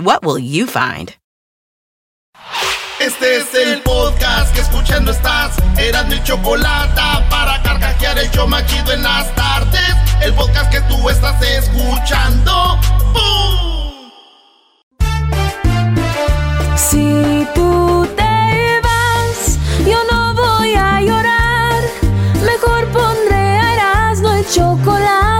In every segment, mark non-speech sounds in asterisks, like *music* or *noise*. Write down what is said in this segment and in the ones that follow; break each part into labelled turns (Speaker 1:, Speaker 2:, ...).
Speaker 1: What will you find?
Speaker 2: Este es el podcast que escuchando estás. Eran mi chocolate para carcajear el yo machido en las tardes. El podcast que tú estás escuchando. ¡Bum!
Speaker 3: Si tú te vas, yo no voy a llorar. Mejor pondré a Erasmo y chocolate,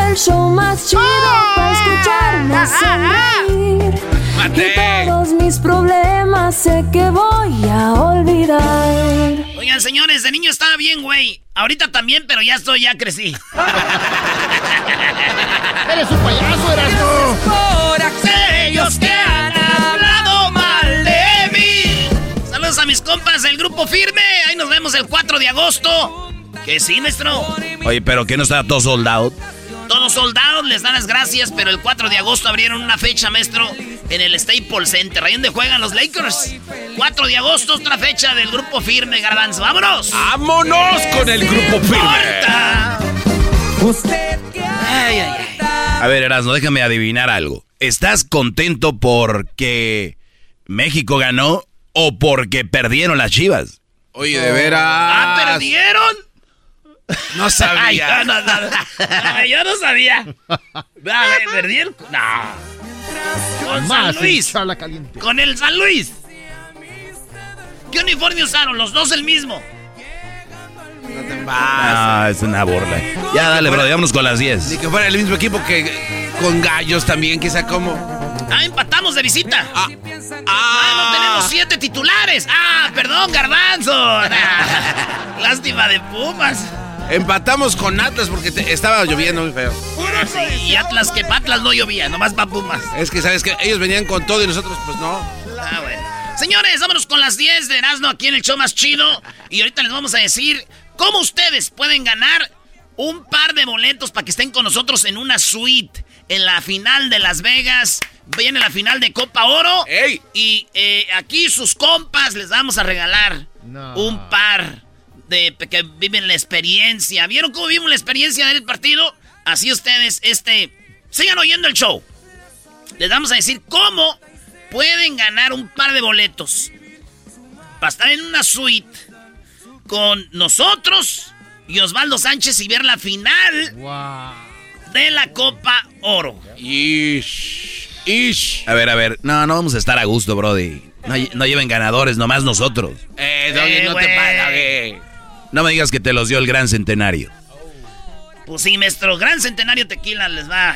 Speaker 3: el show más chido para escucharme sonreír. Y todos mis problemas sé que voy a olvidar.
Speaker 4: Oigan, señores, de niño estaba bien, güey. Ahorita también, pero ya estoy, ya crecí. *laughs*
Speaker 5: Eres un payaso, Erasmo.
Speaker 4: Por aquellos que han hablado mal de mí. Saludos a mis compas del grupo Firme. Ahí nos vemos el 4 de agosto. Que sí, maestro.
Speaker 6: Oye, pero que no está todo soldado.
Speaker 4: Todos soldados les dan las gracias, pero el 4 de agosto abrieron una fecha, maestro, en el Staples Center, ahí donde juegan los Lakers. 4 de agosto, otra fecha del grupo firme, Garbanzo. ¡Vámonos!
Speaker 6: ¡Vámonos con el grupo firme!
Speaker 4: Usted ay, ay, ay.
Speaker 6: A ver, Erasmo, déjame adivinar algo. ¿Estás contento porque México ganó o porque perdieron las chivas?
Speaker 7: Oye, de veras.
Speaker 4: ¿Ah, perdieron?
Speaker 7: No sabía.
Speaker 4: Ay, yo, no, no, Ay, yo no sabía. A ver, ¿Perdieron? No. Con
Speaker 5: Más
Speaker 4: San Luis.
Speaker 5: charla caliente.
Speaker 4: Con el San Luis. ¿Qué uniforme usaron? Los dos el mismo.
Speaker 7: No te
Speaker 6: Ah, es una burla. Ya, dale, bro, vámonos con las 10.
Speaker 7: Ni que fuera el mismo equipo que con gallos también, quizá como.
Speaker 4: Ah, empatamos de visita.
Speaker 7: Ah,
Speaker 4: Ah, no tenemos siete titulares. Ah, perdón, garbanzo. Ah, *laughs* Lástima de Pumas.
Speaker 7: Empatamos con Atlas porque te- estaba lloviendo muy feo.
Speaker 4: Y Atlas que pa' Atlas no llovía, nomás pa' Pumas.
Speaker 7: Es que sabes que ellos venían con todo y nosotros pues no.
Speaker 4: Ah, bueno. Señores, vámonos con las 10 de Erasmo aquí en el show más chido. Y ahorita les vamos a decir cómo ustedes pueden ganar un par de boletos para que estén con nosotros en una suite en la final de Las Vegas. Viene la final de Copa Oro.
Speaker 7: ¡Ey!
Speaker 4: Y eh, aquí sus compas les vamos a regalar
Speaker 5: No.
Speaker 4: un par de que viven la experiencia. ¿Vieron cómo vimos la experiencia del partido? Así ustedes, este, sigan oyendo el show. Les vamos a decir cómo pueden ganar un par de boletos para estar en una suite con nosotros y Osvaldo Sánchez y ver la final
Speaker 5: Wow.
Speaker 4: de la Copa Oro.
Speaker 7: Ish. Ish.
Speaker 6: A ver, a ver. No, no vamos a estar a gusto, Brody. No, no lleven ganadores, nomás nosotros.
Speaker 7: Eh, Doggy,
Speaker 4: Eh,
Speaker 7: no te
Speaker 4: güey.
Speaker 6: No me digas que te los dio el gran centenario.
Speaker 4: Pues sí, maestro, Gran Centenario Tequila les va,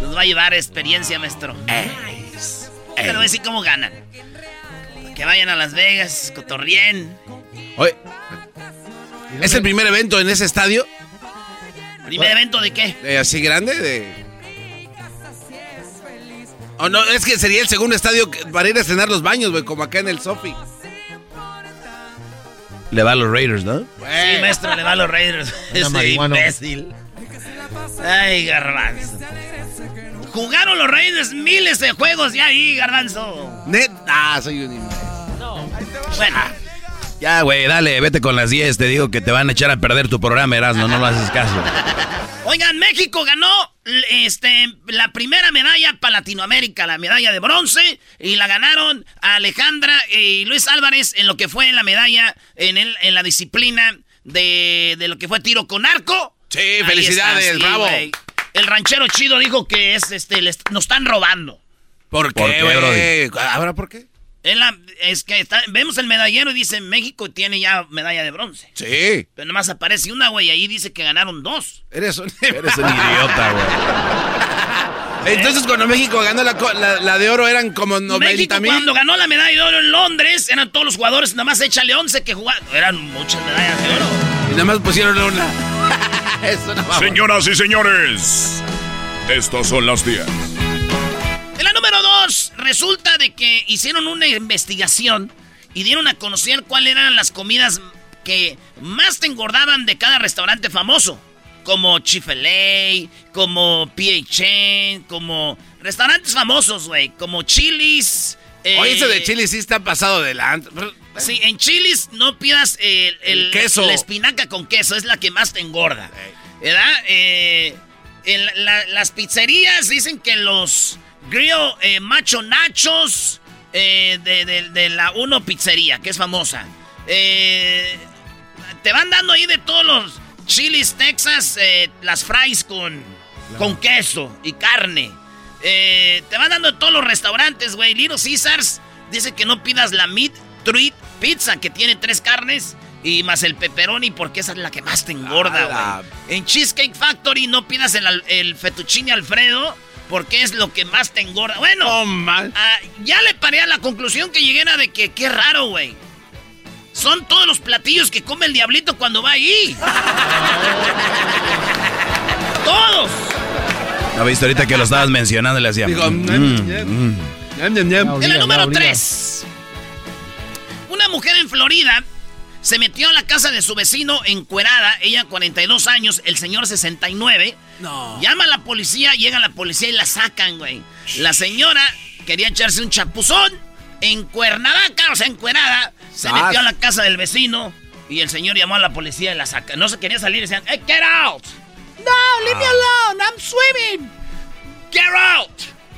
Speaker 4: les va a llevar experiencia, maestro. Pero voy a decir cómo ganan. Que vayan a Las Vegas, cotorrien.
Speaker 7: Oye, ¿es el primer evento en ese estadio?
Speaker 4: ¿Primer evento de qué?
Speaker 7: ¿De así grande? De... O no, es que sería el segundo estadio para ir a estrenar los baños, güey, como acá en el Sofi.
Speaker 6: Le va a los Raiders, ¿no?
Speaker 4: Sí, maestro, le va a los Raiders. *laughs* Ese imbécil. Ay, garbanzo. Jugaron los Raiders miles de juegos ya ahí, garbanzo.
Speaker 7: Net. Ah, soy un imbécil.
Speaker 4: Bueno,
Speaker 6: Ya, güey, dale, vete con las 10. Te digo que te van a echar a perder tu programa, Erasmo. No lo haces caso.
Speaker 4: oigan, México ganó este, la primera medalla para Latinoamérica, la medalla de bronce, y la ganaron Alejandra y Luis Álvarez en lo que fue la medalla en, el, en la disciplina de, de lo que fue tiro con arco.
Speaker 7: Sí, felicidades, bravo.
Speaker 4: El ranchero chido dijo que es este, nos están robando.
Speaker 7: ¿Por qué, güey? ¿Ahora por qué?
Speaker 4: Es, que vemos el medallero y dice México tiene ya medalla de bronce.
Speaker 7: Sí.
Speaker 4: Pero nomás aparece una, güey, ahí dice que ganaron dos.
Speaker 7: Eres un, *laughs* Eres un idiota, güey. *laughs* Entonces cuando México ganó la, la, de oro eran como 90 mil.
Speaker 4: Cuando ganó la medalla de oro en Londres, eran todos los jugadores, nada más échale 11 que jugaban. Eran muchas medallas de oro.
Speaker 7: Y nada más pusieron una. *laughs*
Speaker 8: Señoras y señores, estas son las 10
Speaker 4: en la número dos, resulta de que hicieron una investigación y dieron a conocer cuáles eran las comidas que más te engordaban de cada restaurante famoso. Como Chifele, como PHN, como restaurantes famosos, güey. Como Chili's.
Speaker 7: Eh, Oye, ese de Chili's sí está pasado delante.
Speaker 4: Sí, en Chili's no pidas el,
Speaker 7: queso.
Speaker 4: La espinaca con queso, es la que más te engorda. ¿Verdad? Eh, en las pizzerías dicen que los Grill eh, Macho Nachos eh, de, la Uno Pizzería, que es famosa. Eh, te van dando ahí de todos los chilis Texas, las fries con, con queso y carne. te van dando de todos los restaurantes, güey. Little Caesars dice que no pidas la Meat Treat Pizza, que tiene tres carnes. Y más el pepperoni, porque esa es la que más te engorda, güey. En Cheesecake Factory no pidas el, el fettuccine Alfredo porque es lo que más te engorda. Bueno, ah, ya le paré a la conclusión que llegué a de que qué raro, güey. Son todos los platillos que come el diablito cuando va ahí. ¡Todos!
Speaker 6: ¿No viste ahorita que lo estabas mencionando? Le hacía... Digo, mm,
Speaker 4: mm, mm. En el número 3. Una mujer en Florida se metió a la casa de su vecino encuerada, ella 42 años, el señor 69. No. Llama a la policía, llega la policía y la sacan, güey. La señora quería echarse un chapuzón en Cuernavaca, o sea, encuerada. Se metió a la casa del vecino y el señor llamó a la policía y la saca. No se quería salir y decían, hey, get out. No, leave me ah. alone, I'm swimming. Get out.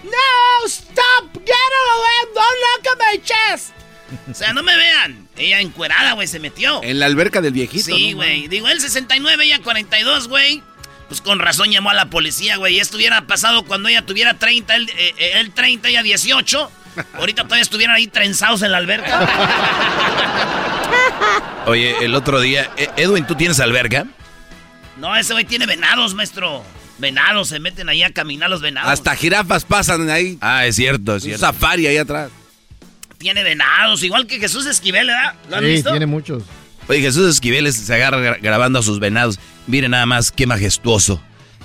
Speaker 4: No, stop, get away, don't look at my chest. O sea, no me vean. Ella encuerada, güey, se metió.
Speaker 7: En la alberca del viejito.
Speaker 4: Sí, güey. Digo, él 69, ella 42, güey. Pues con razón llamó a la policía, güey. Y esto hubiera pasado cuando ella tuviera 30, él, 30, eh, ella 18. Ahorita todavía estuvieran ahí trenzados en la alberca. *laughs*
Speaker 6: Oye, el otro día, eh, Edwin, ¿tú tienes alberca?
Speaker 4: No, ese güey tiene venados, maestro. Venados, se meten ahí a caminar los venados.
Speaker 7: Hasta jirafas pasan ahí.
Speaker 6: Ah, es cierto, es cierto.
Speaker 7: Un safari ahí atrás
Speaker 4: tiene venados, igual que Jesús Esquivel, ¿verdad?
Speaker 5: ¿Lo han sí, tiene muchos.
Speaker 6: Oye, Jesús Esquivel se agarra grabando a sus venados. Miren nada más, qué majestuoso.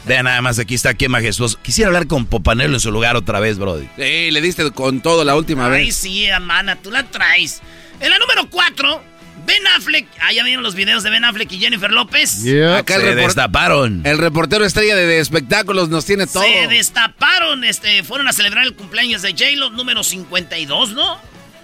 Speaker 6: Vean nada más, aquí está, qué majestuoso. Quisiera hablar con Popanelo en su lugar otra vez, Brody.
Speaker 7: Sí, le diste con todo la última vez.
Speaker 4: Ay, sí, Amana, tú la traes. En la número 4, Ben Affleck. Ah, ya vieron los videos de Ben Affleck y Jennifer López.
Speaker 6: Acá se destaparon.
Speaker 7: El reportero estrella de, espectáculos nos tiene todo.
Speaker 4: Se destaparon, este, fueron a celebrar el cumpleaños de J-Lo número 52, ¿no?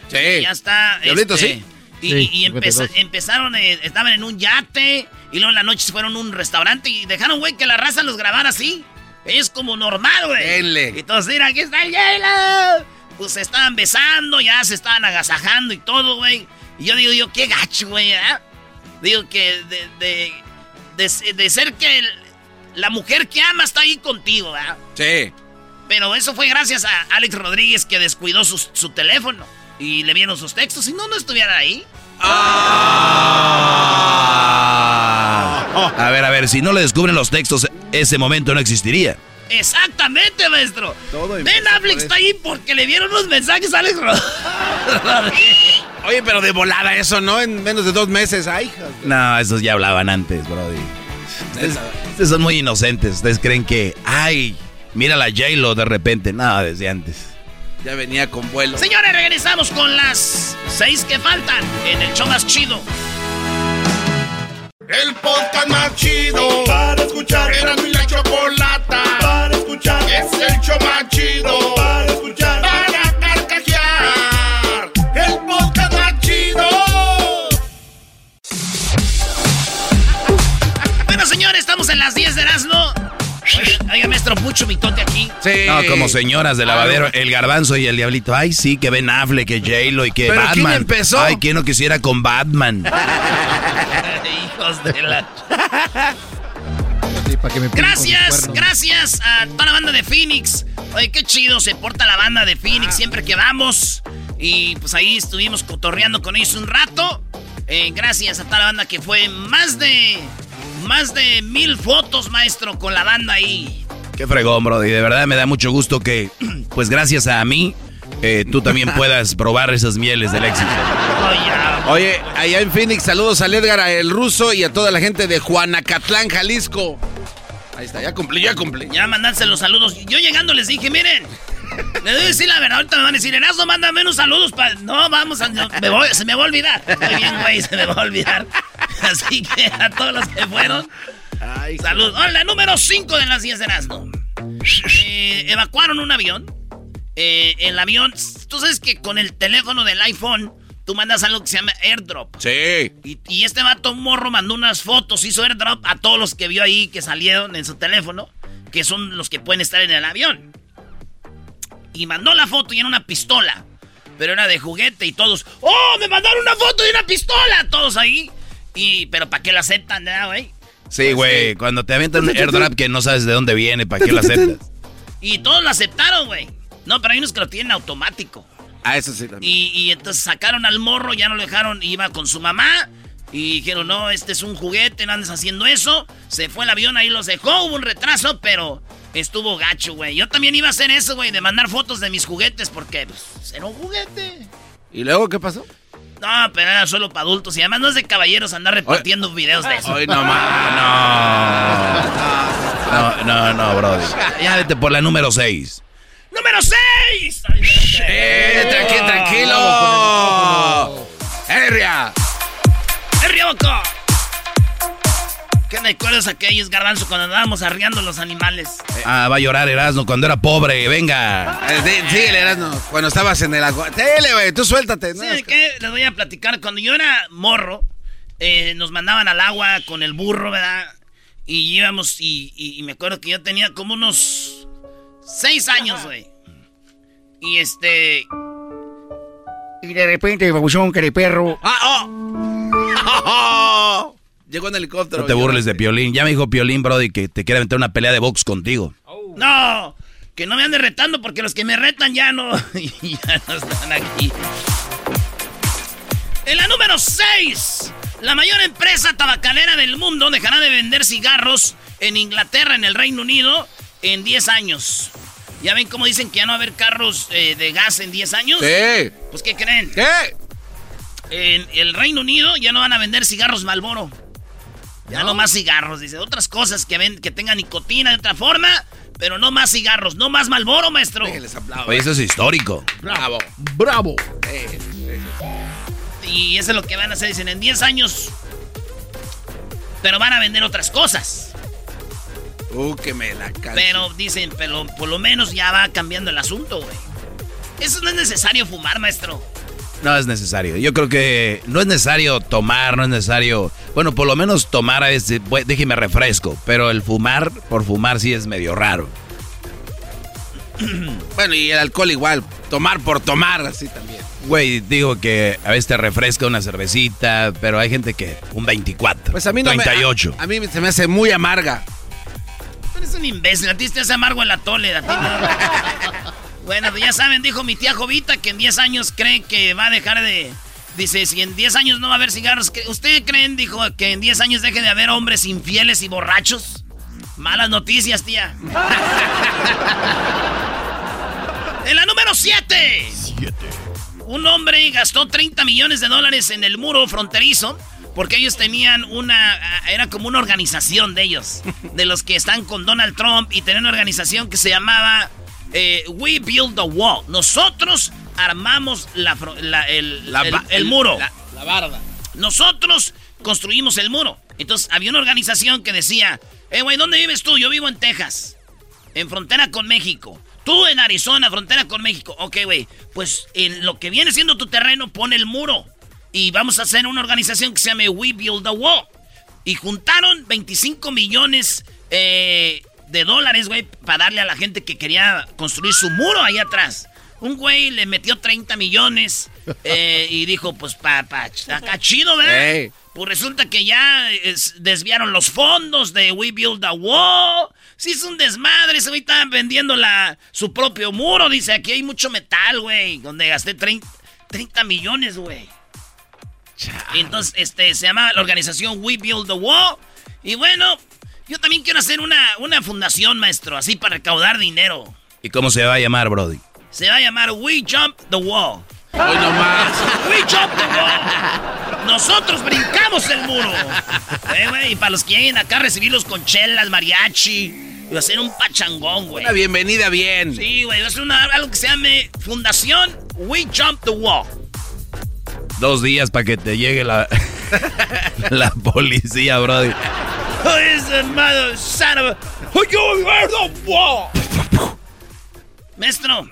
Speaker 7: Sí.
Speaker 4: Ya está.
Speaker 7: Este, sí.
Speaker 4: Y, empezaron, eh, estaban en un yate y luego en la noche fueron a un restaurante y dejaron, güey, que la raza los grabara así. Es como normal, güey. Y todos, mira, aquí está el hielo. Pues se estaban besando, ya se estaban agasajando y todo, güey. Y yo digo, yo, qué gacho, güey, ¿eh? Digo que de, de, ser que la mujer que ama está ahí contigo, ¿verdad?
Speaker 7: Sí.
Speaker 4: Pero eso fue gracias a Alex Rodríguez que descuidó su, su teléfono y le vieron sus textos. Si no, no estuviera ahí.
Speaker 6: Ah. A ver, a ver, si no le descubren los textos, ese momento no existiría.
Speaker 4: Exactamente, maestro. Ben Affleck está ahí porque le vieron los mensajes a Alex *laughs*
Speaker 7: Oye, pero de volada eso, ¿no? En menos de dos meses, ay,
Speaker 6: No, esos ya hablaban antes, Brody. Ustedes, son muy inocentes. Ustedes creen que, ay, mira la J-Lo de repente. Nada, desde antes.
Speaker 7: Ya venía con vuelo.
Speaker 4: Señores, regresamos con las seis que faltan en el show más chido.
Speaker 2: El podcast más chido para escuchar. Era mi la chocolata para escuchar. Es el show más chido para escuchar. Para carcajear. El podcast más chido.
Speaker 4: Bueno, señores, estamos en las 10 de Erasmo. Oiga, maestro,
Speaker 6: Sí. No, como señoras de lavadero, el garbanzo y el diablito. Ay, sí, que Ben Affleck, que J-Lo y que Batman. ¿quién
Speaker 7: empezó?
Speaker 6: Ay, ¿quién no quisiera con Batman? *laughs*
Speaker 4: Hijos de la... gracias, gracias a toda la banda de Phoenix. Oye, qué chido se porta la banda de Phoenix ah. siempre que vamos. Y pues ahí estuvimos cotorreando con ellos un rato. Eh, gracias a toda la banda que fue más de más de mil fotos, maestro, con la banda ahí.
Speaker 6: Qué fregón, bro. Y de verdad me da mucho gusto que, *clears throat* pues gracias a mí, eh, tú también *laughs* puedas probar esas mieles del éxito.
Speaker 7: Oye, allá en Phoenix, saludos a Edgar, a el ruso y a toda la gente de Juanacatlán, Jalisco. Ahí está, ya cumplí, ya cumplí.
Speaker 4: Ya mandarse los saludos. Yo llegando les dije, miren, voy a decir la verdad, ahorita me van a decir, Erasmo, mándame unos saludos para... No, vamos, a... me voy, se me va a olvidar. Muy bien, güey, se me va a olvidar. *laughs* Así que a todos los que fueron, saludos. Hola, número 5 de las 10 de Erasmo. Eh, evacuaron un avión. Eh, el avión, tú sabes que con el teléfono del iPhone tú mandas algo que se llama airdrop.
Speaker 7: Sí.
Speaker 4: Y, este vato morro mandó unas fotos, hizo airdrop a todos los que vio ahí que salieron en su teléfono, que son los que pueden estar en el avión. Y mandó la foto y era una pistola. Pero era de juguete y todos, ¡Oh! ¡Me mandaron una foto de una pistola! Todos ahí. Y, pero ¿para qué la aceptan, güey?
Speaker 6: Sí, güey. Cuando te aventan un airdrop que no sabes de dónde viene, ¿para qué la aceptas?
Speaker 4: Y todos lo aceptaron, güey. No, pero hay unos que lo tienen automático.
Speaker 7: Ah, eso sí también.
Speaker 4: Y, entonces sacaron al morro, ya no lo dejaron, iba con su mamá. Y dijeron, no, este es un juguete, no andes haciendo eso. Se fue el avión, ahí los dejó, hubo un retraso, pero estuvo gacho, güey. Yo también iba a hacer eso, güey, de mandar fotos de mis juguetes, porque pues, era un juguete.
Speaker 7: ¿Y luego qué pasó?
Speaker 4: No, pero era solo para adultos y además no es de caballeros andar repartiendo videos de eso.
Speaker 6: Ay, no, no. No, no, no, bro. Ya vete por la número 6.
Speaker 4: ¡Número 6!
Speaker 7: Eh, tranquilo, tranquilo. ¡Herria!
Speaker 4: ¡Herria Boca! ¿Qué me acuerdas aquellos garbanzo cuando andábamos arriando los animales?
Speaker 6: Ah, va a llorar Erasmo cuando era pobre, venga.
Speaker 7: Eh, sí, Erasmo, cuando estabas en el agua. Tele, güey, tú suéltate.
Speaker 4: ¿no? Sí, ¿qué? Les voy a platicar. Cuando yo era morro, eh, nos mandaban al agua con el burro, ¿verdad? Y íbamos, y, y me acuerdo que yo tenía como unos Seis años, güey. Y este.
Speaker 5: Y de repente, babuchón, perro.
Speaker 7: ¡Ah, oh! *laughs* Llegó en helicóptero.
Speaker 6: No te burles de Piolín. Ya me dijo Piolín, Brody, que te quiere meter una pelea de box contigo.
Speaker 4: No, que no me ande retando porque los que me retan ya no, *laughs* ya no están aquí. En la número 6, la mayor empresa tabacalera del mundo dejará de vender cigarros en Inglaterra, en el Reino Unido, en 10 años. ¿Ya ven cómo dicen que ya no va a haber carros eh, de gas en 10 años?
Speaker 7: Sí.
Speaker 4: Pues, ¿qué creen?
Speaker 7: ¿Qué?
Speaker 4: En el Reino Unido ya no van a vender cigarros Malboro. Ya no, más cigarros, dice. Otras cosas que, ven, que tengan nicotina de otra forma, pero no más cigarros, no más Malboro, maestro.
Speaker 6: Oye, eso es histórico.
Speaker 7: Bravo. Bravo.
Speaker 4: Y eso es lo que van a hacer, dicen, en 10 años. Pero van a vender otras cosas.
Speaker 7: Uh, que me la
Speaker 4: Pero dicen, pero por lo menos ya va cambiando el asunto, güey. Eso no es necesario fumar, maestro.
Speaker 6: No es necesario. Yo creo que no es necesario tomar, no es necesario. Bueno, por lo menos tomar a veces, déjeme refresco. Pero el fumar por fumar sí es medio raro. *clears throat*
Speaker 7: bueno, y el alcohol igual. Tomar por tomar, así también.
Speaker 6: Güey, digo que a veces te refresca una cervecita, pero hay gente que un 24.
Speaker 7: Pues a mí no
Speaker 6: 38.
Speaker 7: a mí se me hace muy amarga.
Speaker 4: Eres un imbécil, a ti te hace amargo el atole, a ti *laughs* Bueno, pues ya saben, dijo mi tía Jovita que en 10 años cree que va a dejar de... Dice, si en 10 años no va a haber cigarros, ¿usted creen, dijo, que en 10 años deje de haber hombres infieles y borrachos? Malas noticias, tía. *laughs* en la número 7. 7. Un hombre gastó 30 millones de dólares en el muro fronterizo porque ellos tenían una. Era como una organización de ellos. De los que están con Donald Trump. Y tenían una organización que se llamaba eh, We Build the Wall. Nosotros armamos la, el, el, muro.
Speaker 7: La, barda.
Speaker 4: Nosotros construimos el muro. Entonces había una organización que decía: Eh, güey, ¿dónde vives tú? Yo vivo en Texas. En frontera con México. Tú en Arizona, frontera con México. Ok, güey. Pues en lo que viene siendo tu terreno, pone el muro. Y vamos a hacer una organización que se llame We Build the Wall. Y juntaron 25 millones eh, de dólares, güey, para darle a la gente que quería construir su muro ahí atrás. Un güey le metió 30 millones *laughs* eh, y dijo, pues, pa, pa, acá chido, ¿verdad? Pues resulta que ya desviaron los fondos de We Build a Wall. Sí, es un desmadre. Ese güey estaba vendiendo la, su propio muro. Dice, aquí hay mucho metal, güey. Donde gasté 30, 30 millones, güey. Entonces, este, se llama la organización We Build the Wall. Y bueno, yo también quiero hacer una, una fundación, maestro, así para recaudar dinero.
Speaker 6: ¿Y cómo se va a llamar, Brody?
Speaker 4: Se va a llamar We Jump the Wall.
Speaker 7: Hoy nomás. *laughs*
Speaker 4: We Jump the Wall. Nosotros brincamos el muro. Eh, güey, y para los que lleguen acá, recibirlos con chelas, mariachi. Y va a ser un pachangón, güey.
Speaker 7: Una bienvenida bien.
Speaker 4: Sí, güey. Va a ser una, algo que se llame Fundación We Jump the Wall.
Speaker 6: Dos días para que te llegue la, *laughs* la policía, brody.
Speaker 4: Maestro,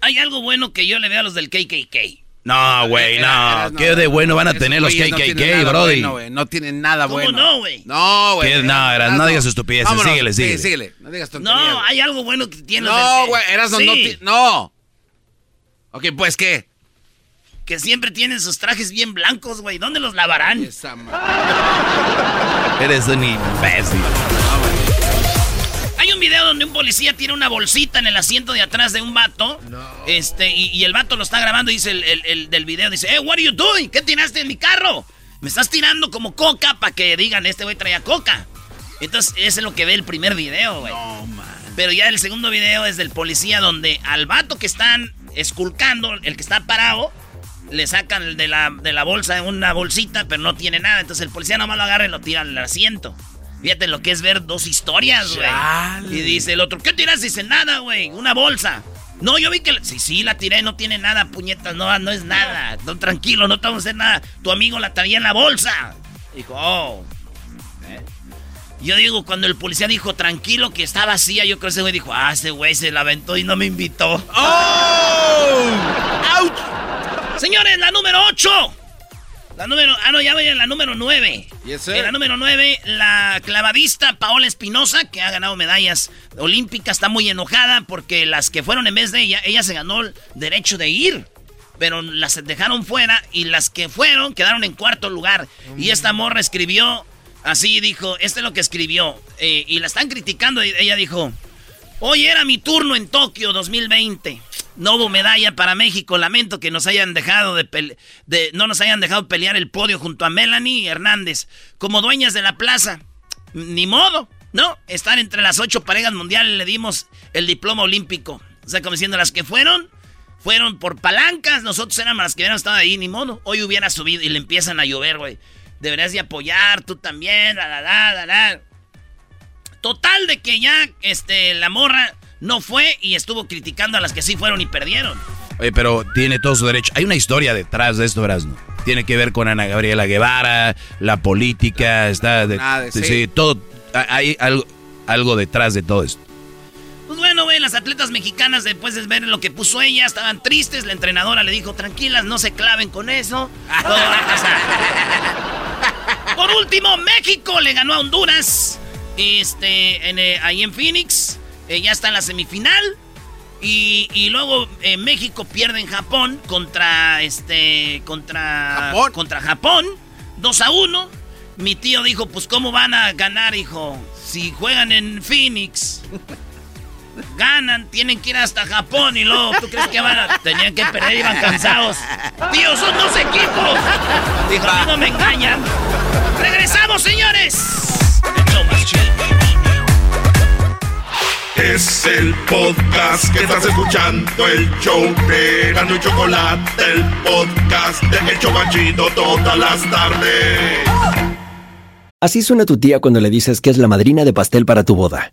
Speaker 4: hay algo bueno que yo le veo a los del KKK.
Speaker 6: No, güey, no. ¿Qué de bueno van a tener los KKK, brody?
Speaker 7: no tienen nada bueno.
Speaker 4: ¿Cómo no, güey?
Speaker 7: No, güey.
Speaker 6: No, no digas estupideces. Síguele, síguele.
Speaker 7: Sí, síguele. No digas tonterías.
Speaker 4: No, hay algo bueno que tienen
Speaker 7: No, güey, eras no, no. Ok, pues, ¿qué?
Speaker 4: Que siempre tienen sus trajes bien blancos, güey. ¿Dónde los lavarán?
Speaker 6: Eres un imbécil.
Speaker 4: Hay un video donde un policía tiene una bolsita en el asiento de atrás de un vato. Este, y, el vato lo está grabando y dice el, del video, dice, eh, what are you doing? ¿Qué tiraste en mi carro? Me estás tirando como coca para que digan, este güey traía coca. Entonces, eso es lo que ve el primer video, güey. No, man. Pero ya el segundo video es del policía donde al vato que están esculcando, el que está parado, le sacan de la, de la bolsa una bolsita, pero no tiene nada. Entonces el policía nomás lo agarra y lo tira al asiento. Fíjate lo que es ver dos historias, güey. Y dice el otro, ¿qué tiras? Dice, nada, güey, una bolsa. No, yo vi que... Sí, sí, la tiré, no tiene nada, puñetas, no, no es nada. No, tranquilo, no te vamos a hacer nada. Tu amigo la traía en la bolsa. Dijo, oh. ¿Eh? Yo digo, cuando el policía dijo tranquilo que está vacía, yo creo que ese güey dijo, ah, ese güey se la aventó y no me invitó. ¡Oh! *laughs* ¡Auch! Señores, la número 8. La número. Ah, no, ya voy en la número 9. en la número 9, la clavadista Paola Espinosa, que ha ganado medallas olímpicas, está muy enojada porque las que fueron en vez de ella, ella se ganó el derecho de ir. Pero las dejaron fuera y las que fueron quedaron en cuarto lugar. Y esta morra escribió así, dijo, este es lo que escribió. Eh, y la están criticando y ella dijo, hoy era mi turno en Tokio 2020. No hubo medalla para México. Lamento que nos hayan dejado de, no nos hayan dejado pelear el podio junto a Melanie Hernández como dueñas de la plaza. Ni modo, ¿no? Estar entre las ocho parejas mundiales le dimos el diploma olímpico. O sea, como diciendo, las que fueron, fueron por palancas. Nosotros éramos las que hubieran estado ahí, ni modo. Hoy hubiera subido y le empiezan a llover, güey. Deberías de apoyar, tú también, la, la, la, la, Total de que ya, este, la morra no fue y estuvo criticando a las que sí fueron y perdieron.
Speaker 6: Oye, pero tiene todo su derecho. Hay una historia detrás de esto, ¿verdad? Tiene que ver con Ana Gabriela Guevara, la política, está... De, sí. todo... Hay algo, algo detrás de todo esto.
Speaker 4: Pues bueno, güey, las atletas mexicanas, después de ver lo que puso ella, estaban tristes. La entrenadora le dijo, tranquilas, no se claven con eso. Todo va a pasar. Por último, México le ganó a Honduras. Este, en, eh, ahí en Phoenix. Eh, ya está en la semifinal. Y, luego eh, México pierde en Japón contra este. contra.
Speaker 7: Japón.
Speaker 4: Contra Japón. 2 a 1. Mi tío dijo, pues ¿cómo van a ganar, hijo? Si juegan en Phoenix. *laughs* Ganan, tienen que ir hasta Japón y luego, ¿tú crees que van a...? Tenían que perder, iban cansados. Tío, son dos equipos. Dijo, a mí no me engañan. ¡Regresamos, señores!
Speaker 2: Es el podcast que estás escuchando, el show de y Chocolate, el podcast de El Chocachito todas las tardes.
Speaker 9: Así suena tu tía cuando le dices que es la madrina de pastel para tu boda.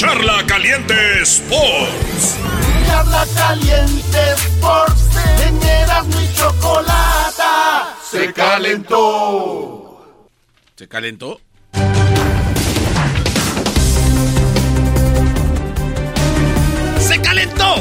Speaker 8: Charla Caliente Sports.
Speaker 2: Charla Caliente Sports. En Erasmo y Chocolata se calentó.
Speaker 7: ¿Se calentó?
Speaker 4: ¡Se calentó!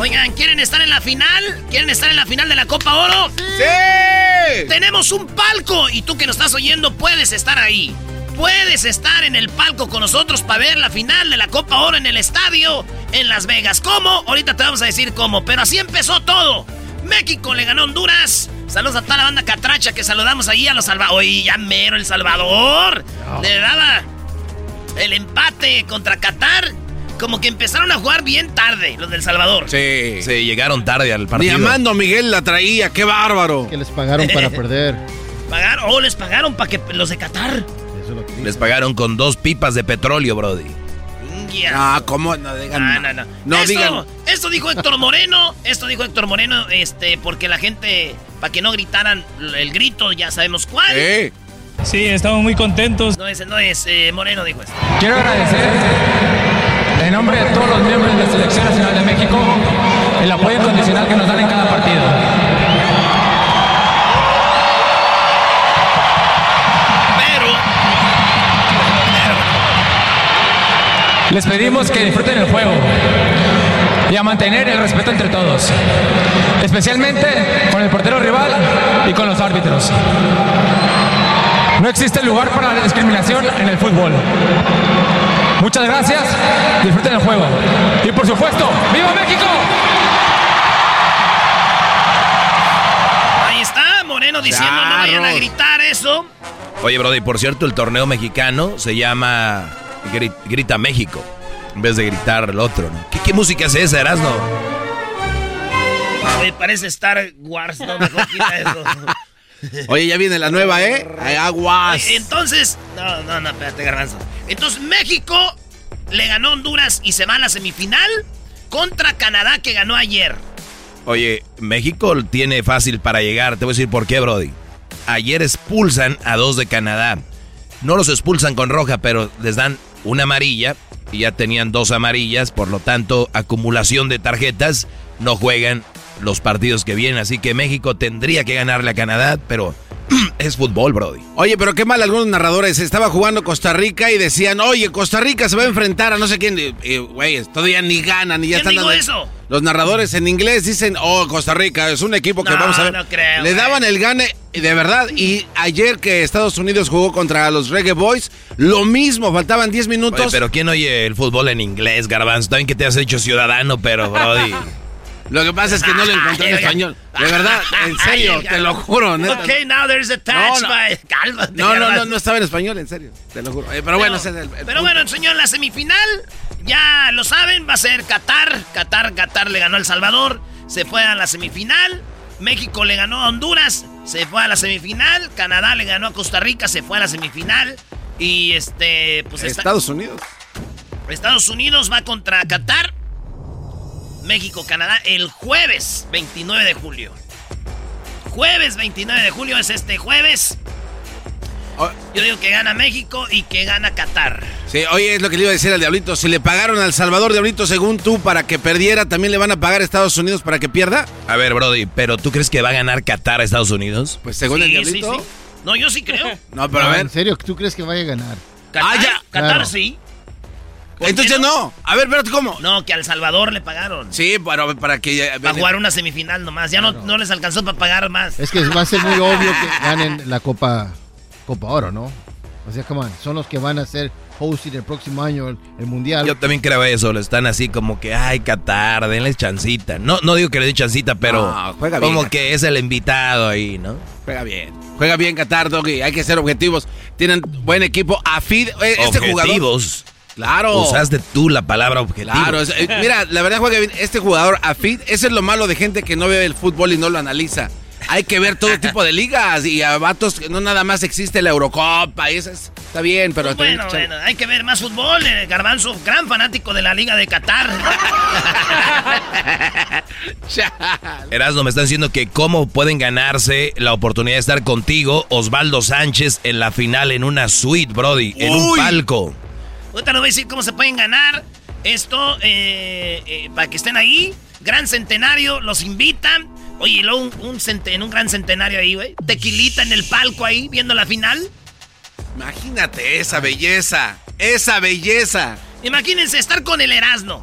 Speaker 4: Oigan, ¿quieren estar en la final? ¿Quieren estar en la final de la Copa Oro?
Speaker 7: ¡Sí!
Speaker 4: Tenemos un palco y tú que nos estás oyendo puedes estar ahí. Puedes estar en el palco con nosotros para ver la final de la Copa Oro en el estadio en Las Vegas. ¿Cómo? Ahorita te vamos a decir cómo, pero así empezó todo. México le ganó a Honduras. Saludos a toda la banda catracha que saludamos ahí a los Salvador. Oye, ya mero El Salvador. Le daba el empate contra Qatar. Como que empezaron a jugar bien tarde los del Salvador.
Speaker 7: Sí.
Speaker 6: Sí, llegaron tarde al partido.
Speaker 7: Diamando Miguel la traía, qué bárbaro.
Speaker 10: Que les pagaron para *laughs* perder.
Speaker 4: Pagaron, oh, les pagaron para que los de Qatar.
Speaker 6: Les pagaron con dos pipas de petróleo, Brody.
Speaker 4: Ya.
Speaker 7: Ah, ¿cómo? No digan.
Speaker 4: Ah, no, no.
Speaker 7: No
Speaker 4: esto,
Speaker 7: digan.
Speaker 4: esto dijo Héctor Moreno. Esto dijo Héctor Moreno, este, porque la gente, para que no gritaran el grito, ya sabemos cuál.
Speaker 7: Sí.
Speaker 11: Sí, estamos muy contentos.
Speaker 4: No es, no es eh, Moreno, dijo esto.
Speaker 11: Quiero agradecer en nombre de todos los miembros de la Selección Nacional de México el apoyo incondicional que nos dan en cada partido. Les pedimos que disfruten el juego y a mantener el respeto entre todos, especialmente con el portero rival y con los árbitros. No existe lugar para la discriminación en el fútbol. Muchas gracias, disfruten el juego. Y por supuesto, ¡Viva México!
Speaker 4: ahí está Moreno diciendo no vayan a
Speaker 7: Charros.
Speaker 4: gritar eso.
Speaker 6: Oye, Brody, por cierto, el torneo mexicano se llama Gri- Grita México. En vez de gritar el otro, ¿no? ¿Qué, qué música es esa, Erasno?
Speaker 4: Oye, parece Star Wars, no mejor quita eso. *laughs*
Speaker 7: Oye, ya viene la nueva, ¿eh? Aguas.
Speaker 4: Entonces, no, no, no, espérate, garbanzo. Entonces México le ganó a Honduras y se va a la semifinal contra Canadá que ganó ayer.
Speaker 6: Oye, México tiene fácil para llegar. Te voy a decir por qué, Brody. Ayer expulsan a dos de Canadá. No los expulsan con roja, pero les dan una amarilla y ya tenían dos amarillas. Por lo tanto, acumulación de tarjetas. No juegan los partidos que vienen. Así que México tendría que ganarle a Canadá, pero *clears throat* es fútbol, Brody.
Speaker 7: Oye, pero qué mal algunos narradores. Estaba jugando Costa Rica y decían, oye, Costa Rica se va a enfrentar a no sé quién. Güey, todavía ni ganan y ya
Speaker 4: ¿Quién
Speaker 7: están dando-
Speaker 4: eso?
Speaker 7: Los narradores en inglés dicen, oh, Costa Rica es un equipo que
Speaker 4: No,
Speaker 7: vamos a ver.
Speaker 4: no creo,
Speaker 7: Le daban el gane, y de verdad. Y ayer que Estados Unidos jugó contra los Reggae Boys, lo mismo, faltaban 10 minutos.
Speaker 6: Oye, pero ¿quién oye el fútbol en inglés, Garbanzo? También que te has hecho ciudadano, pero, Brody. *laughs*
Speaker 7: Lo que pasa es que no lo encontré en español. De verdad, en serio, te lo juro. neta.
Speaker 4: Ok, now there's a touch
Speaker 7: No, no.
Speaker 4: Cálmate,
Speaker 7: No, no, no, no estaba en español, en serio. Te lo juro. Pero bueno, ese es el, el
Speaker 4: Pero
Speaker 7: punto.
Speaker 4: bueno, señor, la semifinal, ya lo saben, va a ser Qatar. Qatar, Qatar le ganó a El Salvador, se fue a la semifinal. México le ganó a Honduras, se fue a la semifinal. Canadá le ganó a Costa Rica, se fue a la semifinal. Y este, pues esta-
Speaker 7: Estados Unidos.
Speaker 4: Estados Unidos va contra Qatar. México, Canadá, el jueves 29 de julio. Jueves 29 de julio es este jueves. Yo digo que gana México y que gana Qatar.
Speaker 7: Sí, oye, es lo que le iba a decir al Diablito. Si le pagaron al Salvador Diablito según tú para que perdiera, ¿también le van a pagar a Estados Unidos para que pierda?
Speaker 6: A ver, Brody, ¿pero tú crees que va a ganar Qatar a Estados Unidos?
Speaker 7: Pues según el Diablito.
Speaker 4: sí, sí. No, yo sí creo. *laughs*
Speaker 7: No, pero a
Speaker 10: No,
Speaker 7: ver.
Speaker 10: ¿En serio tú crees que vaya a ganar?
Speaker 4: Qatar,
Speaker 7: Ah, ya.
Speaker 4: Qatar
Speaker 10: Claro.
Speaker 4: sí.
Speaker 7: Entonces no. A ver, pero ¿cómo?
Speaker 4: No, que al Salvador le pagaron.
Speaker 7: Sí, para, para que...
Speaker 4: Para jugar una semifinal nomás. Ya no, no les alcanzó para pagar más.
Speaker 10: Es que va a ser muy *laughs* obvio que ganen la Copa, Copa Oro, ¿no? O sea, come on, son los que van a ser hosting el próximo año el, Mundial.
Speaker 6: Yo también creo eso, lo están así como que, ay, Qatar, denles chancita. No, no digo que le den chancita, pero juega bien, como que es el invitado ahí, ¿no?
Speaker 7: Juega bien. Juega bien Qatar, Doggy. Hay que ser objetivos. Tienen buen equipo. Afid, eh, este
Speaker 6: objetivos. Claro. Usaste tú la palabra objetivo.
Speaker 7: Claro, eh, mira, la verdad juega bien. Este jugador, Afid, ese es lo malo de gente que no ve el fútbol y no lo analiza hay que ver todo tipo de ligas y a vatos que no nada más existe la Eurocopa y eso está bien, pero...
Speaker 4: bueno, bueno, hay que ver más fútbol. Eh, Garbanzo, gran fanático de la Liga de Qatar. *laughs*
Speaker 6: Erasmo, me están diciendo que cómo pueden ganarse la oportunidad de estar contigo, Osvaldo Sánchez, en la final en una suite, Brody, en un palco.
Speaker 4: Ahorita les voy a decir cómo se pueden ganar esto eh, eh, para que estén ahí. Gran centenario, los invitan. Oye, y luego un, un, un gran centenario ahí, güey. Tequilita en el palco ahí, viendo la final.
Speaker 7: Imagínate esa belleza, esa belleza.
Speaker 4: Imagínense estar con el Erasmo,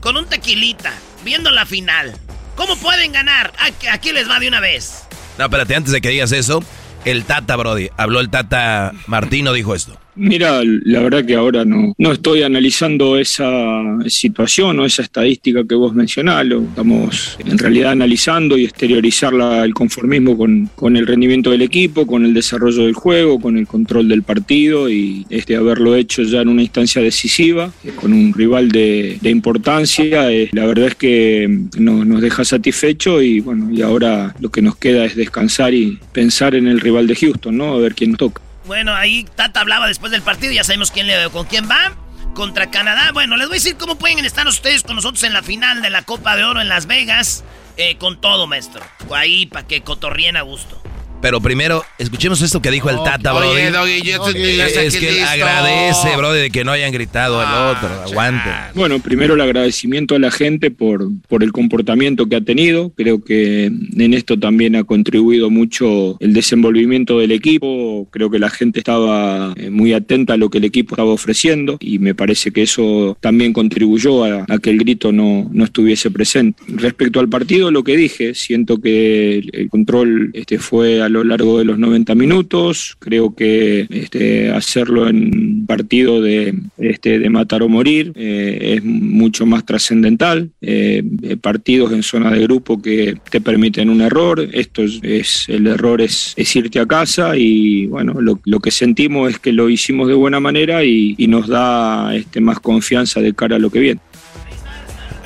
Speaker 4: con un tequilita, viendo la final. ¿Cómo pueden ganar? Aquí les va de una vez.
Speaker 6: No, espérate, antes de que digas eso, el Tata, Brody, habló el Tata Martino, dijo esto.
Speaker 12: Mira, la verdad que ahora no, no estoy analizando esa situación o esa estadística que vos mencionás, lo estamos en realidad analizando y exteriorizar el conformismo con, con, el rendimiento del equipo, con el desarrollo del juego, con el control del partido y este, haberlo hecho ya en una instancia decisiva, eh, con un rival de, de importancia, eh, la verdad es que no, nos deja satisfecho y bueno, y ahora lo que nos queda es descansar y pensar en el rival de Houston, ¿no? A ver quién nos toca.
Speaker 4: Bueno, ahí Tata hablaba después del partido, ya sabemos quién le con quién va. Contra Canadá. Bueno, les voy a decir cómo pueden estar ustedes con nosotros en la final de la Copa de Oro en Las Vegas. Eh, con todo, maestro. Ahí para que cotorrien a gusto.
Speaker 6: Pero primero, escuchemos esto que dijo el Tata, bro.
Speaker 7: Oye, Doggy, yo
Speaker 6: Es que agradece, bro, de que no hayan gritado al ah, otro. Aguante.
Speaker 12: Bueno, primero el agradecimiento a la gente por, por el comportamiento que ha tenido. Creo que en esto también ha contribuido mucho el desenvolvimiento del equipo. Creo que la gente estaba eh, muy atenta a lo que el equipo estaba ofreciendo y me parece que eso también contribuyó a, que el grito no, no estuviese presente. Respecto al partido, lo que dije, siento que el, control este, fue a lo largo de los 90 minutos. Creo que este, hacerlo en partido de, este, de matar o morir eh, es mucho más trascendental. Eh, partidos en zona de grupo que te permiten un error. Esto es, el error es, irte a casa y bueno, lo, que sentimos es que lo hicimos de buena manera y, nos da este, más confianza de cara a lo que viene.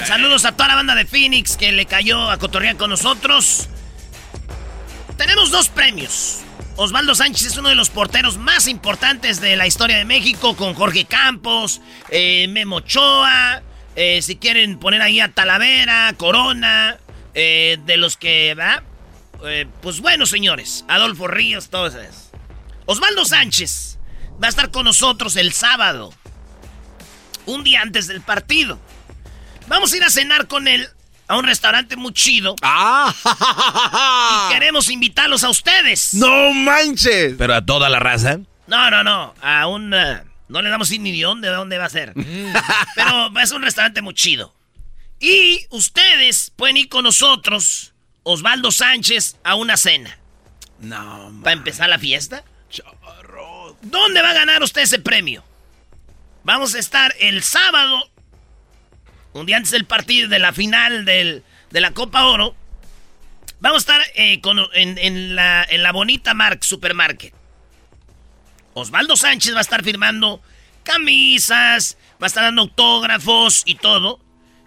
Speaker 4: Saludos a toda la banda de Phoenix que le cayó a cotorrear con nosotros. Tenemos dos premios. Osvaldo Sánchez es uno de los porteros más importantes de la historia de México, con Jorge Campos, eh, Memo Ochoa, eh, si quieren poner ahí a Talavera, Corona, eh, de los que, va, pues bueno, señores, Adolfo Ríos, todos esos. Osvaldo Sánchez va a estar con nosotros el sábado, un día antes del partido. Vamos a ir a cenar con él a un restaurante muy chido.
Speaker 7: ¡Ah!
Speaker 4: Y queremos invitarlos a ustedes.
Speaker 7: ¡No manches!
Speaker 6: ¿Pero a toda la raza?
Speaker 4: No, no, no. A un... Eh, no le damos ni de dónde, de dónde va a ser. *laughs* Pero es un restaurante muy chido. Y ustedes pueden ir con nosotros, Osvaldo Sánchez, a una cena.
Speaker 7: No,
Speaker 4: ¿Para empezar la fiesta? ¿Dónde va a ganar usted ese premio? Vamos a estar el sábado un día antes del partido de la final de la Copa Oro, vamos a estar eh, en, la, en la bonita Mark Supermarket. Osvaldo Sánchez va a estar firmando camisas, va a estar dando autógrafos y todo.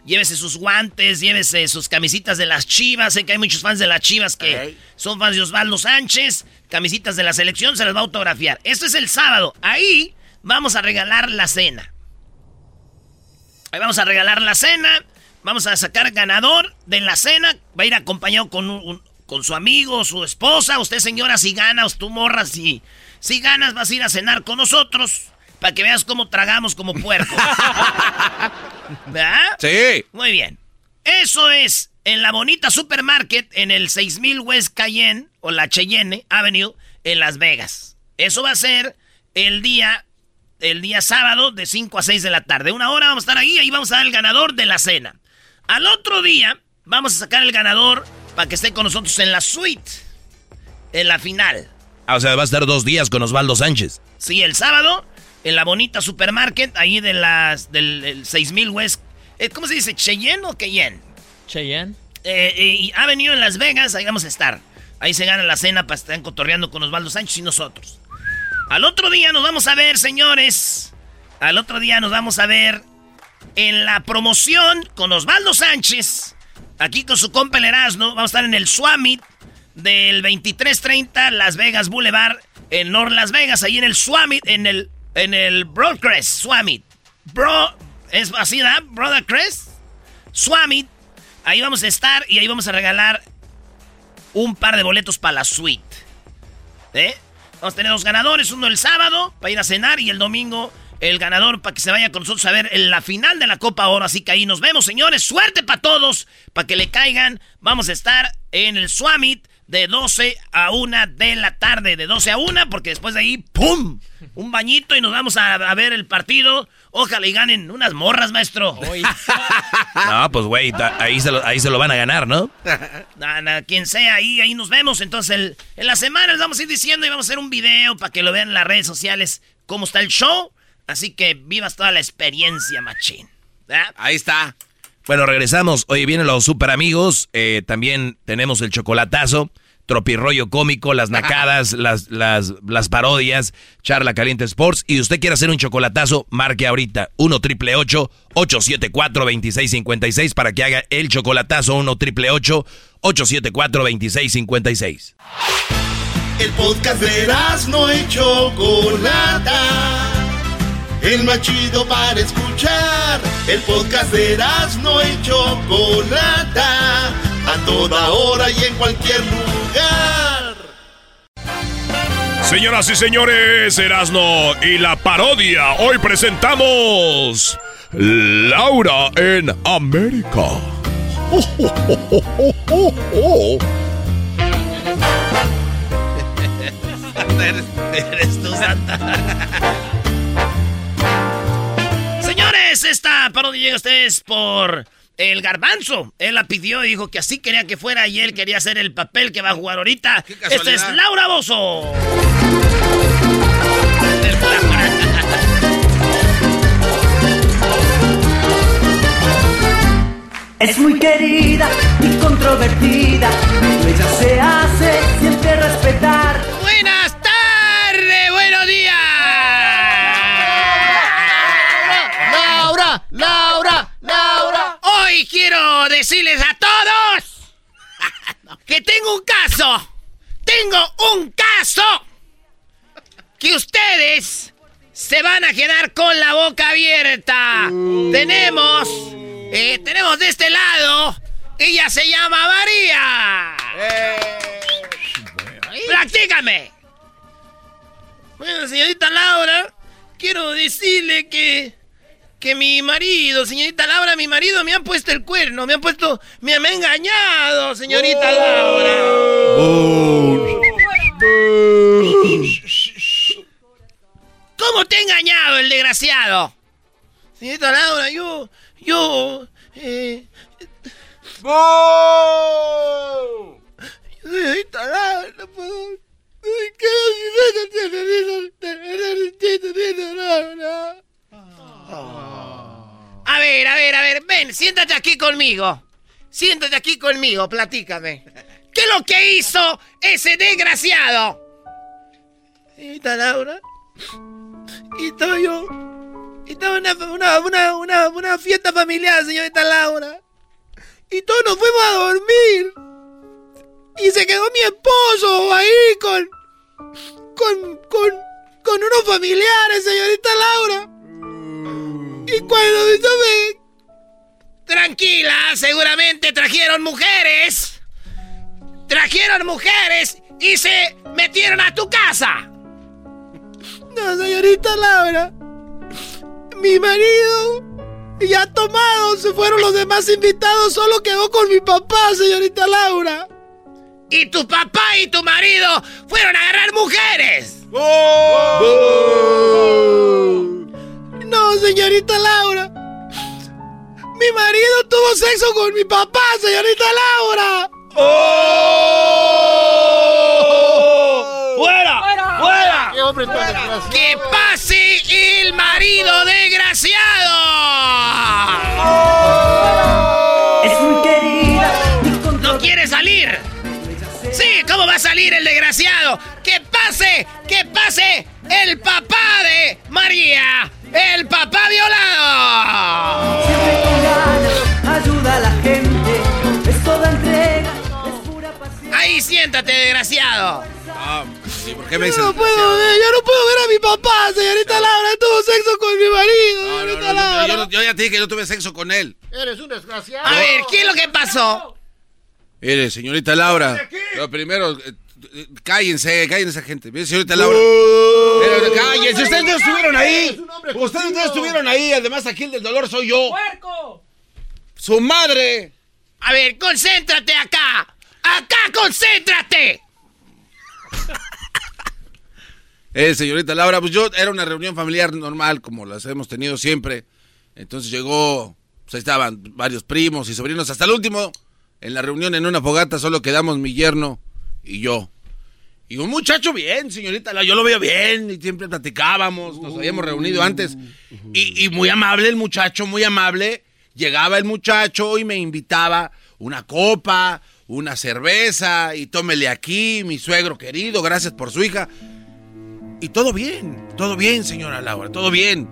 Speaker 4: Llévese sus guantes, llévese sus camisitas de las chivas. Sé que hay muchos fans de las chivas que son fans de Osvaldo Sánchez. Camisitas de la selección, se las va a autografiar. Esto es el sábado. Ahí vamos a regalar la cena vamos a regalar la cena. Vamos a sacar ganador de la cena. Va a ir acompañado con, con su amigo, su esposa. Usted, señora, si ganas, tú morras, si, si ganas, vas a ir a cenar con nosotros. Para que veas cómo tragamos como puerco. *laughs* ¿Verdad?
Speaker 7: Sí.
Speaker 4: Muy bien. Eso es en la bonita supermarket en el 6000 West Cayenne o la Cheyenne Avenue en Las Vegas. Eso va a ser el día el día sábado de 5 a 6 de la tarde. Una hora vamos a estar ahí, ahí vamos a dar el ganador de la cena. Al otro día vamos a sacar el ganador para que esté con nosotros en la suite, en la final.
Speaker 6: Ah, o sea, va a estar dos días con Osvaldo Sánchez.
Speaker 4: Sí, el sábado, en la bonita supermarket, ahí de las, del 6000 West. Eh, ¿Cómo se dice? ¿Cheyenne o Cayenne?
Speaker 13: Cheyenne.
Speaker 4: Eh, eh, y ha venido en Las Vegas, ahí vamos a estar. Ahí se gana la cena para estar cotorreando con Osvaldo Sánchez y nosotros. Al otro día nos vamos a ver, señores. Al otro día nos vamos a ver en la promoción con Osvaldo Sánchez. Aquí con su compa el Erasmo. Vamos a estar en el Swamit del 2330 Las Vegas Boulevard en North Las Vegas. Ahí en el Swamit, en el, en el Broadcrest Swamit. Bro, ¿es así, ¿verdad? Brother Crest. Swamit. Ahí vamos a estar y ahí vamos a regalar un par de boletos para la suite. ¿Eh? Vamos a tener dos ganadores, uno el sábado para ir a cenar y el domingo el ganador para que se vaya con nosotros a ver la final de la Copa Oro. Así que ahí nos vemos, señores. Suerte para todos, para que le caigan. Vamos a estar en el Swamit de 12 a 1 de la tarde. De 12 a 1, porque después de ahí, ¡pum! Un bañito y nos vamos a, a ver el partido. Ojalá y ganen unas morras, maestro. *laughs*
Speaker 6: No, pues güey, ahí se, lo, ahí se lo van a ganar, ¿no?
Speaker 4: Na- na, quien sea ahí, ahí nos vemos. Entonces, el- en la semana les vamos a ir diciendo y vamos a hacer un video para que lo vean en las redes sociales cómo está el show. Así que vivas toda la experiencia, machín.
Speaker 7: Ahí está.
Speaker 6: Bueno, regresamos. Hoy vienen los super amigos. eh, también tenemos el chocolatazo, tropirroyo cómico, las *laughs* nacadas, las, las, las parodias, charla caliente sports. Y usted quiere hacer un chocolatazo, marque ahorita 1 triple 874 2656 para que haga el chocolatazo 1 triple 874 2656
Speaker 2: El podcast de no y Chocolata. El más chido para escuchar. El podcast de no y Chocolata. A toda hora y en cualquier lugar.
Speaker 8: Señoras y señores, Erasno y la parodia. Hoy presentamos Laura en América. *laughs*
Speaker 4: Eres tú, Santa. Esta parodia llega a ustedes por el garbanzo. Él la pidió y dijo que así quería que fuera y él quería hacer el papel que va a jugar ahorita. Esta es Laura Bozo.
Speaker 14: Es muy querida y controvertida, pero ella se hace siempre respetar.
Speaker 5: Laura, Laura.
Speaker 4: Hoy quiero decirles a todos *laughs* que tengo un caso. Tengo un caso que ustedes se van a quedar con la boca abierta. Tenemos, eh, tenemos de este lado, ella se llama María. Practícame. Bueno, señorita Laura, quiero decirle que que mi marido, señorita Laura, mi marido me ha puesto el cuerno, me ha puesto, me, me ha engañado, señorita Laura. ¿Cómo te ha engañado el desgraciado? Señorita Laura, yo, yo, eh... Señorita Laura, no puedo... A ver, a ver, a ver, ven, siéntate aquí conmigo. Siéntate aquí conmigo, platícame. ¿Qué es lo que hizo ese desgraciado? Señorita Laura, y estaba yo. Estaba una, una, una, una, una fiesta familiar, señorita Laura. Y todos nos fuimos a dormir. Y se quedó mi esposo ahí con. con. con. con unos familiares, señorita Laura. Y cuando me Tranquila, seguramente trajeron mujeres. Trajeron mujeres y se metieron a tu casa. No, señorita Laura. Mi marido ya tomado, se fueron los demás invitados, solo quedó con mi papá, señorita Laura. Y tu papá y tu marido fueron a agarrar mujeres.
Speaker 5: No, señorita Laura. Mi marido tuvo sexo con mi papá, señorita Laura.
Speaker 4: ¡Oh! ¡Fuera! ¡Fuera!
Speaker 10: ¡Qué hombre tan desgraciado!
Speaker 4: ¡Que pase el marido desgraciado!
Speaker 14: Es muy querida.
Speaker 4: ¡No quiere salir! Sí, ¿cómo va a salir el desgraciado? ¡Que pase! ¡Que pase el papá de María! ¡El papá violado!
Speaker 14: Siempre con ganas, ayuda a la gente. Es toda entrega, es pura pasión.
Speaker 4: Ahí siéntate, desgraciado.
Speaker 7: Ah, ¿y por qué me dices?
Speaker 5: No puedo ver, yo no puedo ver a mi papá, señorita Laura. Tuvo sexo con mi marido, señorita
Speaker 7: no, no,
Speaker 5: Laura.
Speaker 7: yo, no- yo ya te dije que yo tuve sexo con él.
Speaker 10: Eres un desgraciado.
Speaker 4: A ver, ¿qué es lo que pasó?
Speaker 7: Mire, señorita Laura. Lo primero, eh, eh, cállense, cállense, gente. Mire, señorita Laura.
Speaker 5: Uh.
Speaker 7: Pero, cállense, ustedes no estuvieron ahí. Ustedes no estuvieron ahí. Además, aquí el del dolor soy yo. Su madre.
Speaker 4: A ver, concéntrate acá. Acá, concéntrate. *laughs*
Speaker 7: Eh, señorita Laura, pues yo era una reunión familiar normal, como las hemos tenido siempre. Entonces llegó, pues ahí estaban varios primos y sobrinos. Hasta el último, en la reunión en una fogata, solo quedamos mi yerno y yo. Y un muchacho bien, señorita yo lo veo bien y siempre platicábamos, nos habíamos reunido antes. Y, y muy amable el muchacho, muy amable. Llegaba el muchacho y me invitaba una copa, una cerveza y tómele aquí, mi suegro querido, gracias por su hija. Y todo bien, todo bien, señora Laura, todo bien.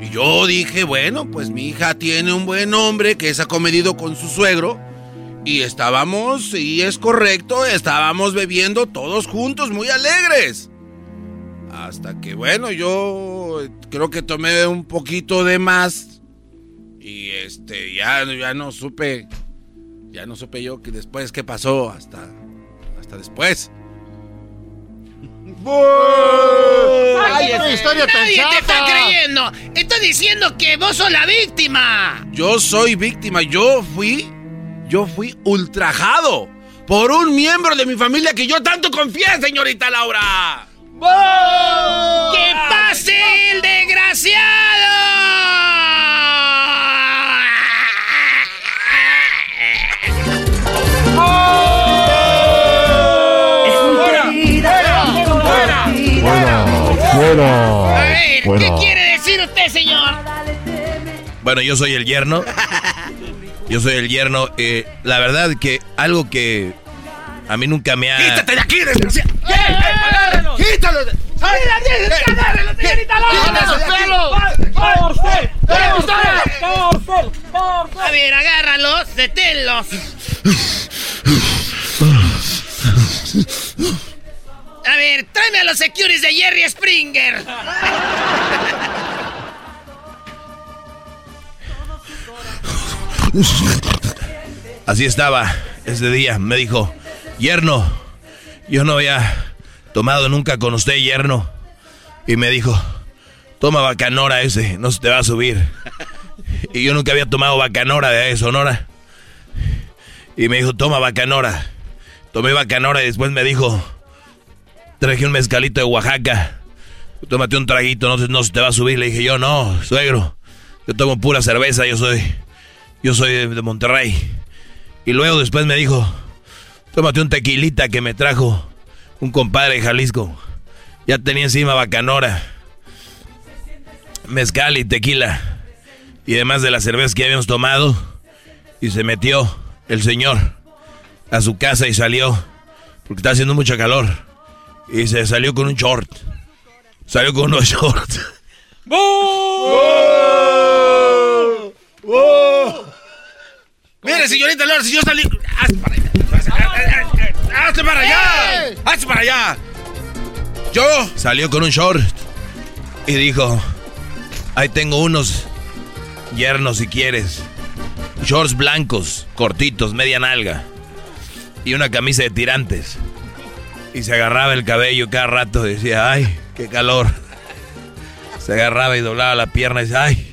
Speaker 7: Y yo dije, bueno, pues mi hija tiene un buen hombre que es acomedido con su suegro. Y estábamos, y es correcto, estábamos bebiendo todos juntos, muy alegres. Hasta que, bueno, yo creo que tomé un poquito de más. Y este, ya, ya no supe, ya no supe yo que después qué pasó hasta, hasta después.
Speaker 10: ¡Ay, esa historia tan
Speaker 4: Nadie te está creyendo. Estás diciendo que vos sos la víctima.
Speaker 7: Yo soy víctima, yo fui, yo fui ultrajado por un miembro de mi familia que yo tanto confié, señorita Laura.
Speaker 4: ¡Que pase el desgraciado!
Speaker 14: Es muy querida. y controvertida.
Speaker 4: A ver, ¿qué quiere decir usted, señor?
Speaker 6: Bueno, yo soy el yerno. Yo soy el yerno. eh, la verdad que algo que a mí nunca me ha...
Speaker 7: ¡Quítate de aquí, desgraciado!
Speaker 5: ¡Agárralo!
Speaker 7: ¡Quítalo! de-
Speaker 5: ¡Agárralo, señorita Laura!
Speaker 4: A ver, agárralos, deténlos. A ver, tráeme a los securities de Jerry Springer. *laughs* *laughs*
Speaker 6: Así estaba ese día. Me dijo, yerno, yo no había tomado nunca con usted, yerno. Y me dijo, toma bacanora ese, no se te va a subir. Y yo nunca había tomado bacanora de Sonora. Y me dijo, toma bacanora. Tomé bacanora y después me dijo, traje un mezcalito de Oaxaca. Tómate un traguito, no, no se te va a subir. Le dije yo, no, suegro. Yo tomo pura cerveza, yo soy, yo soy de, Monterrey. Y luego después me dijo, tómate un tequilita que me trajo un compadre de Jalisco. Ya tenía encima bacanora, mezcal y tequila. Y además de la cerveza que habíamos tomado. Y se metió el señor a su casa y salió. Porque está haciendo mucho calor. Y se salió con un short. Salió con unos *laughs* shorts.
Speaker 7: Mire, señorita Laura, si yo salí. ¡Hazte para allá! ¡Hazte para allá! ¡Hazte para allá! Yo.
Speaker 6: Salió con un short. Y dijo, ahí tengo unos yernos si quieres. Shorts blancos, cortitos, media nalga. Y una camisa de tirantes. Y se agarraba el cabello cada rato y decía, ay, qué calor. Se agarraba y doblaba la pierna y decía, ay.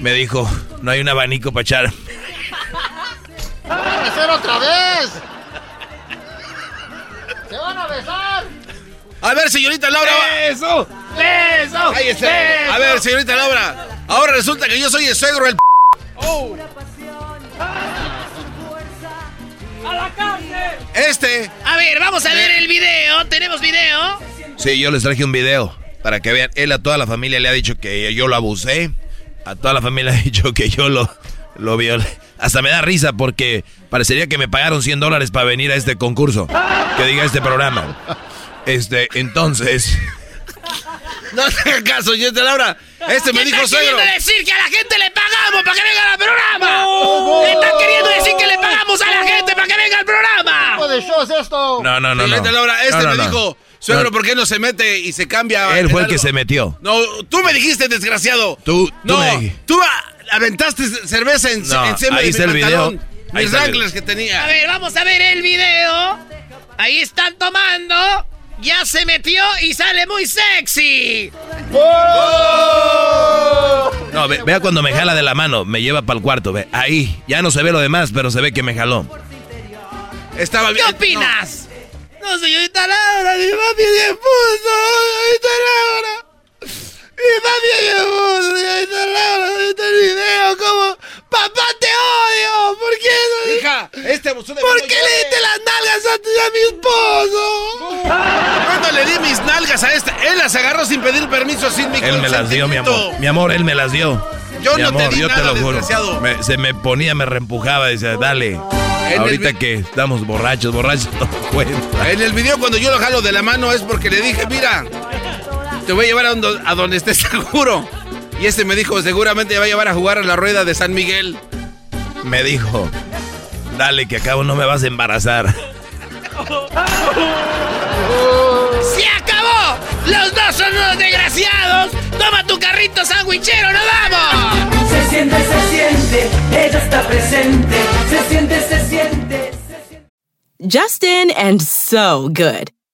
Speaker 6: Me dijo, no hay un abanico para echar.
Speaker 10: ¡Van a hacer otra vez! ¡Se van a besar!
Speaker 7: A ver, señorita Laura.
Speaker 5: ¡Eso!
Speaker 4: beso.
Speaker 7: Ahí está. A ver, señorita Laura. Ahora resulta que yo soy el suegro del. Oh.
Speaker 4: ¡A la cárcel!
Speaker 7: Este.
Speaker 4: A ver, vamos a ver el video. ¿Tenemos video?
Speaker 6: Sí, yo les traje un video para que vean. Él a toda la familia le ha dicho que yo lo abusé. A toda la familia le ha dicho que yo lo, lo violé. Hasta me da risa porque parecería que me pagaron 100 dólares para venir a este concurso. Que diga este programa. Este, entonces. *laughs*
Speaker 7: No te caso, señorita Laura. Este me dijo suegro.
Speaker 4: queriendo decir que a la gente le pagamos para que venga al programa? ¿Está queriendo decir que le pagamos a la gente para que venga al programa?
Speaker 10: ¿Qué de show es esto?
Speaker 6: No, no, no. No.
Speaker 7: Laura, este
Speaker 6: No, no,
Speaker 7: me
Speaker 6: no.
Speaker 7: dijo, suegro,
Speaker 6: No.
Speaker 7: ¿por qué no se mete y se cambia?
Speaker 6: Él fue el que
Speaker 7: algo?"
Speaker 6: se metió.
Speaker 7: No, tú me dijiste, desgraciado.
Speaker 6: Tú, tú
Speaker 7: No,
Speaker 6: me-
Speaker 7: tú a- aventaste cerveza en,
Speaker 6: No,
Speaker 7: encima
Speaker 6: ahí
Speaker 7: de
Speaker 6: está
Speaker 7: mi
Speaker 6: el video. Ahí
Speaker 7: Mis
Speaker 6: está el
Speaker 7: que tenía.
Speaker 4: A ver, vamos a ver el video. Ahí están tomando. Ya se metió y sale muy sexy.
Speaker 6: No, ve- vea cuando me jala de la mano, me lleva para el cuarto, ve. Ahí, ya no se ve lo demás, pero se ve que me jaló.
Speaker 7: Estaba
Speaker 4: ¿Qué
Speaker 7: bien.
Speaker 4: opinas?
Speaker 5: No, señorita Laura, mi papi es bien puto, señorita Laura. Mi papi es puto, señorita Laura, señorita el video, como... ¡Papá, te odio! ¿Por qué no?
Speaker 7: Hija, este abusó de
Speaker 5: ¿Por qué le diste las nalgas a, tu- a mi esposo?
Speaker 7: ¿Cuándo le di mis nalgas a este? Él las agarró sin pedir permiso, sin mi
Speaker 6: Él me las dio, mi amor. Mi amor, él me las dio.
Speaker 7: Yo
Speaker 6: mi
Speaker 7: no te
Speaker 6: amor,
Speaker 7: di
Speaker 6: yo
Speaker 7: nada,
Speaker 6: te lo juro. Me- se me ponía, me reempujaba, decía, dale. Ahorita que estamos borrachos, borrachos, *laughs* no cuenta.
Speaker 7: En el video cuando yo lo jalo de la mano es porque le dije, mira, te voy a llevar a donde, a donde estés *laughs* seguro. Y este me dijo, seguramente me va a llevar a jugar a la rueda de San Miguel.
Speaker 6: Me dijo, dale que acabo no me vas a embarazar. *laughs*
Speaker 4: ¡Se acabó! ¡Los dos son unos desgraciados! ¡Toma tu carrito sandwichero, nos vamos!
Speaker 14: Se siente, se siente, ella está presente. Se siente, se siente.
Speaker 1: Justin and so good.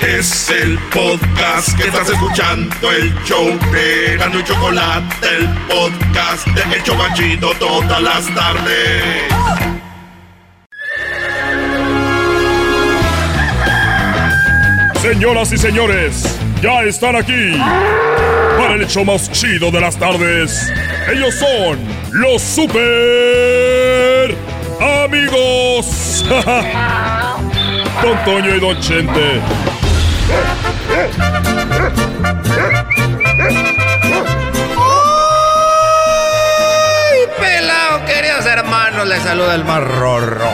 Speaker 2: Es el podcast que estás escuchando, el show de Gano y Chocolate, el podcast de El Chobachito todas las tardes.
Speaker 8: Señoras y señores, ya están aquí para el hecho más chido de las tardes. Ellos son los super amigos. *laughs* Don Toño y Don Chente.
Speaker 15: ¡Ay, pelado, queridos hermanos! Les saluda el más rorro.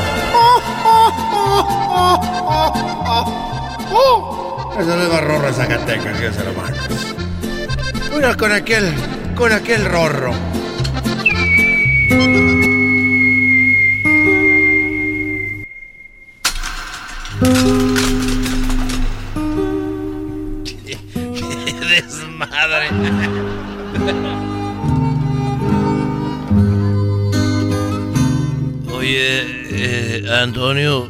Speaker 15: Les saluda el más rorro de Zacatecas, queridos hermanos. Mira, con aquel, con aquel rorro.
Speaker 4: ¡Qué desmadre!
Speaker 6: Oye, eh, Antonio.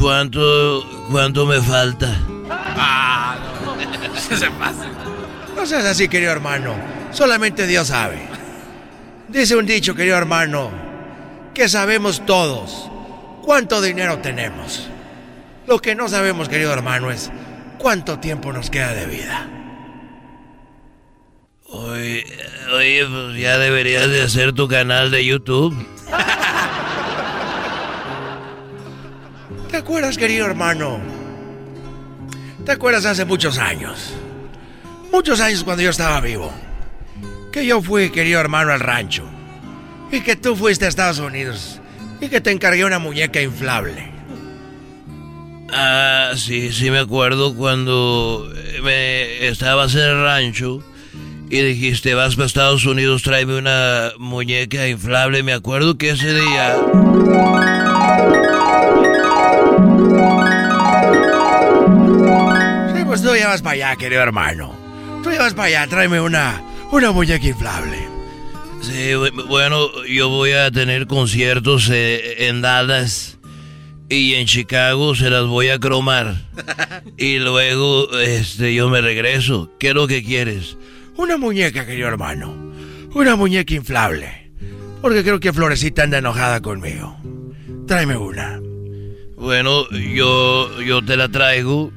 Speaker 6: ¿Cuánto, ¿Cuánto me falta?
Speaker 15: Ah, no. se pasa. No seas así, querido hermano. Solamente Dios sabe. Dice un dicho, querido hermano, que sabemos todos cuánto dinero tenemos. Lo que no sabemos, querido hermano, es cuánto tiempo nos queda de vida.
Speaker 6: Oye, oye, pues ya deberías de hacer tu canal de YouTube.
Speaker 15: ¿Te acuerdas, querido hermano? ¿Te acuerdas hace muchos años? Muchos años cuando yo estaba vivo. Que yo fui, querido hermano, al rancho. Y que tú fuiste a Estados Unidos. Y que te encargué una muñeca inflable.
Speaker 6: Ah, sí, sí me acuerdo cuando me estabas en el rancho y dijiste, vas para Estados Unidos, tráeme una muñeca inflable. Me acuerdo que ese día...
Speaker 15: Sí, pues tú ya vas para allá, querido hermano. Tú ya vas para allá, tráeme una, una muñeca inflable.
Speaker 6: Sí, bueno, yo voy a tener conciertos eh, en Dallas y en Chicago se las voy a cromar. *laughs* Y luego, este, yo me regreso. ¿Qué es lo que quieres?
Speaker 15: Una muñeca, querido hermano. Una muñeca inflable. Porque creo que Florecita anda enojada conmigo. Tráeme una.
Speaker 6: Bueno, yo, yo te la traigo.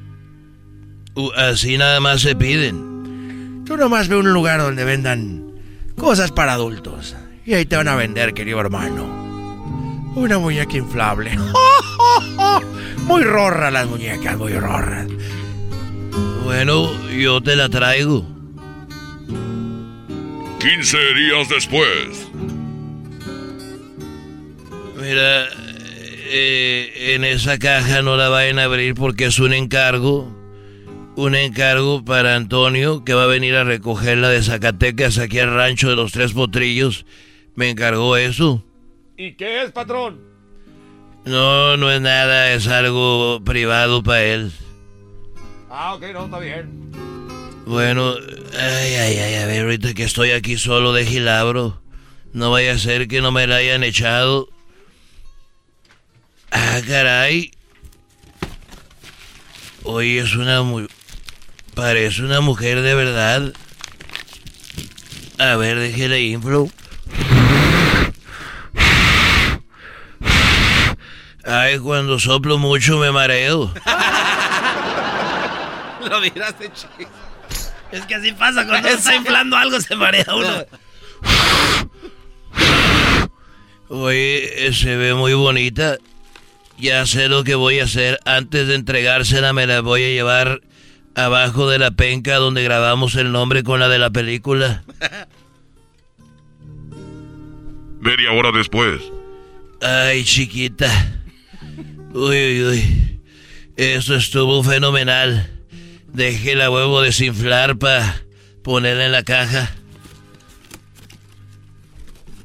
Speaker 6: Así nada más se piden.
Speaker 15: Tú nomás ve un lugar donde vendan cosas para adultos. Y ahí te van a vender, querido hermano. Una muñeca inflable. *laughs* Muy rorra las muñecas, muy rorras.
Speaker 6: Bueno, yo te la traigo.
Speaker 8: 15 días después.
Speaker 6: Mira, eh, en esa caja no la vayan a abrir porque es un encargo. Un encargo para Antonio que va a venir a recogerla de Zacatecas aquí al rancho de los Tres Potrillos. Me encargó eso.
Speaker 8: ¿Y qué es, patrón?
Speaker 6: No, no es nada, es algo privado para él.
Speaker 8: Ah, ok, no, está bien.
Speaker 6: Bueno, ay, ay, ay, a ver, ahorita que estoy aquí solo de Gilabro, no vaya a ser que no me la hayan echado. Ah, caray. Oye, es una muy... Parece una mujer de verdad. A ver, déjele inflo. Ay, cuando soplo mucho me mareo. *laughs*
Speaker 7: Lo miraste, chico.
Speaker 4: Es que así pasa cuando *laughs* está inflando algo, se marea uno.
Speaker 6: Oye, se ve muy bonita. Ya sé lo que voy a hacer. Antes de entregársela me la voy a llevar abajo de la penca donde grabamos el nombre con la de la película. *laughs*
Speaker 8: Media hora después.
Speaker 6: Ay, chiquita. Uy, uy, uy. Eso estuvo fenomenal. Dejé la huevo desinflar para ponerla en la caja.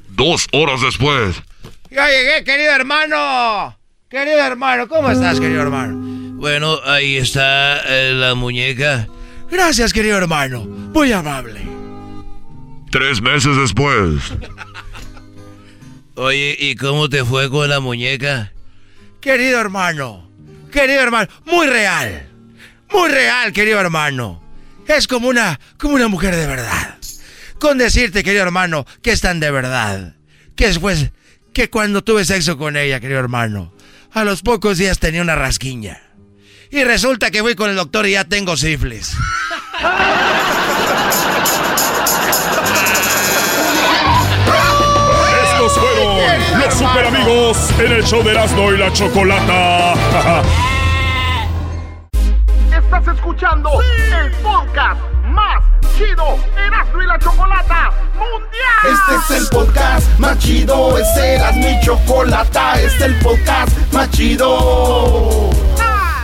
Speaker 8: Dos horas después.
Speaker 15: Ya llegué, querido hermano. Querido hermano, ¿cómo estás, querido hermano?
Speaker 6: Bueno, ahí está eh, la muñeca.
Speaker 15: Gracias, querido hermano. Muy amable.
Speaker 8: Tres meses después.
Speaker 6: Oye, ¿y cómo te fue con la muñeca?
Speaker 15: Querido hermano, querido hermano, muy real. Muy real, querido hermano. Es como una, como una mujer de verdad. Con decirte, querido hermano, que es tan de verdad. Que después, que cuando tuve sexo con ella, querido hermano, a los pocos días tenía una rasquiña. Y resulta que voy con el doctor y ya tengo sífilis.
Speaker 8: Estos fueron los super amigos en el show de Erasmo y la Chocolata.
Speaker 2: Estás escuchando el podcast más chido Erasmo y la Chocolata Mundial.
Speaker 16: Este es el podcast más chido, es Erasmo y Chocolata, este es el podcast más chido.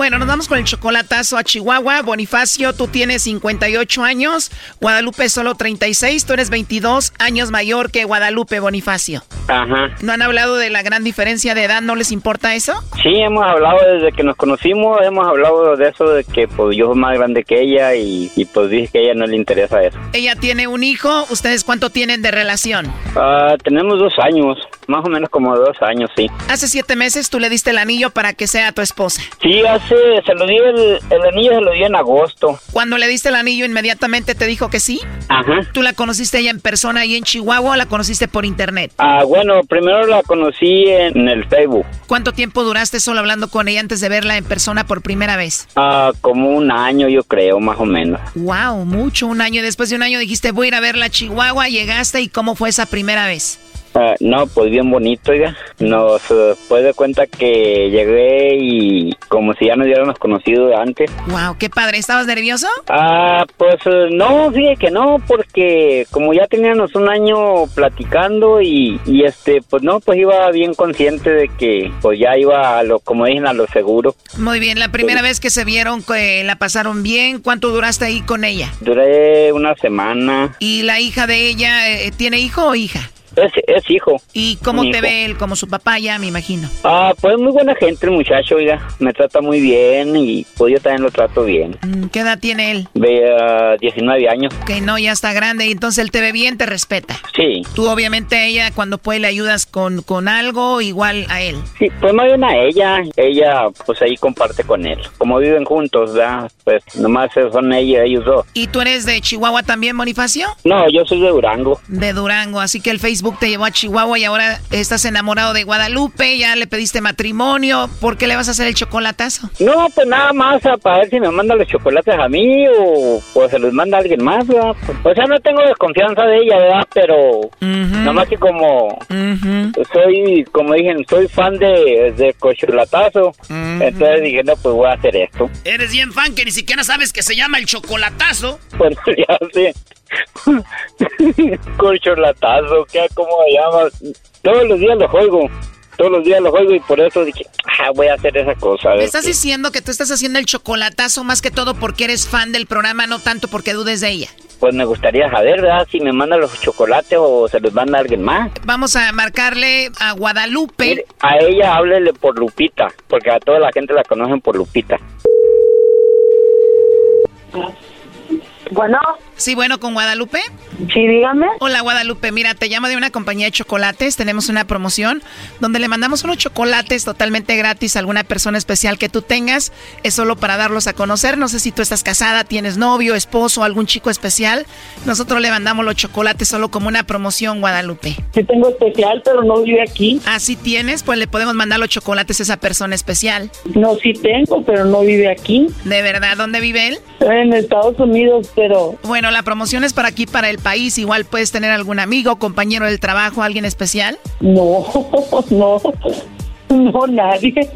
Speaker 17: Bueno, nos vamos con el chocolatazo a Chihuahua. Bonifacio, tú tienes 58 años. Guadalupe solo 36. Tú eres 22 años mayor que Guadalupe Bonifacio.
Speaker 18: Ajá.
Speaker 17: ¿No han hablado de la gran diferencia de edad? ¿No les importa eso?
Speaker 18: Sí, hemos hablado desde que nos conocimos, hemos hablado de eso, de que pues yo soy más grande que ella y, y pues dije que a ella no le interesa eso.
Speaker 17: Ella tiene un hijo. ¿Ustedes cuánto tienen de relación?
Speaker 18: Ah, tenemos dos años, más o menos como dos años, sí.
Speaker 17: Hace siete meses tú le diste el anillo para que sea tu esposa.
Speaker 18: Sí, hace, se lo di el, el anillo, se lo di en agosto.
Speaker 17: Cuando le diste el anillo, inmediatamente te dijo que sí.
Speaker 18: Ajá.
Speaker 17: ¿Tú la conociste ella en persona ahí en Chihuahua o la conociste por internet?
Speaker 18: Ah, bueno, primero la conocí en el Facebook.
Speaker 17: ¿Cuánto tiempo duraste solo hablando con ella antes de verla en persona por primera vez?
Speaker 18: Ah, como un año, yo creo, más o menos.
Speaker 17: Wow, mucho, un año. Y después de un año dijiste, voy a ir a verla a Chihuahua, llegaste y cómo fue esa primera vez.
Speaker 18: Ah, no, pues bien bonito, oiga. Nos pues de cuenta que llegué y como si ya nos hubiéramos conocido antes.
Speaker 17: Wow, qué padre. ¿Estabas nervioso?
Speaker 18: Ah, pues eh, no, fíjate que no, porque como ya teníamos un año platicando y, y este, pues no, pues iba bien consciente de que pues ya iba a lo, como dicen, a lo seguro.
Speaker 17: Muy bien, la primera vez que se vieron, que la pasaron bien, ¿cuánto duraste ahí con ella?
Speaker 18: Duré una semana.
Speaker 17: ¿Y la hija de ella eh, tiene hijo o hija?
Speaker 18: Es, es hijo.
Speaker 17: ¿Y cómo te
Speaker 18: hijo.
Speaker 17: ve él? Como su papá ya, me imagino.
Speaker 18: Ah, pues muy buena gente el muchacho, oiga. Me trata muy bien y pues yo también lo trato bien.
Speaker 17: Mm, ¿Qué edad tiene él?
Speaker 18: Ve a 19 años.
Speaker 17: Que no, ya está grande y entonces él te ve bien, te respeta.
Speaker 18: Sí.
Speaker 17: Tú obviamente ella cuando puede le ayudas con, con algo igual a él.
Speaker 18: Sí, pues más bien a ella. Ella pues ahí comparte con él. Como viven juntos, ¿verdad? Pues nomás son ella, ellos dos.
Speaker 17: ¿Y tú eres de Chihuahua también, Bonifacio?
Speaker 18: No, yo soy de Durango.
Speaker 17: De Durango, así que el Facebook te llevó a Chihuahua y ahora estás enamorado de Guadalupe, ya le pediste matrimonio, ¿por qué le vas a hacer el chocolatazo?
Speaker 18: No, pues nada más a- para ver si me manda los chocolates a mí o pues se los manda a alguien más, ¿verdad? O sea, no tengo desconfianza de ella, ¿verdad? Pero nomás que como soy, como dije, soy fan de, de Cochulatazo, entonces dije, no, pues voy a hacer esto.
Speaker 4: Eres bien fan que ni siquiera sabes que se llama el chocolatazo.
Speaker 18: Pues *laughs* ya sé. *laughs* Corcholatazo, ¿qué? ¿Cómo se llama? Todos los días lo juego. Todos los días lo juego y por eso dije, ah, voy a hacer esa cosa.
Speaker 17: Me estás
Speaker 18: qué-
Speaker 17: diciendo que tú estás haciendo el chocolatazo más que todo porque eres fan del programa, no tanto porque dudes de ella.
Speaker 18: Pues me gustaría saber, ¿verdad? Si me manda los chocolates o se los manda alguien más.
Speaker 17: Vamos a marcarle a Guadalupe.
Speaker 18: A ella háblele por Lupita, porque a toda la gente la conocen por Lupita.
Speaker 17: Bueno. Sí, bueno, con Guadalupe.
Speaker 19: Sí, dígame.
Speaker 17: Hola, Guadalupe. Mira, te llamo de una compañía de chocolates. Tenemos una promoción donde le mandamos unos chocolates totalmente gratis a alguna persona especial que tú tengas. Es solo para darlos a conocer. No sé si tú estás casada, tienes novio, esposo, algún chico especial. Nosotros le mandamos los chocolates solo como una promoción, Guadalupe.
Speaker 19: Sí tengo especial, pero no vive aquí.
Speaker 17: Ah, sí tienes, pues le podemos mandar los chocolates a esa persona especial.
Speaker 19: No, sí tengo, pero no vive aquí.
Speaker 17: ¿De verdad? ¿Dónde vive él?
Speaker 19: En Estados Unidos, pero...
Speaker 17: Bueno, la promoción es para aquí, para el país. Igual puedes tener algún amigo, compañero del trabajo, alguien especial.
Speaker 19: No, *laughs* no, no, nadie.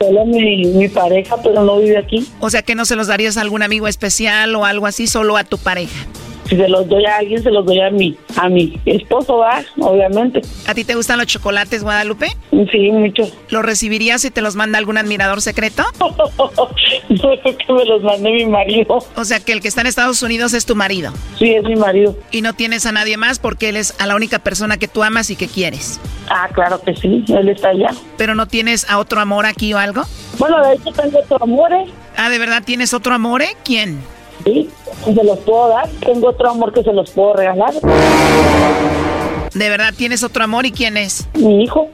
Speaker 19: Solo mi, mi pareja, pero no vive aquí.
Speaker 17: O sea que no se los darías a algún amigo especial o algo así, solo a tu pareja.
Speaker 19: Si se los doy a alguien, se los doy a mi, a mi esposo, va, obviamente.
Speaker 17: ¿A ti te gustan los chocolates, Guadalupe?
Speaker 19: Sí, mucho.
Speaker 17: ¿Los recibirías si te los manda algún admirador secreto? *laughs*
Speaker 19: No, que me los mande mi marido.
Speaker 17: O sea que el que está en Estados Unidos es tu marido.
Speaker 19: Sí, es mi marido.
Speaker 17: Y no tienes a nadie más porque él es a la única persona que tú amas y que quieres.
Speaker 19: Ah, claro que sí, él está allá.
Speaker 17: ¿Pero no tienes a otro amor aquí o algo?
Speaker 19: Bueno, de hecho tengo otro amor, ¿eh?
Speaker 17: Ah, ¿de verdad tienes otro amor? eh? ¿Quién?
Speaker 19: Sí, se los puedo dar. Tengo otro amor que se los puedo regalar.
Speaker 17: ¿De verdad tienes otro amor y quién es?
Speaker 19: Mi hijo.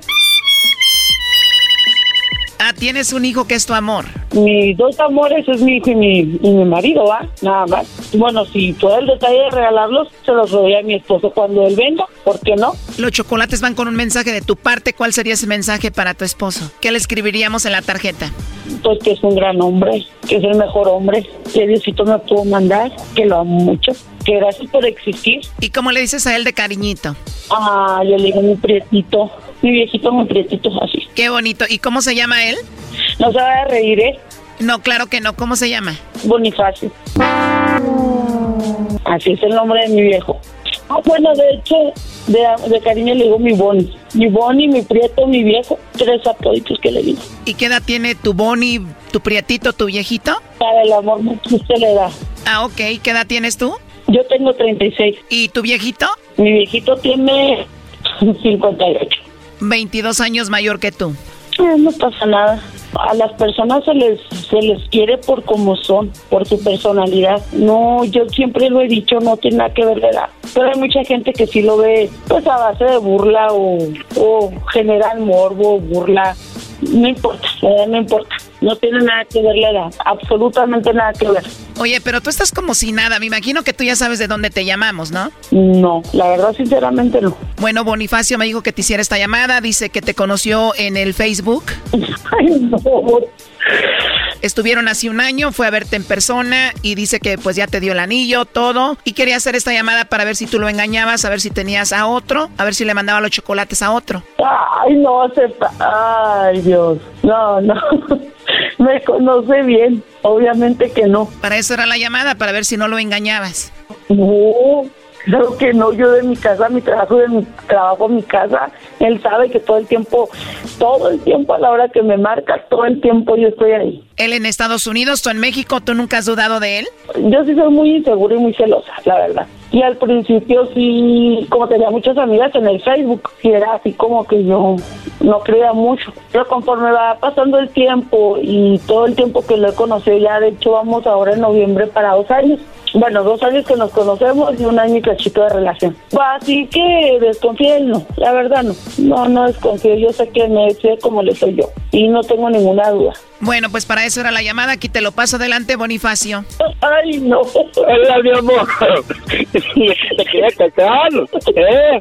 Speaker 17: Tienes un hijo que es tu amor.
Speaker 19: Mis dos amores es mi hijo y mi, y mi marido, ¿va? Nada más. Bueno, si todo el detalle de regalarlos, se los doy a mi esposo cuando él venga. ¿Por qué no?
Speaker 17: Los chocolates van con un mensaje de tu parte. ¿Cuál sería ese mensaje para tu esposo? ¿Qué le escribiríamos en la tarjeta?
Speaker 19: Pues que es un gran hombre, que es el mejor hombre que Diosito me pudo mandar, que lo amo mucho, que gracias por existir.
Speaker 17: ¿Y cómo le dices a él de cariñito?
Speaker 19: Ah, yo le digo mi prietito, mi viejito, mi prietito, así.
Speaker 17: Qué bonito. ¿Y cómo se llama él?
Speaker 19: No se va a reír, ¿eh?
Speaker 17: No, claro que no. ¿Cómo se llama?
Speaker 19: Bonifacio. Así es el nombre de mi viejo. Ah, bueno, de hecho, De, de cariño le digo mi Bonnie. Mi Bonnie, mi Prieto, mi viejo. Tres apoditos que le digo.
Speaker 17: ¿Y qué edad tiene tu Bonnie, tu Prietito, tu viejito?
Speaker 19: Para el amor usted le da.
Speaker 17: Ah, ok. ¿Qué edad tienes tú?
Speaker 19: Yo tengo 36.
Speaker 17: ¿Y tu viejito?
Speaker 19: Mi viejito tiene 58.
Speaker 17: 22 años mayor que tú.
Speaker 19: Eh, no pasa nada. A las personas se les se les quiere por como son, por su personalidad. No, yo siempre lo he dicho, no tiene nada que ver la edad. Pero hay mucha gente que sí lo ve pues a base de burla o, o general morbo, burla. No importa, edad no importa. No tiene nada que ver la edad, absolutamente nada que ver.
Speaker 17: Oye, pero tú estás como si nada. Me imagino que tú ya sabes de dónde te llamamos, ¿no?
Speaker 19: No, la verdad, sinceramente no.
Speaker 17: Bueno, Bonifacio me dijo que te hiciera esta llamada. Dice que te conoció en el Facebook. *laughs*
Speaker 19: Ay, no.
Speaker 17: Estuvieron hace un año, fue a verte en persona y dice que pues ya te dio el anillo, todo. Y quería hacer esta llamada para ver si tú lo engañabas, a ver si tenías a otro, a ver si le mandaba los chocolates a otro.
Speaker 19: Ay, no, acepta. Ay, Dios. No, no. *laughs* Me conoce bien. Obviamente que no.
Speaker 17: Para eso era la llamada, para ver si no lo engañabas.
Speaker 19: No, claro que no. Yo de mi casa, mi trabajo, de mi trabajo, mi casa. Él sabe que todo el tiempo, todo el tiempo a la hora que me marca, todo el tiempo yo estoy ahí.
Speaker 17: Él en Estados Unidos, tú en México, ¿tú nunca has dudado de él?
Speaker 19: Yo sí soy muy insegura y muy celosa, la verdad. Y al principio sí, como tenía muchas amigas en el Facebook, sí era así como que yo no creía mucho. Pero conforme va pasando el tiempo y todo el tiempo que lo he conocido, ya de hecho vamos ahora en noviembre para dos años. Bueno, dos años que nos conocemos y un año y cachito de relación. Así que desconfío él no, la verdad no. No, no desconfío. Yo sé que me sé como le soy yo y no tengo ninguna duda.
Speaker 17: Bueno, pues para eso era la llamada. Aquí te lo paso adelante, Bonifacio.
Speaker 19: Ay, no.
Speaker 18: Hola, mi amor. Te quería cachar. ¿eh?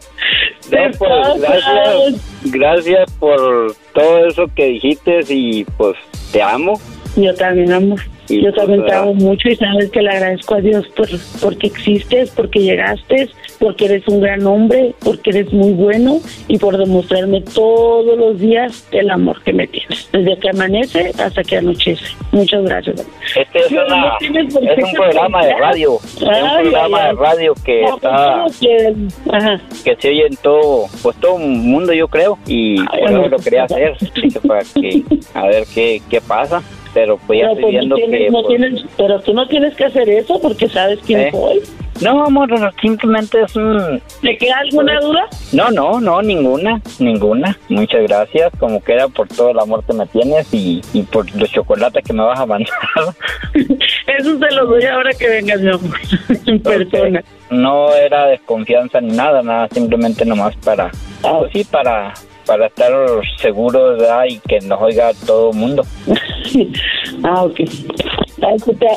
Speaker 18: No, pues, gracias. Gracias por todo eso que dijiste y pues te amo.
Speaker 19: Yo también amo.
Speaker 18: Y,
Speaker 19: Yo también
Speaker 18: pues,
Speaker 19: te
Speaker 18: ah,
Speaker 19: amo mucho y sabes que le agradezco a Dios por porque existes, porque llegaste, porque eres un gran hombre, porque eres muy bueno y por demostrarme todos los días el amor que me tienes, desde que amanece hasta que anochece. Muchas gracias.
Speaker 18: Este es, una- un programa de radio. Es un programa
Speaker 19: ay,
Speaker 18: de radio que
Speaker 19: No,
Speaker 18: está
Speaker 19: pues, que- ajá.
Speaker 18: que se oye en todo, pues todo el mundo yo creo y por eso lo quería hacer, para que a ver qué, qué pasa, pero pues ya estoy
Speaker 19: pues, no
Speaker 18: viendo
Speaker 19: tienes-
Speaker 18: que
Speaker 19: no
Speaker 18: pues,
Speaker 19: tienes- pero tú no tienes que hacer eso porque sabes quién
Speaker 18: ¿Eh?
Speaker 19: soy.
Speaker 18: no amor, simplemente es un
Speaker 19: ¿Te queda alguna duda?
Speaker 18: no, no, no, ninguna, ninguna. Muchas gracias, como que era por todo el amor que me tienes y, y por los chocolates que me vas a mandar. *laughs*
Speaker 19: Eso te lo doy ahora que vengas, mi amor, *laughs* en persona.
Speaker 18: No era desconfianza ni nada, nada, simplemente nomás para, pues sí, para para estar seguros ¿verdad? y que nos oiga todo el mundo. *laughs*
Speaker 19: Ah, ok.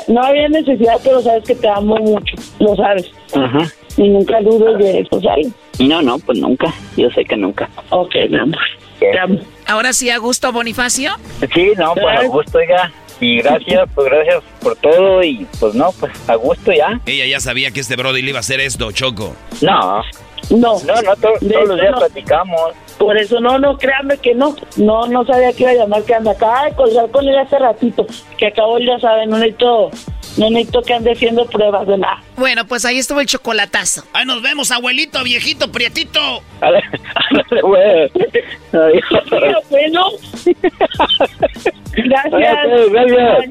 Speaker 19: No había necesidad, pero sabes que te amo mucho, lo sabes.
Speaker 18: Ajá.
Speaker 19: Y nunca dudes de eso, ¿sabes?
Speaker 18: No, no, pues nunca. Yo sé que nunca.
Speaker 19: Ok, mi amor. Te amo.
Speaker 17: Ahora sí, a gusto, Bonifacio.
Speaker 18: Sí, no, pues a gusto, oiga. Y gracias, pues gracias por todo y pues no, pues a gusto ya.
Speaker 6: Ella ya sabía que este Brody le iba a hacer esto, Choco.
Speaker 18: No.
Speaker 19: No.
Speaker 18: No, no, to-
Speaker 19: De
Speaker 18: todos los días
Speaker 19: no.
Speaker 18: platicamos.
Speaker 19: Por eso no, no, créanme que no. No, no sabía que iba a llamar, que anda. Acaba de colgar con él hace ratito. Que acabo, ya saben, no necesito, no necesito que ande haciendo pruebas de nada.
Speaker 17: Bueno, pues ahí estuvo el chocolatazo.
Speaker 4: Ahí nos vemos, abuelito, viejito, prietito. *laughs*
Speaker 18: Güey.
Speaker 19: Pero bueno. *laughs* Gracias.
Speaker 18: Gracias.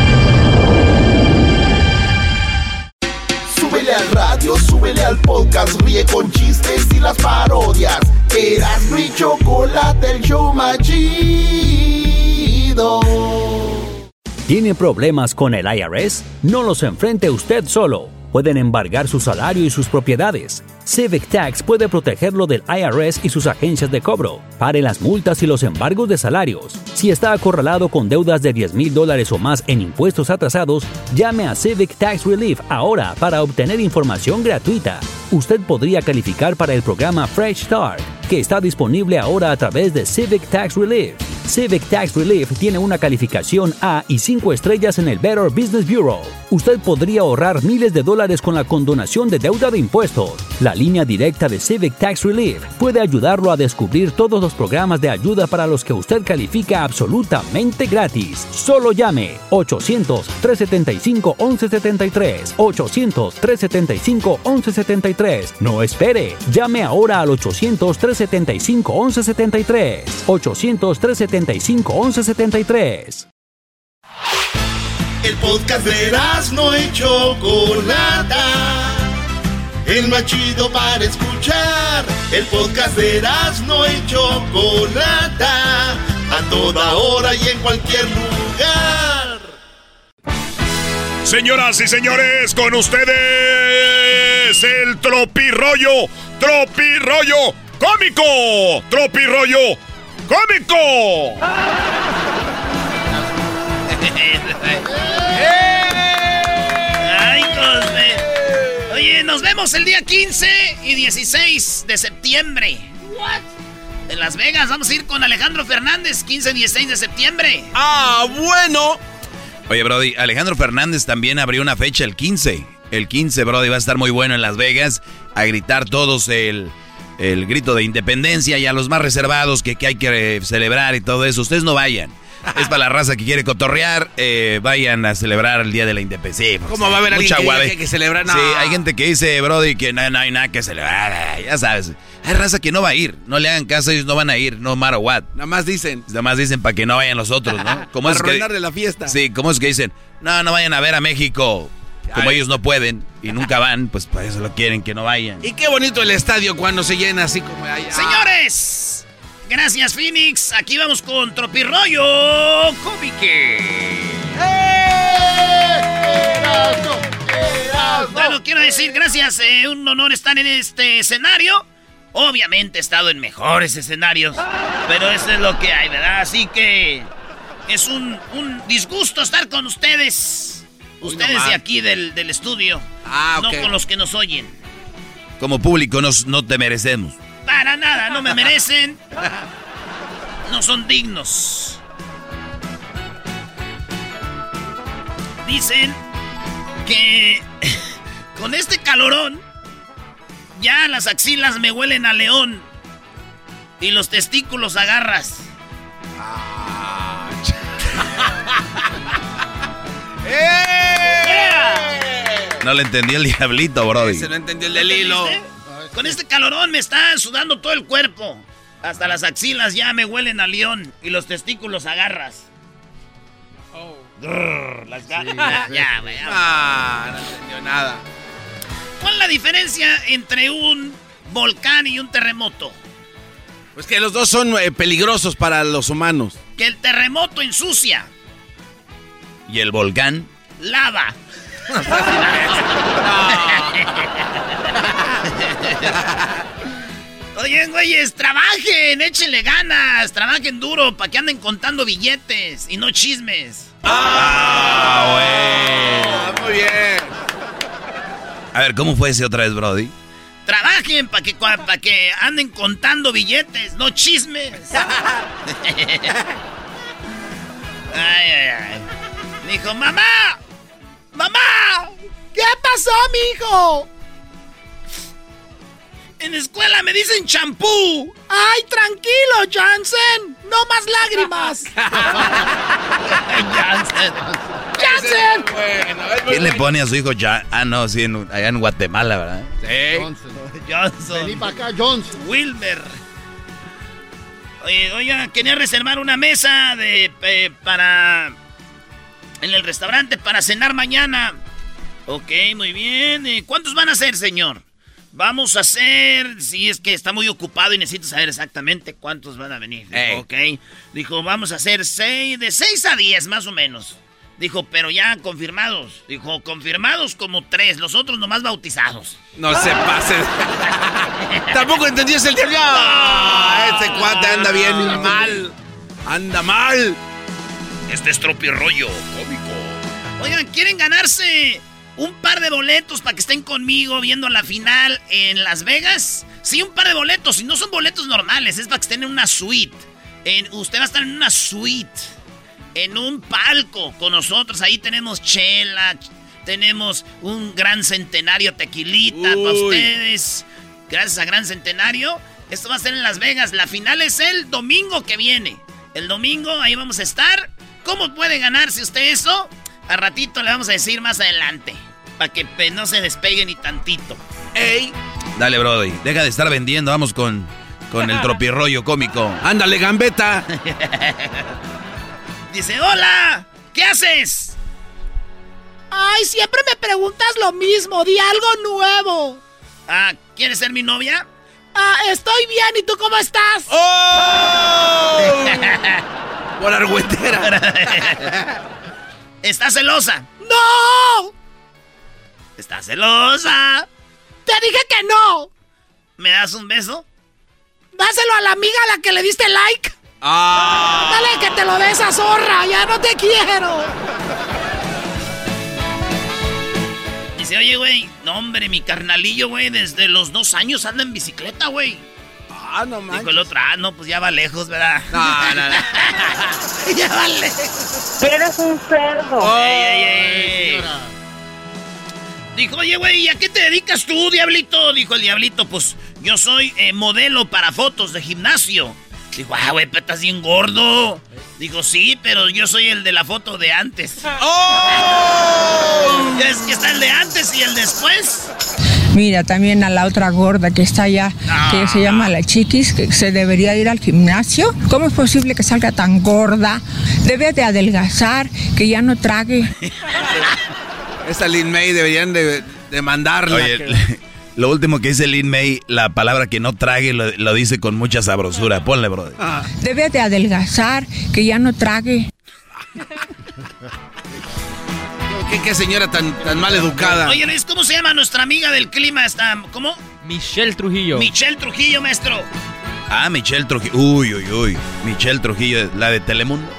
Speaker 2: radio, súbele al podcast, ríe con chistes y las parodias. Eras mi chocolate, el show más chido.
Speaker 20: ¿Tiene problemas con el IRS? No los enfrente usted solo. Pueden embargar su salario y sus propiedades. Civic Tax puede protegerlo del IRS y sus agencias de cobro. Pare las multas y los embargos de salarios. Si está acorralado con deudas de 10 mil dólares o más en impuestos atrasados, llame a Civic Tax Relief ahora para obtener información gratuita. Usted podría calificar para el programa Fresh Start, que está disponible ahora a través de Civic Tax Relief. Civic Tax Relief tiene una calificación A y 5 estrellas en el Better Business Bureau. Usted podría ahorrar miles de dólares con la condonación de deuda de impuestos. La línea directa de Civic Tax Relief puede ayudarlo a descubrir todos los programas de ayuda para los que usted califica absolutamente gratis. Solo llame 800-375-1173. 800-375-1173. No espere. Llame ahora al 800-375-1173. 800-375-1173.
Speaker 2: El podcast de no y Chocolata. El más chido para escuchar. El podcast de no y Chocolata. A toda hora y en cualquier lugar.
Speaker 21: Señoras y señores, con ustedes el tropirroyo, tropirroyo cómico, tropirroyo cómico.
Speaker 4: Ay, Cosme. Oye, nos vemos el día 15 y 16 de septiembre. What? En Las Vegas vamos a ir con Alejandro Fernández, 15 y 16 de septiembre.
Speaker 7: Ah, bueno.
Speaker 6: Oye, Brody, Alejandro Fernández también abrió una fecha el 15. El 15, Brody, va a estar muy bueno en Las Vegas. A gritar todos el, el grito de independencia y a los más reservados que, que hay que celebrar y todo eso. Ustedes no vayan. Es para la raza que quiere cotorrear. Eh, vayan a celebrar el Día de la Independencia.
Speaker 7: ¿Cómo va a haber alguien que, que, que celebrar?
Speaker 6: Sí, hay gente que dice, Brody, que no, hay nada que celebrar. Ya sabes. Hay raza que no va a ir. No le hagan caso, ellos no van a ir, no matter what.
Speaker 7: Nada más dicen.
Speaker 6: Nada más dicen para que no vayan los otros, ¿no? *laughs*
Speaker 7: ¿Cómo para es arruinarle la fiesta.
Speaker 6: Sí, ¿cómo es que dicen? No, no vayan a ver a México. Como ellos no pueden y nunca van, pues para eso lo quieren, que no vayan.
Speaker 7: Y qué bonito el estadio cuando se llena así como allá.
Speaker 4: Señores, gracias Phoenix. Aquí vamos con Tropirroyo Cómique. Bueno, quiero decir, gracias, eh, un honor estar en este escenario. Obviamente he estado en mejores escenarios, pero eso es lo que hay, ¿verdad? Así que es un, un disgusto estar con ustedes. Ustedes de aquí del, del estudio.
Speaker 7: Ah,
Speaker 4: No con los que nos oyen.
Speaker 6: Como público nos, no te merecemos.
Speaker 4: Para nada, no me merecen. *laughs* No son dignos. Dicen que *laughs* con este calorón ya las axilas me huelen a león y los testículos agarras. *laughs*
Speaker 6: No le entendí el diablito, Brody.
Speaker 7: Se no entendió el del hilo.
Speaker 4: Con este calorón me está sudando todo el cuerpo. Hasta las axilas ya me huelen a león y los testículos agarras. Grrr, las ga- *laughs* ya, güey, ya.
Speaker 7: Ah, no entendió nada.
Speaker 4: ¿Cuál es la diferencia entre un volcán y un terremoto?
Speaker 7: Pues que los dos son eh, peligrosos para los humanos.
Speaker 4: Que el terremoto ensucia,
Speaker 6: ¿Y el volcán?
Speaker 4: lava. *laughs* Oye, güeyes, trabajen, échenle ganas, trabajen duro para que anden contando billetes y no chismes.
Speaker 6: Ah, güey.
Speaker 7: Muy bien.
Speaker 6: A ver, ¿cómo fue ese otra vez, Brody?
Speaker 4: Trabajen para que, pa que anden contando billetes, no chismes. *laughs* ay, ay, ay. Dijo, mamá, mamá,
Speaker 5: ¿Qué pasó, mijo?
Speaker 4: en la escuela me dicen champú.
Speaker 5: Ay, tranquilo, Jansen. No más lágrimas. *laughs*
Speaker 4: Jansen.
Speaker 5: Jansen.
Speaker 6: ¿Quién le pone a su hijo ya? Ah, no, sí, en- allá en Guatemala, ¿verdad?
Speaker 7: Sí.
Speaker 10: Johnson.
Speaker 4: Johnson.
Speaker 10: Vení para acá, Johnson.
Speaker 4: Wilmer. Oye, oiga, quería reservar una mesa de eh, para en el restaurante para cenar mañana. Ok, muy bien. Eh, ¿Cuántos van a ser, señor? Vamos a hacer, si es que está muy ocupado y necesito saber exactamente cuántos van a venir. Dijo,
Speaker 7: Ey.
Speaker 4: Ok. Dijo, vamos a hacer seis, de 6 a 10 más o menos. Dijo, pero ya confirmados. Dijo, confirmados como tres, los otros nomás bautizados.
Speaker 7: No se pase. *laughs* Tampoco entendió ese el diablo. Ah, Ese cuate anda bien mal. Anda mal.
Speaker 4: Este es tropirroyo cómico. Oigan, ¿quieren ganarse un par de boletos para que estén conmigo viendo la final en Las Vegas? Sí, un par de boletos. Y no son boletos normales, es para que estén en una suite. En, usted va a estar en una suite, en un palco con nosotros. Ahí tenemos chela, tenemos un gran centenario tequilita para ustedes. Gracias a Gran Centenario. Esto va a ser en Las Vegas. La final es el domingo que viene. El domingo ahí vamos a estar. ¿Cómo puede ganarse usted eso? A ratito le vamos a decir más adelante. Para que pues, no se despegue ni tantito.
Speaker 6: ¡Ey! Dale, Brody. Deja de estar vendiendo. Vamos con, con el tropirroyo cómico.
Speaker 7: Ándale, gambeta. *laughs*
Speaker 4: Dice, hola. ¿Qué haces?
Speaker 5: Ay, siempre me preguntas lo mismo. Di algo nuevo.
Speaker 4: Ah, ¿quieres ser mi novia?
Speaker 5: Ah, estoy bien. ¿Y tú cómo estás?
Speaker 7: ¡Oh! *laughs* Por argüentera. *laughs*
Speaker 4: ¿Estás celosa?
Speaker 5: ¡No!
Speaker 4: ¿Estás celosa?
Speaker 5: Te dije que no.
Speaker 4: ¿Me das un beso?
Speaker 5: Dáselo a la amiga a la que le diste like.
Speaker 7: Ah.
Speaker 5: Dale que te lo des a zorra. Ya no te quiero.
Speaker 4: Dice, oye, güey, no, hombre, mi carnalillo, güey, desde los dos años anda en bicicleta, güey.
Speaker 7: Ah, no manches.
Speaker 4: Dijo el otro, ah, no, pues ya va lejos, ¿verdad?
Speaker 7: No, no, no. *laughs*
Speaker 4: ya va lejos.
Speaker 19: Eres un cerdo.
Speaker 4: Ey, ey, ey. Dijo, oye, güey, ¿y a qué te dedicas tú, diablito? Dijo el diablito, pues yo soy eh, modelo para fotos de gimnasio. Dijo, ah, güey, pero estás bien gordo. Dijo, sí, pero yo soy el de la foto de antes. ¡Oh! Es que está el de antes y el después.
Speaker 22: Mira, también a la otra gorda que está allá, que se llama la chiquis, que se debería ir al gimnasio. ¿Cómo es posible que salga tan gorda? Debe de adelgazar, que ya no trague. *laughs*
Speaker 7: Esa Lin May deberían de, de mandarla.
Speaker 6: Oye,
Speaker 7: que- *laughs*
Speaker 6: lo último que dice Lin May, la palabra que no trague, lo, lo dice con mucha sabrosura. Ponle, Brody.
Speaker 22: Debe de adelgazar, que ya no trague. *laughs*
Speaker 7: ¿Qué, qué señora tan, tan mal educada.
Speaker 4: Oye, Luis, ¿cómo se llama nuestra amiga del clima? Está, ¿Cómo?
Speaker 23: Michelle Trujillo.
Speaker 4: Michelle Trujillo, maestro.
Speaker 6: Ah, Michelle Trujillo. Uy, uy, uy. Michelle Trujillo, la de Telemundo.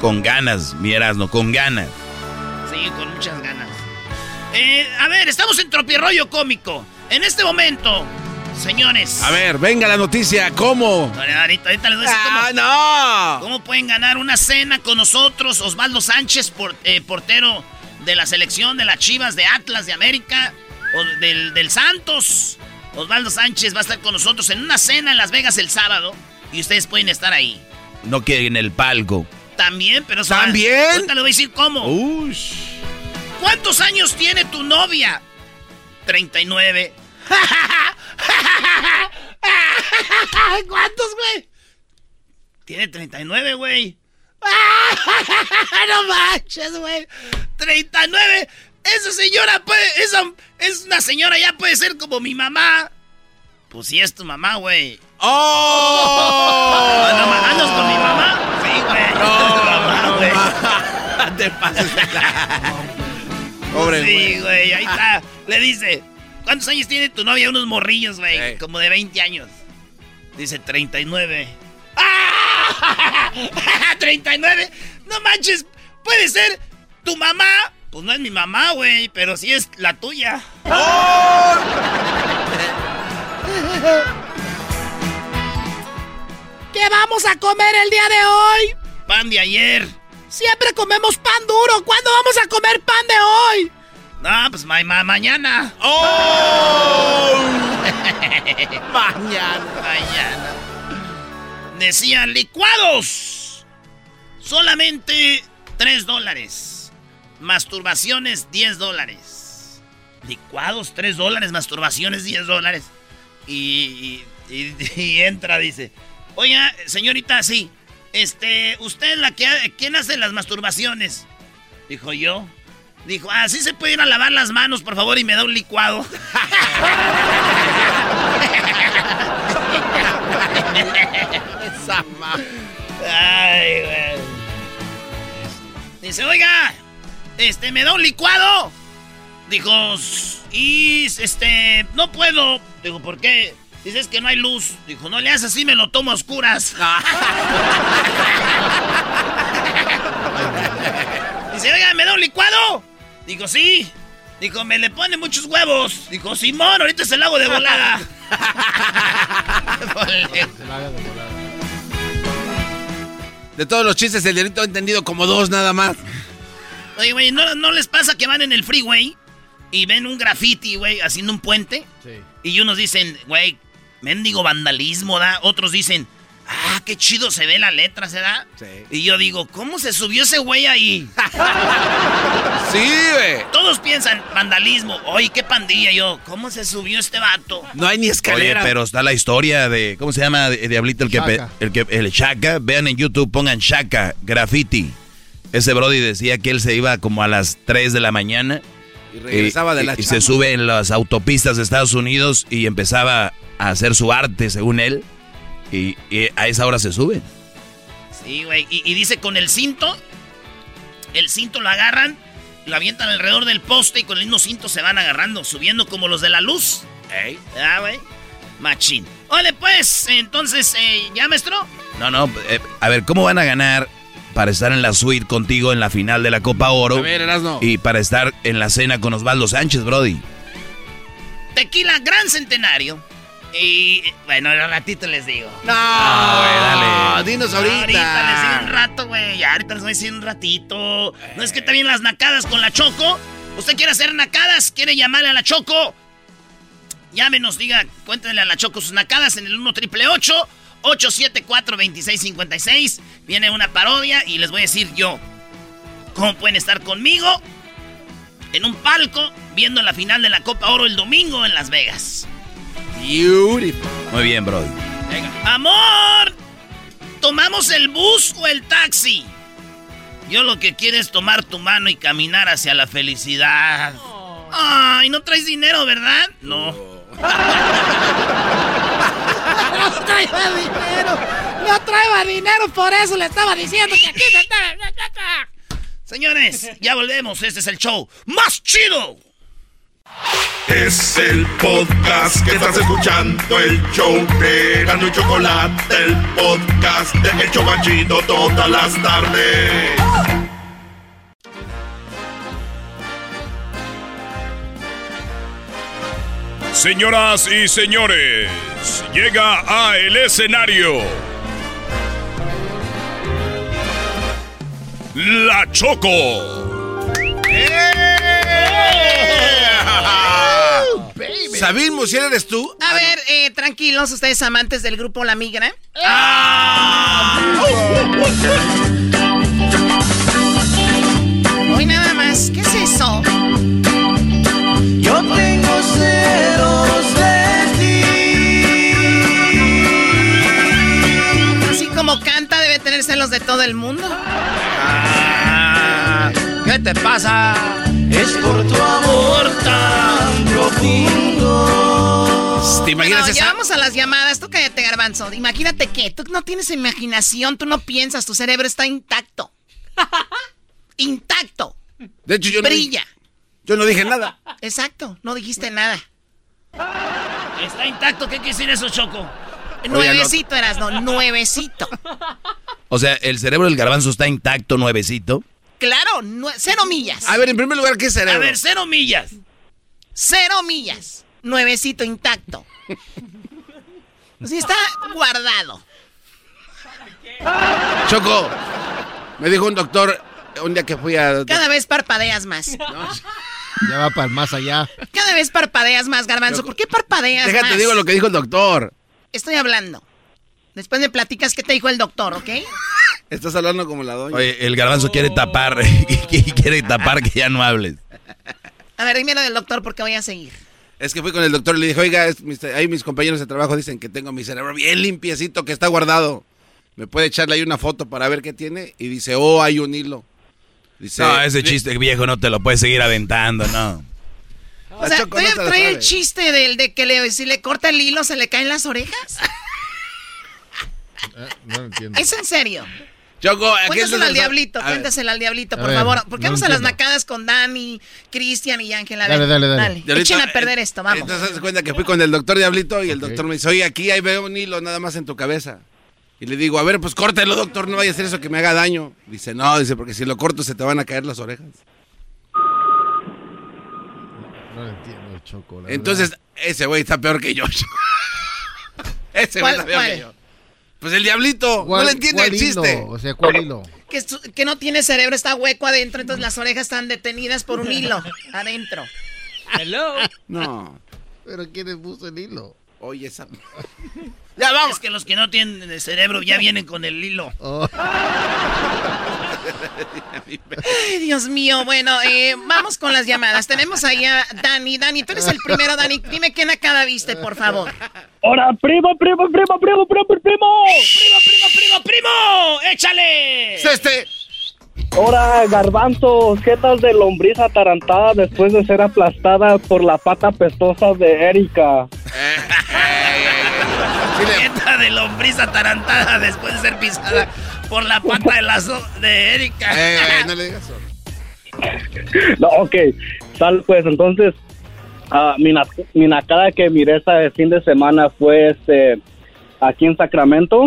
Speaker 6: Con ganas, mi Erasmo, con ganas.
Speaker 4: Sí, con muchas ganas. Eh, a ver, estamos en tropirroyo cómico. En este momento, señores.
Speaker 7: A ver, venga la noticia. ¿Cómo?
Speaker 4: Ahorita, ahorita les voy a decir
Speaker 7: ¡Ah,
Speaker 4: cómo,
Speaker 7: no!
Speaker 4: cómo pueden ganar una cena con nosotros. Osvaldo Sánchez, por- eh, portero de la selección de las Chivas de Atlas de América o del, del Santos. Osvaldo Sánchez va a estar con nosotros en una cena en Las Vegas el sábado y ustedes pueden estar ahí.
Speaker 6: No que en el palco.
Speaker 4: También, pero va-
Speaker 7: ¿También?
Speaker 4: Ahorita les voy a decir cómo. ¿Cuántos años tiene tu novia? 39. *laughs*
Speaker 5: ¿Cuántos, güey?
Speaker 4: Tiene 39, güey. *laughs*
Speaker 5: no manches, güey.
Speaker 4: 39. Esa señora puede. Esa es una señora, ya puede ser como mi mamá. Pues sí, es tu mamá, güey.
Speaker 7: ¡Oh!
Speaker 4: ¿No ¿Andas con mi mamá? Sí, güey.
Speaker 7: No, *laughs*
Speaker 4: mamá, güey.
Speaker 7: Te pases de la- Pobre
Speaker 4: Sí,
Speaker 7: güey.
Speaker 4: güey, ahí está. Le dice, ¿cuántos años tiene tu novia? Unos morrillos, güey.
Speaker 7: Ey.
Speaker 4: Como de 20 años. Dice 39. ¡Ah! *laughs* ¿39? No manches, puede ser tu mamá. Pues no es mi mamá, güey, pero sí es la tuya.
Speaker 5: ¿Qué vamos a comer el día de hoy?
Speaker 4: Pan de ayer.
Speaker 5: Siempre comemos pan duro. ¿Cuándo vamos a comer pan de hoy?
Speaker 4: No, pues ma- ma- mañana.
Speaker 7: ¡Oh! *laughs*
Speaker 4: mañana. Mañana. Decían licuados. Solamente 3 dólares. Masturbaciones 10 dólares. Licuados 3 dólares, masturbaciones 10 dólares. Y, y- y- *laughs* y entra, dice. Oiga, señorita, sí. Este, usted es la que ¿quién hace las masturbaciones? Dijo yo. Dijo, ah, sí se puede ir a lavar las manos, por favor, y me da un licuado.
Speaker 7: Esa
Speaker 4: Ay, güey. Dice, oiga, este, ¿me da un licuado? Dijo, "S- y este, no puedo. Digo, ¿por qué? Dice, es que no hay luz. Dijo, no le haces así, me lo tomo a oscuras. *laughs* Dice, oiga, ¿me da un licuado? Dijo, sí. Dijo, me le pone muchos huevos. Dijo, Simón, ahorita se lo hago de volada. *laughs*
Speaker 7: De todos los chistes, el diablito ha entendido como dos nada más.
Speaker 4: Oye, güey, ¿no, ¿no les pasa que van en el freeway y ven un graffiti, güey, haciendo un puente?
Speaker 10: Sí.
Speaker 4: Y unos dicen, güey, mendigo vandalismo, ¿da? Otros dicen, ah, qué chido se ve la letra, ¿se da?
Speaker 7: Sí.
Speaker 4: Y yo digo, ¿cómo se subió ese güey ahí? *laughs*
Speaker 7: sí, güey.
Speaker 4: Todos piensan vandalismo. Oye, qué pandilla. Yo, ¿cómo se subió este vato?
Speaker 7: No hay ni escalera.
Speaker 6: Oye, pero está la historia de, ¿cómo se llama? De, Diablito, el que, el que, el Shaka. Vean en YouTube, pongan Shaka, graffiti. Ese Brody decía que él se iba como a las 3 de la mañana.
Speaker 7: Y regresaba de la
Speaker 6: y, y se sube en las autopistas de Estados Unidos y empezaba a hacer su arte, según él. Y, y a esa hora se sube.
Speaker 4: Sí, güey. Y, y dice con el cinto, el cinto lo agarran, lo avientan alrededor del poste y con el mismo cinto se van agarrando, subiendo como los de la luz.
Speaker 7: Ey.
Speaker 4: Ah, güey. Machín. Ole, pues, entonces, eh, ¿ya, maestro?
Speaker 6: No, no, eh, a ver, ¿cómo van a ganar para estar en la suite contigo en la final de la Copa Oro?
Speaker 7: A ver, Erasno.
Speaker 6: Y para estar en la cena con Osvaldo Sánchez, Brody.
Speaker 4: Tequila Gran Centenario. Y, bueno, al ratito les digo.
Speaker 7: No,
Speaker 6: güey, dale.
Speaker 7: dinos ahorita.
Speaker 4: Ahorita les digo un rato, güey. Ya, ahorita les voy a decir un ratito. No es que también las nacadas con la Choco. ¿Usted quiere hacer nacadas? ¿Quiere llamarle a la Choco? Llámenos, diga, cuéntenle a la Choco sus nacadas en el 1 triple 874 2656 Viene una parodia y les voy a decir yo cómo pueden estar conmigo en un palco viendo la final de la Copa Oro el domingo en Las Vegas.
Speaker 7: Beautiful.
Speaker 6: Muy bien, Brody.
Speaker 4: ¡Amor! ¿Tomamos el bus o el taxi? Yo lo que quiero es tomar tu mano y caminar hacia la felicidad. Ay, no traes dinero, ¿verdad? No.
Speaker 5: No *laughs* traía dinero. No traía dinero, por eso le estaba diciendo que aquí se estaba.
Speaker 4: Señores, ya volvemos. Este es el show más chido.
Speaker 2: Es el podcast que estás escuchando, el show de y Chocolate, el podcast de El Chobachito todas las tardes.
Speaker 21: Señoras y señores, llega a el escenario La Choco.
Speaker 7: Sabine Musier, ¿eres tú?
Speaker 17: A ver, eh, tranquilos, ustedes amantes del grupo La Migra. Hoy nada más, ¿qué es eso?
Speaker 24: Yo tengo celos de ti.
Speaker 17: Así como canta, debe tener celos de todo el mundo.
Speaker 7: ¿Qué te pasa?
Speaker 24: Es por tu amor tan profundo.
Speaker 7: ¿Te imaginas
Speaker 17: Bueno, ya vamos a las llamadas. Tú cállate, garbanzo. Imagínate que tú no tienes imaginación, tú no piensas, tu cerebro está intacto. *laughs* intacto.
Speaker 7: De hecho, yo no,
Speaker 17: Brilla.
Speaker 7: yo no dije nada.
Speaker 17: Exacto, no dijiste nada.
Speaker 4: Está intacto. ¿Qué quiere decir eso, Choco?
Speaker 17: Nuevecito eras, no, nuevecito.
Speaker 6: O sea, el cerebro del garbanzo está intacto, nuevecito.
Speaker 17: Claro, cero millas.
Speaker 7: A ver, en primer lugar, ¿qué es
Speaker 4: A ver, cero millas.
Speaker 17: Cero millas. Nuevecito intacto. Sí, está guardado.
Speaker 7: Choco, me dijo un doctor un día que fui a...
Speaker 17: Cada vez parpadeas más. *laughs*
Speaker 10: Ya va para más allá.
Speaker 17: Cada vez parpadeas más, garbanzo. ¿Por qué parpadeas
Speaker 7: Déjate,
Speaker 17: más?
Speaker 7: digo lo que dijo el doctor.
Speaker 17: Estoy hablando. Después me platicas qué te dijo el doctor, ¿ok?
Speaker 7: Estás hablando como la doña.
Speaker 6: Oye, el garbanzo quiere tapar, *laughs* quiere tapar que ya no hables.
Speaker 17: A ver, dime lo del doctor porque voy a seguir.
Speaker 7: Es que fui con el doctor y le dije, oiga, es mis- ahí mis compañeros de trabajo dicen que tengo mi cerebro bien limpiecito, que está guardado. ¿Me puede echarle ahí una foto para ver qué tiene? Y dice, oh, hay un hilo. Dice,
Speaker 6: No, ese chiste viejo no te lo puedes seguir aventando, no.
Speaker 17: O sea,
Speaker 7: no
Speaker 17: trae el chiste del de que le, si le corta el hilo se le caen las orejas. *laughs*
Speaker 10: Eh, no lo entiendo.
Speaker 17: ¿Es en serio?
Speaker 7: Choco,
Speaker 17: Cuéntaselo
Speaker 7: no
Speaker 17: al
Speaker 7: se-
Speaker 17: diablito, cuéntaselo al diablito, por
Speaker 10: ver,
Speaker 17: favor. Porque
Speaker 10: no
Speaker 17: vamos a las nacadas con Dani, Cristian y Ángel. A
Speaker 10: Dale, dale, dale.
Speaker 7: Diablito,
Speaker 17: Echen a perder
Speaker 7: eh,
Speaker 17: esto, vamos.
Speaker 7: Entonces, haz cuenta que fui con el doctor Diablito y el doctor me dice, oye, aquí ahí veo un hilo nada más en tu cabeza. Y le digo, a ver, pues córtelo, doctor, no vaya a hacer eso que me haga daño. Dice, no, dice, porque si lo corto se te van a caer las orejas.
Speaker 10: No lo entiendo, Choco. la
Speaker 7: Entonces, ese güey está peor que yo. *laughs* ese güey
Speaker 17: ¿Cuál,
Speaker 7: está peor que
Speaker 17: cuál?
Speaker 7: yo. Pues el diablito. No le entiende el chiste.
Speaker 10: O sea, ¿cuál hilo?
Speaker 17: Que, que no tiene cerebro, está hueco adentro, entonces las orejas están detenidas por un hilo *laughs* adentro.
Speaker 4: Hello.
Speaker 7: No.
Speaker 10: Pero ¿quién le puso el hilo?
Speaker 7: Oye, esa. *laughs*
Speaker 4: Ya vamos. Es que los que no tienen el cerebro ya vienen con el hilo. *laughs*
Speaker 10: Oh.
Speaker 17: Ay, Dios mío. Bueno, eh, vamos con las llamadas. Tenemos ahí a Dani. Dani, tú eres el primero, Dani. Dime qué nacada viste, por favor.
Speaker 23: ¡Hola, primo, primo, primo, primo, primo, primo!
Speaker 4: ¡Primo, primo, primo, primo! ¡Échale!
Speaker 7: Este.
Speaker 23: Ahora, garbanzos, ¿qué tal de lombriz atarantada después de ser aplastada por la pata pestosa de Erika? *laughs*
Speaker 4: Dieta de lombriz atarantada después de ser pisada por la pata de lazo de Erika.
Speaker 7: Eh, no le digas eso. *laughs*
Speaker 23: No, ok. Sal, pues entonces, ah, mi, mi nacada que miré este fin de semana fue este, aquí en Sacramento.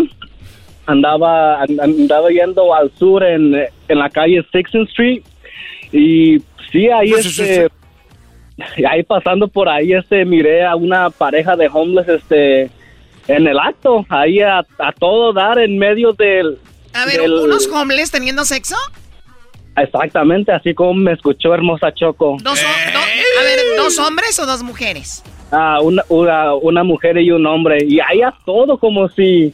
Speaker 23: Andaba, and- andaba yendo al sur en, en la calle Sixth Street. Y sí, ahí
Speaker 7: Pues,
Speaker 23: este, y ahí pasando por ahí este miré a una pareja de homeless este en el acto, ahí a, a todo dar en medio del
Speaker 17: A ver,
Speaker 23: del-
Speaker 17: ¿unos homeless teniendo sexo?
Speaker 23: Exactamente, así como me escuchó hermosa Choco.
Speaker 17: Dos, ho- do- a ver, ¿dos hombres o dos mujeres?
Speaker 23: Ah, una, una, una mujer y un hombre. Y ahí a todo como si,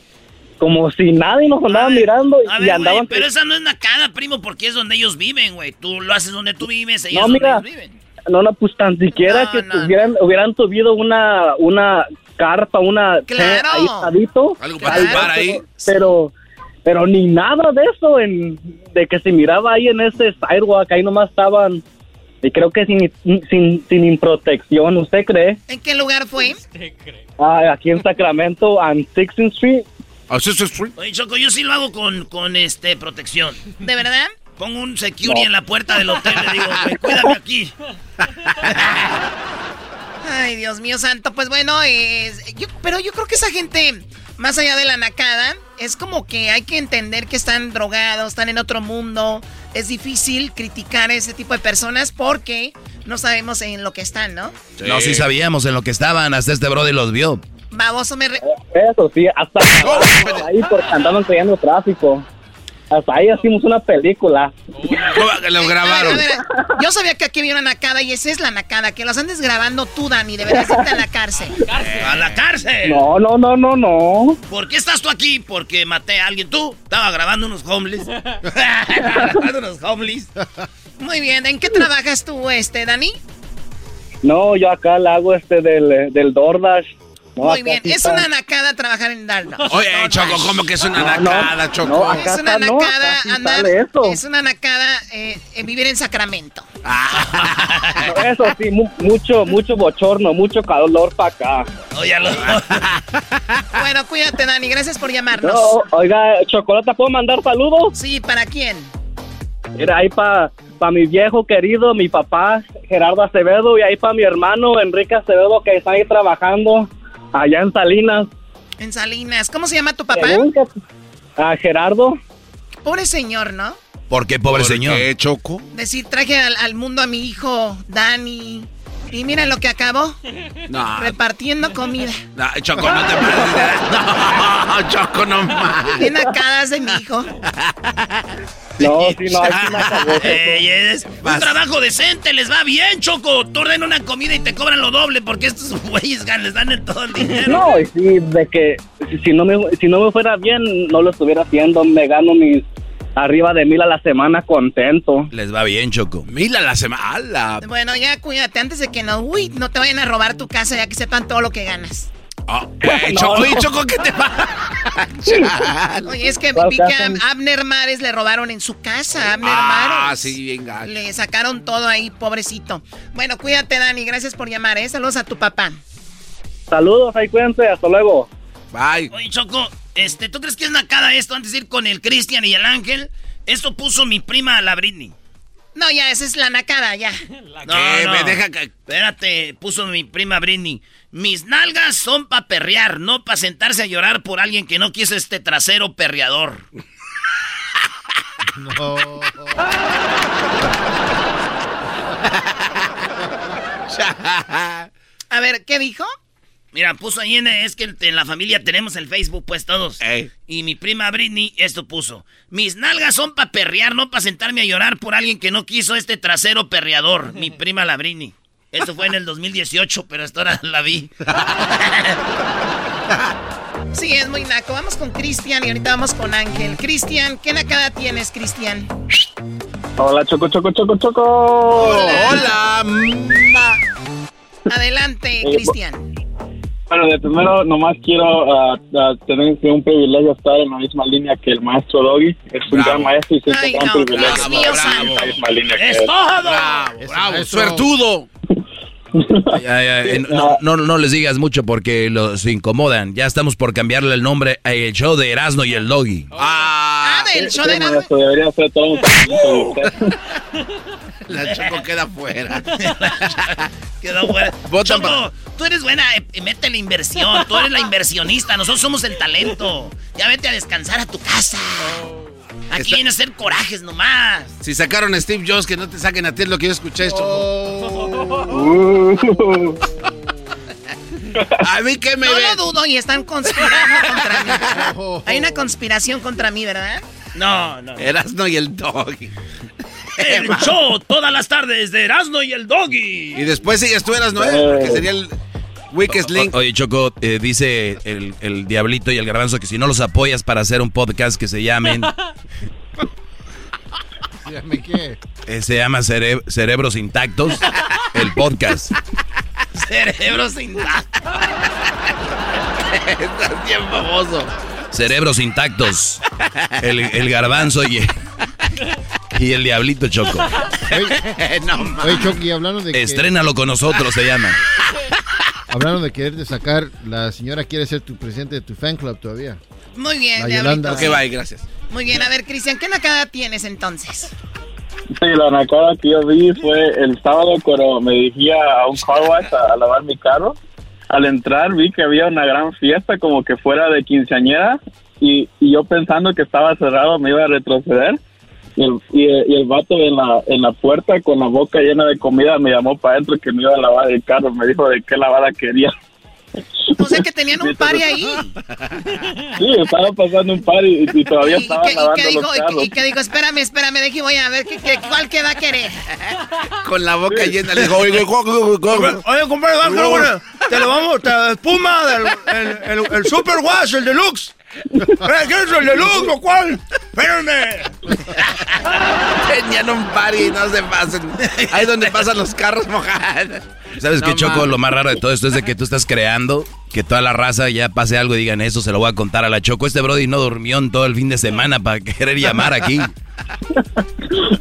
Speaker 23: como si nadie nos andaba mirando
Speaker 4: A
Speaker 23: y
Speaker 4: ver,
Speaker 23: andaban.
Speaker 4: pero esa no es nacada, primo, porque es donde ellos viven, güey. Tú lo haces donde tú vives, ellos
Speaker 23: No,
Speaker 4: donde
Speaker 23: mira,
Speaker 4: ellos viven.
Speaker 23: no, no, pues tan siquiera que tuvieran, hubieran subido una, una carpa, una
Speaker 17: Claro.
Speaker 23: ahí estadito.
Speaker 7: Algo para tapar ahí.
Speaker 23: pero- Pero, ni nada de eso, en, de que se miraba ahí en ese sidewalk, ahí nomás estaban, y creo que sin, sin, sin protección, ¿usted cree?
Speaker 17: ¿En qué lugar fue?
Speaker 23: Ah, aquí en Sacramento, en Sixth Street.
Speaker 4: Oye, Choco, yo sí lo hago con, con este protección.
Speaker 17: ¿De verdad?
Speaker 4: Pongo un security
Speaker 23: No.
Speaker 4: en la puerta del hotel, le digo, cuídame aquí. *laughs*
Speaker 17: Ay, Dios mío santo. Pues bueno, es- yo- pero yo creo que esa gente, más allá de la nacada, es como que hay que entender que están drogados, están en otro mundo. Es difícil criticar a ese tipo de personas porque no sabemos en lo que están, ¿no?
Speaker 6: No, sí sabíamos en lo que estaban, hasta este brother los vio.
Speaker 17: Baboso me... re-
Speaker 23: Eso sí, hasta *laughs* ahí porque andaban trayendo tráfico. Hasta ahí hicimos una película.
Speaker 7: Lo
Speaker 17: A ver, a ver, yo sabía que aquí había una nacada y esa es la nacada. Que los andes grabando tú, Dani. Deberías irte a la cárcel. *laughs*
Speaker 4: ¡A la cárcel!
Speaker 23: No, no, no, no, no.
Speaker 4: ¿Por qué estás tú aquí? Porque maté a alguien. ¿Tú? Estaba grabando unos homeless. *laughs* grabando unos homeless.
Speaker 17: Muy bien. ¿En qué trabajas tú, este, Dani?
Speaker 23: No, yo acá le hago este del, del DoorDash.
Speaker 17: Muy bien. Es una nacada trabajar en Dardo.
Speaker 7: Oye, Choco, ¿cómo que es una
Speaker 23: No, no,
Speaker 7: nacada, Choco?
Speaker 17: Es una
Speaker 23: está, no,
Speaker 17: nacada
Speaker 23: acá sí
Speaker 17: andar. Es una nacada eh, eh, vivir en Sacramento.
Speaker 23: No, Eso sí, mu- mucho, mucho bochorno, mucho calor para acá.
Speaker 4: Óyalo.
Speaker 17: Bueno, cuídate, Dani. Gracias por llamarnos.
Speaker 23: No, oiga, Chocolata, ¿puedo mandar saludos?
Speaker 17: Sí, ¿para quién?
Speaker 23: Mira, ahí para pa mi viejo querido, mi papá Gerardo Acevedo, y ahí para mi hermano Enrique Acevedo, que está ahí trabajando allá en Salinas.
Speaker 17: En Salinas. ¿Cómo se llama tu papá?
Speaker 23: A Gerardo.
Speaker 17: Pobre señor, ¿no?
Speaker 6: ¿Por qué, pobre señor?
Speaker 7: ¿Qué, Choco?
Speaker 17: Decir, traje al, al mundo a mi hijo, Dani. Y mira lo que acabó.
Speaker 7: No,
Speaker 17: Repartiendo comida.
Speaker 7: no, Choco, no te pases. *laughs* No, Choco, no más.
Speaker 17: Bien acadas de mi hijo. *laughs*
Speaker 23: No, sí, no, ahí sí *laughs* me acabó.
Speaker 4: Ey, es un trabajo decente, les va bien, Choco. Tú ordena una comida y te cobran lo doble porque estos *laughs* güeyes les dan el todo el dinero.
Speaker 23: No, y sí, de que si no, me, si no me fuera bien, no lo estuviera haciendo. Me gano mis arriba de mil a la semana contento.
Speaker 6: Les va bien, Choco.
Speaker 7: Mil a la semana.
Speaker 17: Bueno, ya cuídate antes de que no, uy, no te vayan a robar tu casa ya que sepan todo lo que ganas.
Speaker 7: Güey, Choco, oye, Choco, ¿qué te pasa? *laughs*
Speaker 17: Oye, es que
Speaker 23: ¿Cuál
Speaker 17: vi que a Abner Mares le robaron en su casa. Abner
Speaker 7: Ah,
Speaker 17: Mares.
Speaker 7: sí, bien gacho.
Speaker 17: Le sacaron todo ahí, pobrecito. Bueno, cuídate, Dani. Gracias por llamar, ¿eh? Saludos a tu papá.
Speaker 23: Saludos, ahí cuídense, hasta luego.
Speaker 7: Bye.
Speaker 4: Oye, Choco, este, ¿tú crees que es nacada esto antes de ir con el Cristian y el Ángel? Esto puso mi prima la Britney.
Speaker 17: No, ya, esa es la nacada, ya. *laughs*
Speaker 4: No,
Speaker 7: ¿Qué?
Speaker 4: no.
Speaker 7: Me deja que...
Speaker 4: Espérate, puso mi prima Britney. Mis nalgas son pa' perrear, no pa' sentarse a llorar por alguien que no quiso este trasero perreador. *laughs*
Speaker 10: No. *laughs*
Speaker 17: A ver, ¿qué dijo?
Speaker 4: Mira, puso ahí en, es que en la familia tenemos el Facebook, pues todos. Y mi prima Britney esto puso. Mis nalgas son para perrear, no para sentarme a llorar por alguien que no quiso este trasero perreador. Mi prima la Britney. Eso fue en el 2018, pero hasta ahora la vi. *laughs*
Speaker 17: Sí, es muy naco. Vamos con Cristian y ahorita vamos con Ángel. Cristian, ¿qué nacada tienes, Cristian?
Speaker 25: Hola, Choco, Choco, Choco, Choco.
Speaker 7: Hola.
Speaker 17: Adelante, Cristian.
Speaker 25: Bueno, de primero, nomás quiero uh, tener un privilegio estar en la misma línea que el maestro Doggy. Es un gran maestro y siempre es un privilegio estar en la misma línea que
Speaker 4: ¡Es todo!
Speaker 7: Bravo, bravo, suertudo. *laughs*
Speaker 6: Ya, ya, eh, no, no, no les digas mucho porque los incomodan. Ya estamos por cambiarle el nombre al show de Erasmo y el Doggy.
Speaker 17: Ah, del show de
Speaker 25: Sí,
Speaker 17: Erasmo.
Speaker 25: maestro, debería ser todo un *laughs*
Speaker 7: La Choco queda fuera. *laughs*
Speaker 4: Quedó fuera.
Speaker 7: Votan
Speaker 4: Choco, tú eres buena, eh, mete la inversión. Tú eres la inversionista. Nosotros somos el talento. Ya vete a descansar a tu casa. Aquí
Speaker 7: Está-
Speaker 4: viene a hacer corajes nomás.
Speaker 7: Si sacaron a Steve Jobs, que no te saquen a ti es lo que yo escuché esto. *laughs* A mí que me
Speaker 17: No
Speaker 7: ve.
Speaker 17: lo dudo y están conspirando contra mí. *laughs* Hay una conspiración contra mí, ¿verdad?
Speaker 4: No, no.
Speaker 7: Erasno y el Doggy.
Speaker 4: El *laughs* show todas las tardes de Erasmo y el Doggy.
Speaker 7: Y después sigues tú, Erasno, ¿eh? Que sería el weakest link.
Speaker 6: O- oye, Choco, eh, dice el, el Diablito y el Garbanzo que si no los apoyas para hacer un podcast que se llamen...
Speaker 10: Dígame qué.
Speaker 6: eh, se llama Cere- Cerebros Intactos, el podcast.
Speaker 4: Cerebros intactos.
Speaker 7: Estás bien famoso.
Speaker 6: Cerebros Intactos, el, el Garbanzo y el, y el Diablito Choco. *laughs*
Speaker 7: no, ma-
Speaker 10: Oye, Chucky, hablando de que,
Speaker 6: Estrénalo con nosotros, se llama.
Speaker 10: Hablando de quererte sacar, la señora quiere ser tu presidente de tu fan club todavía.
Speaker 17: Muy bien,
Speaker 10: La. Yolanda.
Speaker 7: Ok, bye, gracias.
Speaker 17: Muy bien, a ver, Cristian, ¿qué nacada tienes entonces?
Speaker 25: Sí, la nacada que yo vi fue el sábado cuando me dirigía a un car wash a, a lavar mi carro. Al entrar vi que había una gran fiesta como que fuera de quinceañera y, y yo pensando que estaba cerrado me iba a retroceder y el, y, el- y el vato en la, en la puerta con la boca llena de comida me llamó para adentro que me iba a lavar el carro. Me dijo de qué lavada quería.
Speaker 17: O sea que tenían un *laughs* party ahí.
Speaker 25: Sí, estaba pasando un par y, y todavía *laughs*
Speaker 17: ¿Y
Speaker 25: estaba
Speaker 17: qué, y
Speaker 25: lavando
Speaker 17: qué
Speaker 25: los
Speaker 17: dijo? ¿Y
Speaker 25: carros.
Speaker 17: ¿Y qué dijo? Espérame, espérame, deje, voy a ver qué, qué- cuál que va a querer. *laughs*
Speaker 7: Con la boca llena. Le digo, oye,
Speaker 15: compadre, que te lo vamos, te espuma del el, el, el Super Wash, el Deluxe. Eh, ¿Qué es el cuál? Espérenme.
Speaker 7: Tenían un party y no se pasen. Ahí donde pasan los carros mojados.
Speaker 6: ¿Sabes qué,
Speaker 7: No
Speaker 6: Choco?
Speaker 7: mames.
Speaker 6: Lo más raro de todo esto es de que tú estás creando que toda la raza ya pase algo y digan eso, se lo voy a contar a la Choco. Este Brody no durmió en todo el fin de semana para querer llamar aquí.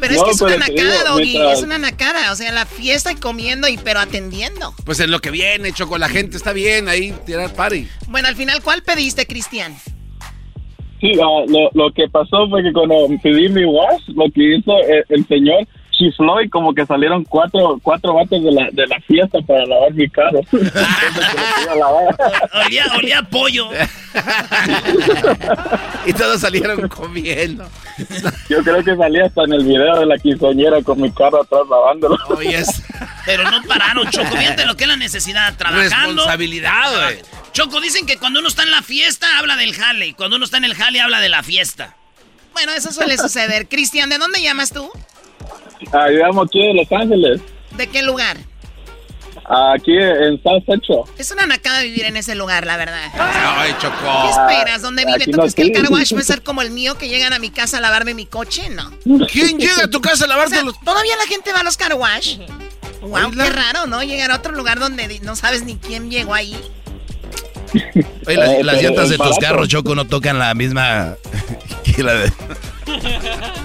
Speaker 17: Pero es
Speaker 25: No,
Speaker 17: que es una nacada, Doggy.
Speaker 25: mientras-
Speaker 17: Es una nacada. O sea, la fiesta y comiendo, y pero atendiendo.
Speaker 7: Pues en lo que viene, Choco, la gente está bien ahí, tirar party.
Speaker 17: Bueno, al final, ¿cuál pediste, Cristian?
Speaker 25: Sí, ah, lo, lo que pasó fue que cuando pedí mi wash, lo que hizo el, el señor chifló y como que salieron cuatro cuatro vatos de la, de la fiesta para lavar mi carro. Lavar. *laughs*
Speaker 4: Olía, olía a pollo.
Speaker 7: Y todos salieron comiendo.
Speaker 25: Yo creo que salí hasta en el video de la quinceañera con mi carro atrás lavándolo.
Speaker 7: Oye, es
Speaker 4: Pero no pararon, Choco. Fíjate lo que es la necesidad. Trabajando.
Speaker 7: responsabilidad, güey.
Speaker 4: Choco, dicen que cuando uno está en la fiesta, habla del jale. Y cuando uno está en el jale, habla de la fiesta.
Speaker 17: Bueno, eso suele *laughs* suceder. Cristian, ¿de dónde llamas tú?
Speaker 25: Ah, yo llamo aquí de Los Ángeles,
Speaker 17: ¿De qué lugar?
Speaker 25: aquí en South Central.
Speaker 17: Es una nacada vivir en ese lugar, la verdad.
Speaker 7: Ay,
Speaker 17: ¿Qué
Speaker 7: Choco.
Speaker 17: esperas? ¿Dónde vive?
Speaker 25: aquí
Speaker 17: ¿Tú
Speaker 25: no
Speaker 17: crees que el car wash va a ser como el mío que llegan a mi casa a lavarme mi coche? No.
Speaker 7: ¿Quién llega a tu casa a
Speaker 17: O
Speaker 7: lavarte
Speaker 17: sea,
Speaker 7: los...
Speaker 17: todavía la gente va a los car wash. Wow, qué raro, ¿no? Llegar a otro lugar donde no sabes ni quién llegó ahí. *laughs*
Speaker 6: Oye, las,
Speaker 25: Eh,
Speaker 6: las llantas
Speaker 25: es
Speaker 6: de tus carros, Choco, no tocan la misma *laughs* que la de... *laughs*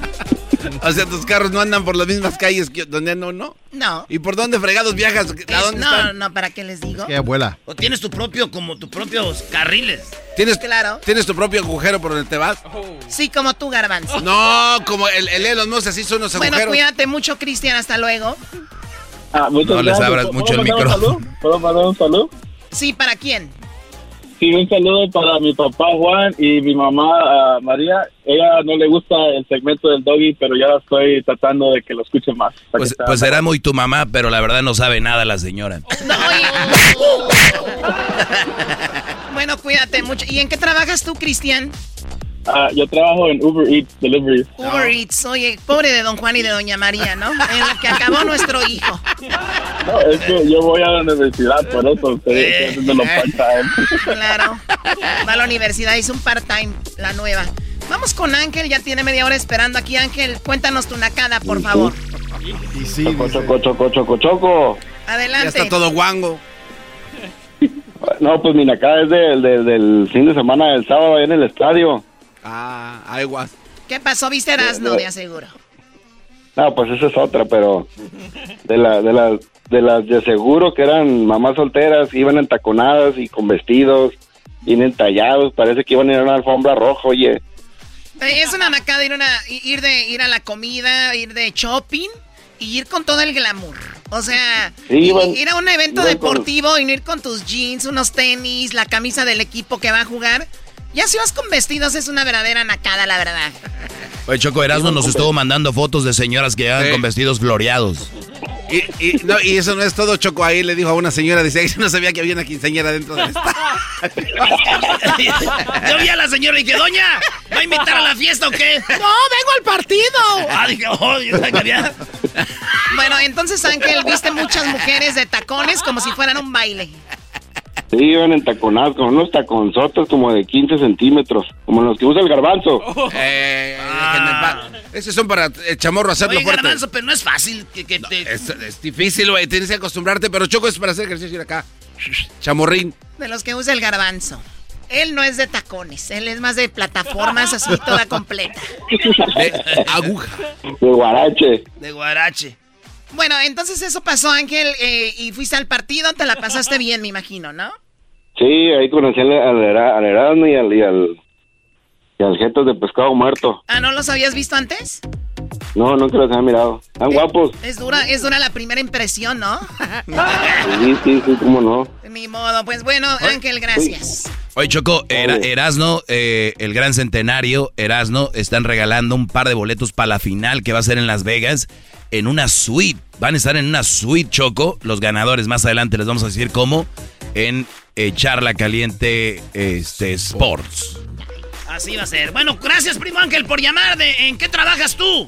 Speaker 7: O sea, tus carros no andan por las mismas calles que donde no, no.
Speaker 17: No.
Speaker 7: ¿Y por dónde fregados viajas? ¿A
Speaker 17: Es-
Speaker 7: dónde
Speaker 17: no,
Speaker 7: están?
Speaker 17: no, ¿para qué les digo?
Speaker 10: Qué abuela.
Speaker 4: O tienes tu propio, como tus propios carriles.
Speaker 7: ¿Tienes,
Speaker 17: Claro.
Speaker 7: ¿Tienes tu propio agujero por donde te vas?
Speaker 17: Sí, como tú, Garbanzo.
Speaker 7: No, como el, el Elon Musk así son los
Speaker 17: Bueno,
Speaker 7: agujeros.
Speaker 17: cuídate mucho, Cristian. Hasta luego.
Speaker 25: Ah, muchas
Speaker 6: No les
Speaker 25: gracias.
Speaker 6: abras
Speaker 25: ¿Puedo
Speaker 6: mucho el
Speaker 25: mandar un
Speaker 6: micrófono.
Speaker 25: saludo? ¿Puedo mandar un saludo?
Speaker 17: Sí, ¿para quién?
Speaker 25: Sí, un saludo para mi papá Juan y mi mamá ah, María. Ella no le gusta el segmento del doggy, pero ya estoy tratando de que lo escuche más.
Speaker 6: Pues, pues será muy tu mamá, pero la verdad no sabe nada la señora. *laughs*
Speaker 17: No, oye. *laughs* mucho. ¿Y en qué trabajas tú, Cristian?
Speaker 25: Ah, yo trabajo en Uber Eats Delivery.
Speaker 17: Uber Eats, oye, pobre de don Juan y de doña María, ¿no? En la que acabó nuestro hijo.
Speaker 25: No, es que yo voy a la universidad, por eso estoy
Speaker 17: Eh.
Speaker 25: haciendo part-time.
Speaker 17: Claro. Va a la universidad, hizo un part-time, la nueva. Vamos con Ángel, ya tiene media hora esperando aquí. Ángel, cuéntanos tu nacada, por favor.
Speaker 10: Y sí,
Speaker 25: choco, choco, choco, choco, choco.
Speaker 17: Adelante.
Speaker 7: guango.
Speaker 25: No, pues mi nacada es del, del, del fin de semana del sábado ahí en el estadio.
Speaker 7: Ah, aguas.
Speaker 17: ¿Qué pasó? ¿Viste Erasno, de aseguro?
Speaker 25: No, pues esa es otra, pero de la, de las de las de seguro que eran mamás solteras, iban entaconadas y con vestidos, bien entallados, parece que iban a ir a una alfombra roja, oye.
Speaker 17: Eh, Es una nacada ir, una, ir, de, ir a la comida, ir de shopping y ir con todo el glamour. O sea,
Speaker 25: Sí,
Speaker 17: i-
Speaker 25: iban-
Speaker 17: ir a un evento
Speaker 25: con-
Speaker 17: deportivo y no ir con tus jeans, unos tenis, la camisa del equipo que va a jugar. Ya si vas con vestidos es una verdadera nacada, la verdad.
Speaker 6: Oye, Choco Erasmo nos estuvo mandando fotos de señoras que llegan
Speaker 7: Sí.
Speaker 6: con vestidos floreados.
Speaker 7: Y, y- no, y eso no es todo, Choco. Ahí le dijo a una señora, dice, "Ay, yo no sabía que había una quinceañera dentro del. *laughs*
Speaker 4: Yo vi a la señora y dije, doña, ¿va a invitar a la fiesta o qué?
Speaker 17: No, vengo al partido.
Speaker 4: Ah, dije, oh, yo sabía que había-
Speaker 17: Bueno, entonces Ángel, viste muchas mujeres de tacones como si fueran un baile.
Speaker 25: Sí, iban entaconadas con unos taconzotes como de 15 centímetros, como los que usa el garbanzo. *laughs*
Speaker 7: Eh, déjenme en paz. Esos son para el chamorro hacerlo
Speaker 4: Oye,
Speaker 7: fuerte.
Speaker 4: garbanzo, pero no es fácil que, que te...
Speaker 7: Es, es difícil, güey. Tienes que acostumbrarte, pero Choco es para hacer ejercicio ir acá. Chamorrín.
Speaker 17: De los que usa el garbanzo. Él no es de tacones, él es más de plataformas así toda completa.
Speaker 7: De aguja.
Speaker 25: De guarache.
Speaker 4: De guarache.
Speaker 17: Bueno, entonces eso pasó, Ángel, eh, y fuiste al partido, te la pasaste bien, me imagino, ¿no?
Speaker 25: Sí, ahí conocí al, al, Era- al Erasmo y al, y al, y al Jetas de pescado muerto.
Speaker 17: Ah, ¿no los habías visto antes?
Speaker 25: No, nunca los había mirado. Están guapos.
Speaker 17: Es dura, es dura la primera impresión, ¿no? *laughs*
Speaker 25: Sí, sí, sí, cómo no.
Speaker 17: Ni modo, pues bueno, Ángel, gracias.
Speaker 6: Oye, Choco, Era- Erasno, eh, el gran centenario, Erasno, están regalando un par de boletos para la final que va a ser en Las Vegas en una suite. Van a estar en una suite, Choco. Los ganadores, más adelante les vamos a decir cómo, en eh, Charla Caliente este, Sports.
Speaker 4: Así va a ser. Bueno, gracias, primo Ángel, por llamar. De, ¿En qué trabajas tú?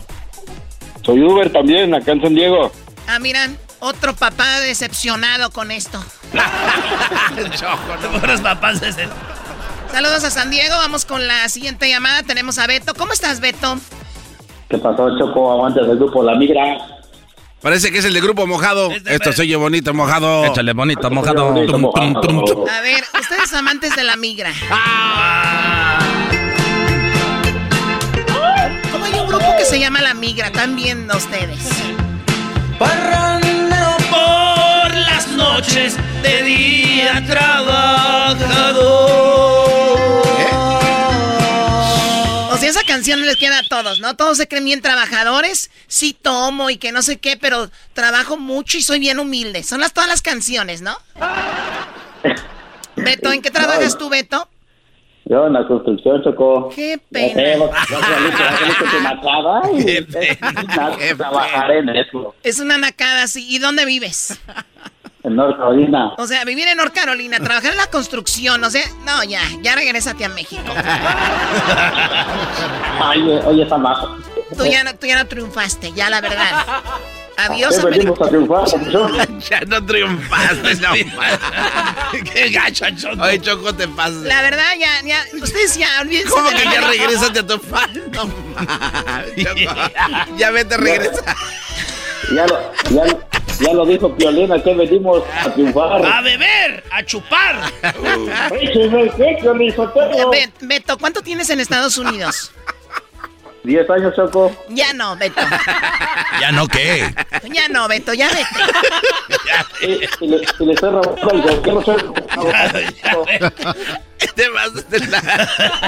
Speaker 25: Soy Uber también, acá en San Diego.
Speaker 17: Ah, miran, otro papá decepcionado con esto. *laughs*
Speaker 4: Choco, no papás de ese.
Speaker 17: Saludos a San Diego, vamos con la siguiente llamada. Tenemos a Beto. ¿Cómo estás, Beto?
Speaker 23: ¿Qué pasó, Choco? Aguante del grupo La Migra.
Speaker 7: Parece que es el de grupo mojado. Esto soy yo bonito mojado.
Speaker 6: Échale bonito mojado.
Speaker 7: Tum, tum, tum, tum.
Speaker 17: A ver, ustedes amantes de la migra. ¿Cómo hay un grupo que se llama La Migra? ¿Están viendo ustedes?
Speaker 4: Parrandero por las noches de día trabajador.
Speaker 17: Esa canción les queda a todos, ¿no? Todos se creen bien trabajadores. Sí tomo y que no sé qué, pero trabajo mucho y soy bien humilde. Son las, todas las canciones, ¿no? *laughs* Beto, ¿en qué trabajas tú, Beto?
Speaker 23: Yo en la construcción, Choco.
Speaker 17: Qué
Speaker 23: sé,
Speaker 17: pena.
Speaker 23: vos- ya saliste, ya saliste tu nacada y- na- Trabajaré en eso.
Speaker 17: Es una nacada, sí. ¿Y dónde vives? *laughs*
Speaker 23: En North Carolina.
Speaker 17: O sea, vivir en North Carolina, trabajar en la construcción, o sea, no, ya, ya regrésate a México. *laughs*
Speaker 23: Ay, oye, está bajo.
Speaker 17: Tú ya no, tú ya no triunfaste, ya la verdad. Adiós,
Speaker 23: ¿Qué venimos a triunfar, *laughs*
Speaker 7: ya no triunfaste, no *laughs*
Speaker 4: Qué gacho, Choco.
Speaker 7: Oye, Choco, te pasas.
Speaker 17: La verdad, ya, ya, ustedes ya, olvídense.
Speaker 7: ¿Cómo que ya
Speaker 17: vida.
Speaker 7: regresas a tu fan? No mames, Choco. Ya vete, regresa.
Speaker 23: Ya lo, ya, ya lo dijo Piolina, que venimos a triunfar.
Speaker 4: A beber, a chupar. *laughs*
Speaker 23: Qué.
Speaker 17: Be- Beto, ¿cuánto tienes en Estados Unidos?
Speaker 23: Diez años, Choco.
Speaker 17: Ya no, Beto.
Speaker 6: ¿Ya no qué?
Speaker 17: Ya no, Beto, ya vete.
Speaker 23: Y, y le, y le estoy robando el gobierno, Choco.
Speaker 7: Te vas de la...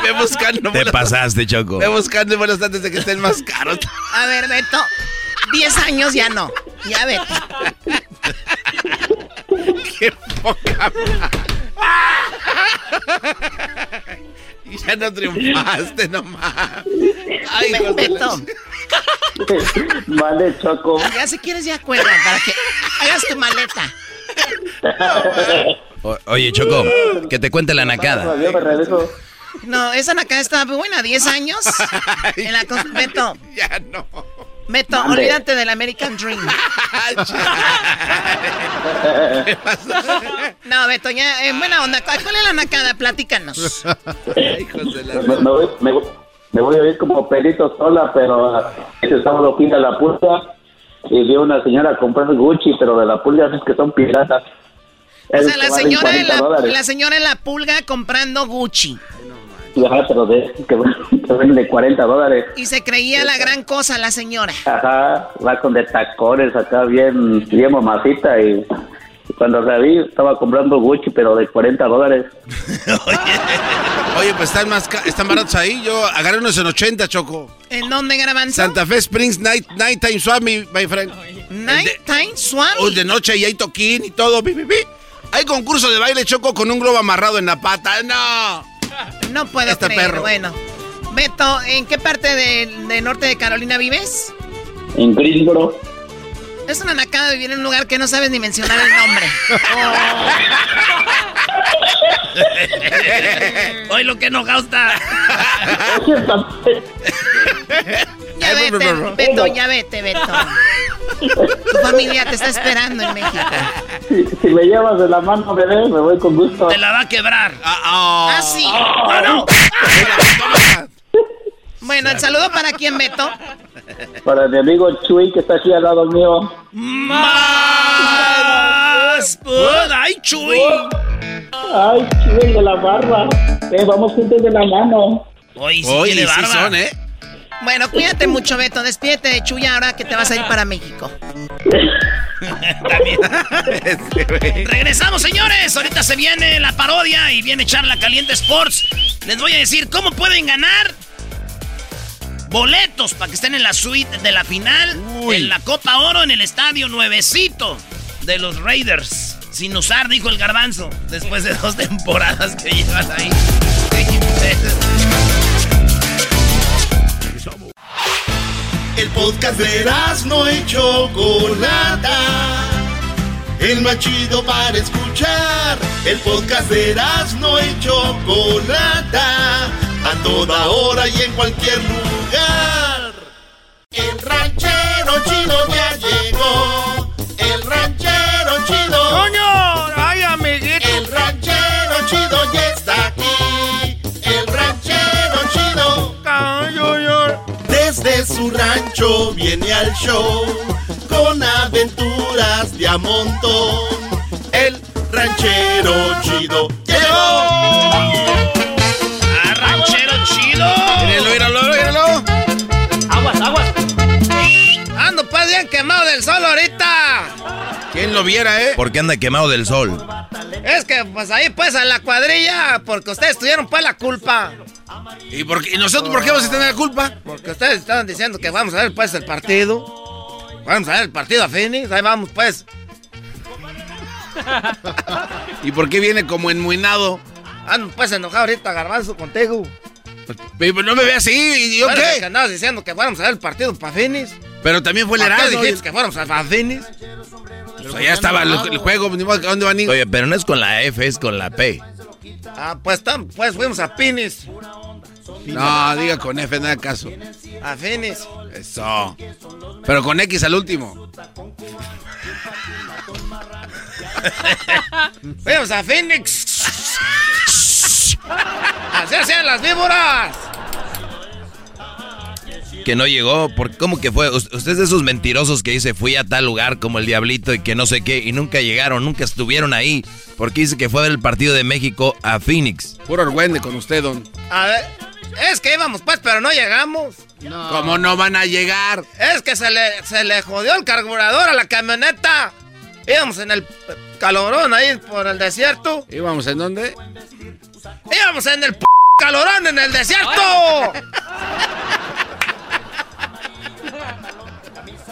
Speaker 7: Ve buscando.
Speaker 6: Te pasaste, Choco.
Speaker 7: Ve buscando buenos antes de que estén más caros.
Speaker 17: A ver, Beto, 10 años ya no. Ya vete.
Speaker 7: Qué poca Y ya no triunfaste nomás. Ay,
Speaker 17: Beto, *laughs*
Speaker 23: Vale, Choco.
Speaker 17: ya si quieres ya cuelga para que hagas tu maleta. *laughs*
Speaker 6: O- oye, Choco, que te cuente la nacada.
Speaker 17: No, esa nacada está muy buena, 10 años. *laughs* En la Beto.
Speaker 7: Ya no.
Speaker 17: Beto,
Speaker 26: Mande.
Speaker 17: olvídate del American Dream. *laughs* No, Beto, ya, en buena onda. ¿Cuál es la nacada? Platícanos. *laughs*
Speaker 26: Me, me voy, me, voy- me voy a ir como pelito sola, pero ah, ese sábado fui a la pulga y vi a una señora comprando Gucci, pero de la pulga es que son piratas.
Speaker 17: O sea, la señora, en
Speaker 26: 40
Speaker 17: la, la señora en la pulga comprando Gucci.
Speaker 26: Ajá, pero de, que, que venden de 40 dólares.
Speaker 17: Y se creía la gran cosa la señora.
Speaker 26: Ajá, va con de tacones acá bien, bien mamacita y cuando la vi estaba comprando Gucci, pero de 40 dólares. *laughs*
Speaker 7: Oye, pues están más ca- están baratos ahí. Yo agarré unos en 80, Choco.
Speaker 17: ¿En dónde graban?
Speaker 7: Santa Fe Springs Night, Nighttime Swap, mi my friend.
Speaker 17: Nighttime Swap.
Speaker 7: Oh, de noche y hay toquín y todo. pi, pi, pi. Hay concurso de baile, Choco, con un globo amarrado en la pata. ¡No!
Speaker 17: No puedo
Speaker 7: Este
Speaker 17: creer.
Speaker 7: perro.
Speaker 17: Bueno. Beto, ¿en qué parte de, de norte de Carolina vives?
Speaker 26: En Greensboro.
Speaker 17: Es una nacada vivir en un lugar que no sabes ni mencionar el nombre. *laughs*
Speaker 25: Hoy lo que nos gusta. *laughs*
Speaker 17: Ya vete, Beto, ya vete, Beto. Tu familia te está esperando en México.
Speaker 26: Si, si me llevas de la mano, bebé, me voy con gusto.
Speaker 25: Te la va a quebrar.
Speaker 17: Ah, sí.
Speaker 25: No, no.
Speaker 17: Bueno, el saludo para quién, Beto.
Speaker 26: Para mi amigo Chuy, que está aquí al lado mío.
Speaker 25: Más. Ay, Chuy.
Speaker 26: Ay, Chuy de la barba. Eh, vamos juntos de la mano.
Speaker 25: Hoy sí
Speaker 7: Oye,
Speaker 25: tiene
Speaker 7: sí
Speaker 25: barba.
Speaker 7: son, ¿eh?
Speaker 17: Bueno, cuídate mucho, Beto. Despídete de Chuya ahora que te vas a ir para México. *laughs*
Speaker 25: Regresamos, señores. Ahorita se viene la parodia y viene Charla Caliente Sports. Les voy a decir cómo pueden ganar boletos para que estén en la suite de la final en la Copa Oro en el estadio nuevecito de los Raiders. Sin usar, dijo el garbanzo, después de dos temporadas que llevan ahí.
Speaker 2: El podcast de no y Chocolata. El más chido para escuchar. El podcast de no y Chocolata. A toda hora y en cualquier lugar. El ranchero chido ya llegó. El ranchero chido.
Speaker 4: ¡Coño!
Speaker 2: Desde su rancho viene al show con aventuras de a montón. El ranchero chido llegó.
Speaker 25: ranchero chido!
Speaker 7: Míralo, míralo, míralo.
Speaker 4: ¡Aguas, aguas! Ando pues bien quemado del sol ahorita.
Speaker 7: ¿Quién lo viera, eh?
Speaker 6: ¿Por qué anda quemado del sol?
Speaker 4: Es que pues ahí pues en la cuadrilla, porque ustedes tuvieron pues la culpa.
Speaker 7: ¿Y, por qué- y nosotros por qué vamos a tener la culpa?
Speaker 4: Porque ustedes estaban diciendo que vamos a ver pues el partido. Vamos a ver el partido a Phoenix, ahí vamos pues.
Speaker 7: ¿Y por qué viene como enmuinado?
Speaker 4: Ando pues enojado ahorita, garbanzo, contigo.
Speaker 7: Pero no me ve así, ¿y yo qué?
Speaker 4: Que andabas diciendo que fuéramos a ver el partido para Phoenix.
Speaker 7: Pero también fue el
Speaker 4: ¿Para qué
Speaker 7: Erasmo.
Speaker 4: dijiste que fuéramos a Phoenix?
Speaker 7: Pues allá estaba el, el juego, ni modo que ¿a dónde van a ir?
Speaker 6: Oye, pero no es con la F, es con la P.
Speaker 4: Ah, pues, tam- pues fuimos a Phoenix.
Speaker 7: No, diga con F, nada caso.
Speaker 4: A Phoenix.
Speaker 7: Eso. Pero con X al último. *laughs*
Speaker 4: Fuimos a Phoenix. *laughs* Así hacían las víboras.
Speaker 6: Que no llegó, ¿por ¿cómo que fue? Us- Usted es de esos mentirosos que dice fui a tal lugar como el Diablito y que no sé qué, y nunca llegaron, nunca estuvieron ahí, porque dice que fue a ver el partido de México a Phoenix.
Speaker 7: Puro argüende con usted, don.
Speaker 4: A ver, es que íbamos pues, pero no llegamos.
Speaker 7: ¿Cómo no van a llegar?
Speaker 4: Es que se le, se le jodió el carburador a la camioneta. Íbamos en el calorón ahí por el desierto.
Speaker 7: ¿Íbamos en dónde?
Speaker 4: Íbamos en el p calorón en el desierto. *laughs*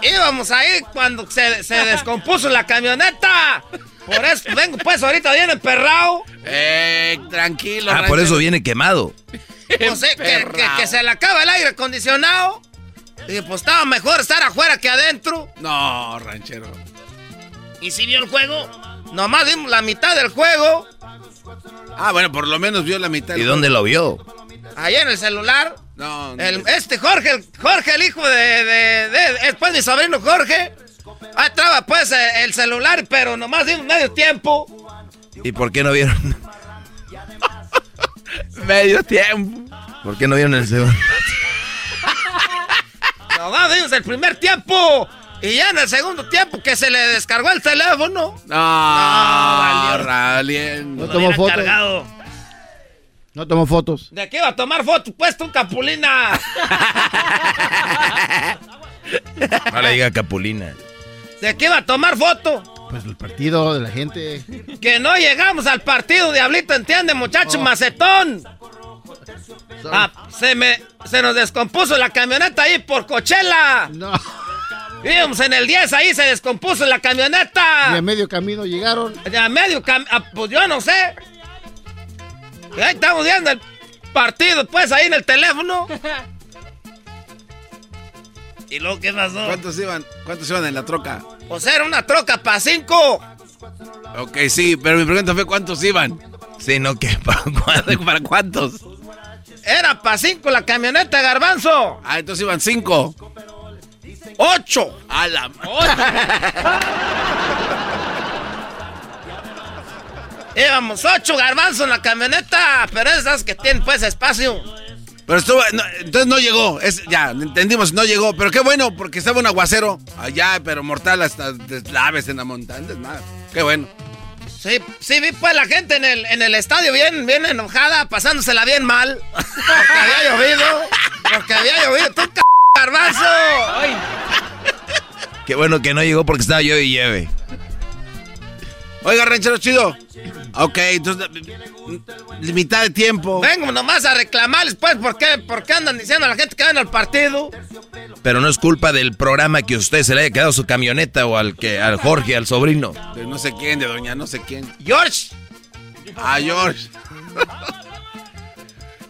Speaker 4: Íbamos ahí cuando se, se descompuso la camioneta. Por eso vengo pues ahorita bien emperrado.
Speaker 7: Eh, tranquilo.
Speaker 6: Ah, por eso viene quemado.
Speaker 4: Pues sí, que, que- que se le acaba el aire acondicionado. Y pues estaba mejor estar afuera que adentro.
Speaker 7: No, ranchero.
Speaker 25: ¿Y si vio el juego?
Speaker 4: Nomás vimos la mitad del juego.
Speaker 7: Ah, bueno, por lo menos vio la mitad.
Speaker 6: ¿Y dónde lo vio?
Speaker 4: Ahí en el celular.
Speaker 7: No,
Speaker 4: El- este Jorge, el, Jorge, el hijo de, de, de- después mi sobrino Jorge. Ahí estaba pues eh, el celular, pero nomás vimos medio tiempo.
Speaker 6: ¿Y por qué no vieron? *laughs*
Speaker 7: Medio tiempo.
Speaker 6: ¿Por qué no vieron el segundo? *laughs*
Speaker 4: Nomás vimos el primer tiempo. Y ya en el segundo tiempo que se le descargó el teléfono.
Speaker 7: No,
Speaker 4: valió.
Speaker 7: Raliendo.
Speaker 10: No tomó fotos.
Speaker 4: cargado.
Speaker 10: No tomó fotos.
Speaker 4: ¿De qué iba a tomar fotos? Pues tú, Capulina.
Speaker 6: No le diga Capulina.
Speaker 4: ¿De qué iba a tomar foto?
Speaker 10: Pues el partido de la gente.
Speaker 4: Que no llegamos al partido, Diablito, ¿entiende, muchacho
Speaker 10: Oh.
Speaker 4: macetón? Ah, se me, se nos descompuso la camioneta ahí por Cochela.
Speaker 10: No.
Speaker 4: Íbamos en el 10 ahí, se descompuso la
Speaker 10: Y
Speaker 4: camioneta.
Speaker 10: a medio camino llegaron.
Speaker 4: De a medio cam- ah, pues yo no sé. Y ahí estamos viendo el partido, pues, ahí en el teléfono. ¿Y luego qué pasó?
Speaker 7: ¿Cuántos iban? ¿Cuántos iban en la troca?
Speaker 4: Pues era una troca para cinco.
Speaker 7: Ok, sí, pero mi pregunta fue ¿cuántos iban?
Speaker 6: Sí, no, que para *laughs* cuándo.
Speaker 7: ¿Para cuántos?
Speaker 4: Era para cinco la camioneta, garbanzo.
Speaker 7: Ah, entonces iban cinco.
Speaker 4: Ocho.
Speaker 7: A la *laughs*
Speaker 4: Íbamos ocho garbanzos en la camioneta, pero esas que tienen pues espacio.
Speaker 7: Pero estuvo, no, entonces no llegó, es, ya, entendimos, no llegó, pero qué bueno, porque estaba un aguacero allá, pero mortal hasta deslaves en la montaña, nada, qué bueno.
Speaker 4: Sí, sí vi pues la gente en el, en el estadio bien, bien enojada, pasándosela bien mal. Porque había llovido. Porque había llovido. ¡Tú, c garbanzo! Ay,
Speaker 6: Qué bueno que no llegó porque estaba yo y lleve.
Speaker 7: Oiga, ranchero chido. Ok, entonces, mitad de tiempo.
Speaker 4: Vengo nomás a reclamarles, pues, ¿por qué, ¿por qué andan diciendo a la gente que van al partido?
Speaker 6: Pero no es culpa del programa que a usted se le haya quedado su camioneta o al que al Jorge, al sobrino.
Speaker 7: De no sé quién, de doña no sé quién.
Speaker 4: George.
Speaker 7: Ah, George.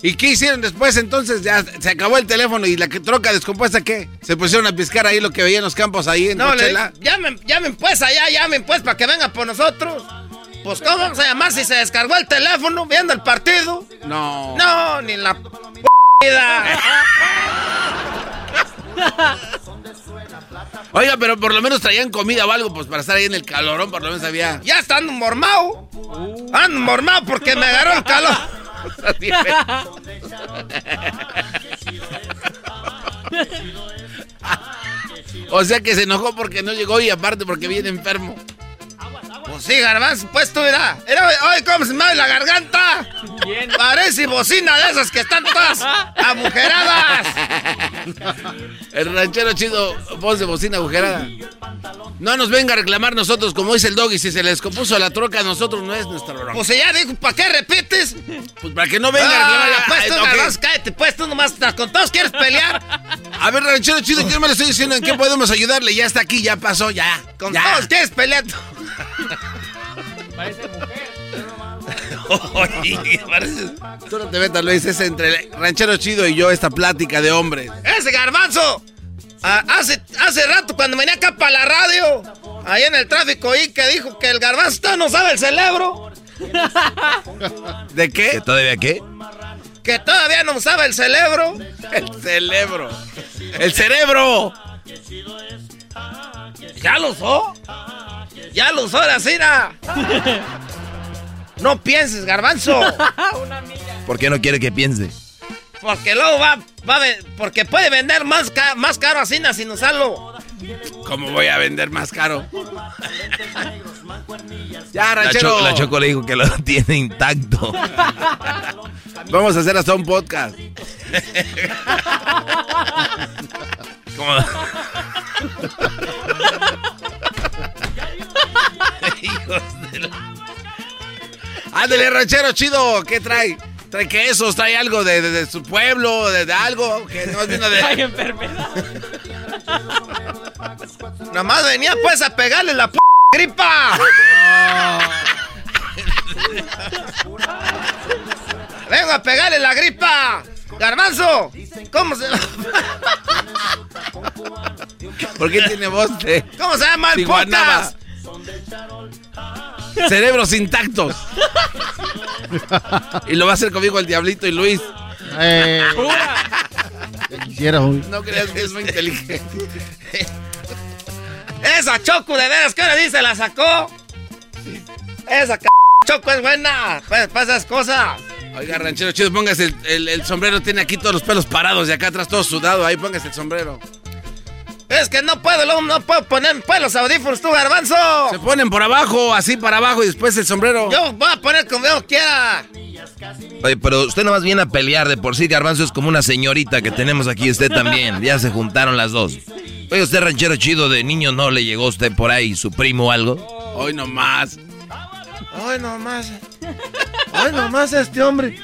Speaker 7: ¿Y qué hicieron después entonces? Ya se acabó el teléfono y la que troca descompuesta, ¿qué? Se pusieron a piscar ahí lo que veían en los campos ahí en
Speaker 4: No, le
Speaker 7: Coachella?
Speaker 4: dije, llamen, llamen pues allá, llamen pues para que vengan por nosotros. Pues, ¿cómo vamos a llamar si se descargó el teléfono viendo el partido?
Speaker 7: No.
Speaker 4: No, ni la p vida. *laughs*
Speaker 7: Oiga, pero por lo menos traían comida o algo, pues para estar ahí en el calorón, por lo menos había.
Speaker 4: Ya está ando mormado. Ando mormado porque me agarró el calor.
Speaker 7: O sea que se enojó porque no llegó y aparte porque viene enfermo.
Speaker 4: Pues sí, garbanzo, pues tú mira. Mira, ay, cómo se me abre la garganta. Parece bocina de esas que están todas agujeradas.
Speaker 7: El ranchero chido, voz de bocina agujerada. No nos venga a reclamar nosotros, como dice el doggy, si se les descompuso la troca a nosotros no es nuestra broma.
Speaker 4: Pues ella dijo, ¿para qué repites?
Speaker 7: Pues para que no venga a reclamar.
Speaker 4: Ah, pues tú,
Speaker 7: Ay, ok.
Speaker 4: garbanzo, cállate, pues tú nomás con todos quieres pelear.
Speaker 7: A ver, ranchero chido, ¿qué me le estoy diciendo? ¿En qué podemos ayudarle? Ya está aquí, ya pasó, ya.
Speaker 4: Con
Speaker 7: ya.
Speaker 4: todos quieres pelear.
Speaker 27: Oye, parece-
Speaker 7: Tú no te metas, Luis, es entre el ranchero chido y yo esta plática de hombres.
Speaker 4: Ese garbanzo. ah, hace, hace rato cuando venía acá para la radio, ahí en el tráfico, ahí que dijo que el garbanzo no sabe el cerebro.
Speaker 7: ¿De qué?
Speaker 6: ¿Que todavía qué?
Speaker 4: Que todavía no sabe el cerebro.
Speaker 7: El cerebro. ¡El cerebro!
Speaker 4: ¿Ya lo usó? ¿Ya lo usó la cira? No pienses, garbanzo. *laughs*
Speaker 6: ¿Por qué no quiere que piense?
Speaker 4: Porque luego va, va a porque puede vender más, ca- más caro así sin usarlo.
Speaker 7: ¿Cómo voy a vender más caro? Ya,
Speaker 6: La,
Speaker 7: ranchero.
Speaker 6: Cho- la Choco le dijo que lo tiene intacto.
Speaker 7: Vamos a hacer hasta un podcast. *laughs*
Speaker 6: ¿Cómo? *laughs* *laughs*
Speaker 27: Hijos de la-
Speaker 7: Ándale, ranchero chido. ¿Qué trae? ¿Trae quesos? ¿Trae algo de, de- de su pueblo? ¿De, de algo? Que no vino de... *laughs*
Speaker 28: Hay enfermedad. *laughs*
Speaker 4: Nomás venía pues a pegarle la p gripa. Vengo a pegarle la gripa. Garbanzo, ¿cómo se,
Speaker 7: ¿Por qué tiene voz de...?
Speaker 4: ¿cómo se llama el *laughs*
Speaker 7: Cerebros intactos. y lo va a hacer conmigo el Diablito y Luis.
Speaker 10: Eh, quisiera,
Speaker 7: No creas que es muy inteligente.
Speaker 5: Esa Choco, de veras, ¿qué le dice? La sacó. Esa c Choco es buena. Pues, pues esas cosas.
Speaker 7: Oiga, ranchero chido, póngase el, el- el sombrero. Tiene aquí todos los pelos parados y acá atrás todo sudado. Ahí póngase el sombrero.
Speaker 5: Es que no puedo, no puedo poner pues, los audífonos tú, garbanzo.
Speaker 7: Se ponen por abajo, así para abajo y después el sombrero.
Speaker 5: Yo voy a poner como yo quiera.
Speaker 6: Oye, pero usted nomás viene a pelear de por sí. Garbanzo es como una señorita que tenemos aquí. Usted también. Ya se juntaron las dos. Oye, usted ranchero chido de niño, ¿no le llegó a usted por ahí su primo o algo?
Speaker 7: Hoy nomás.
Speaker 5: Ay, nomás. Ay, nomás este hombre.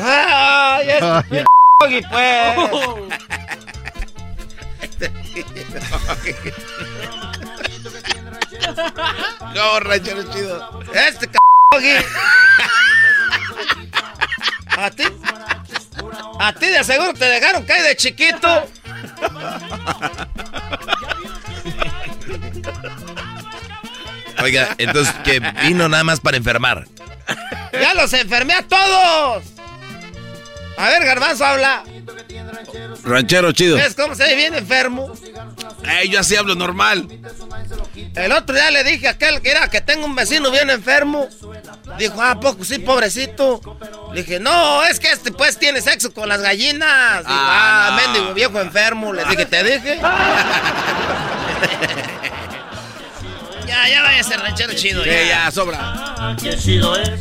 Speaker 5: Ay, este
Speaker 10: Ay,
Speaker 5: pues. *laughs* *laughs*
Speaker 7: No, ranchero chido.
Speaker 5: Este c. *laughs* A ti. A ti de seguro te dejaron caer de chiquito.
Speaker 6: Oiga, entonces que vino nada más para enfermar.
Speaker 5: Ya los enfermé a todos. A ver, Garbanzo habla.
Speaker 7: Ranchero chido.
Speaker 5: ¿Ves cómo se ve bien enfermo?
Speaker 7: Eh, yo así hablo normal.
Speaker 5: El otro día le dije a aquel que era que tengo un vecino bien enfermo. Dijo, ah, poco sí, pobrecito. Le dije, no, es que este pues tiene sexo con las gallinas. Dijo,
Speaker 7: Ah,
Speaker 5: ah,
Speaker 7: no.
Speaker 5: mendigo viejo enfermo. Le dije, te dije. *laughs* ya, ya vaya a ser ranchero chido.
Speaker 7: Sí, ya, sobra.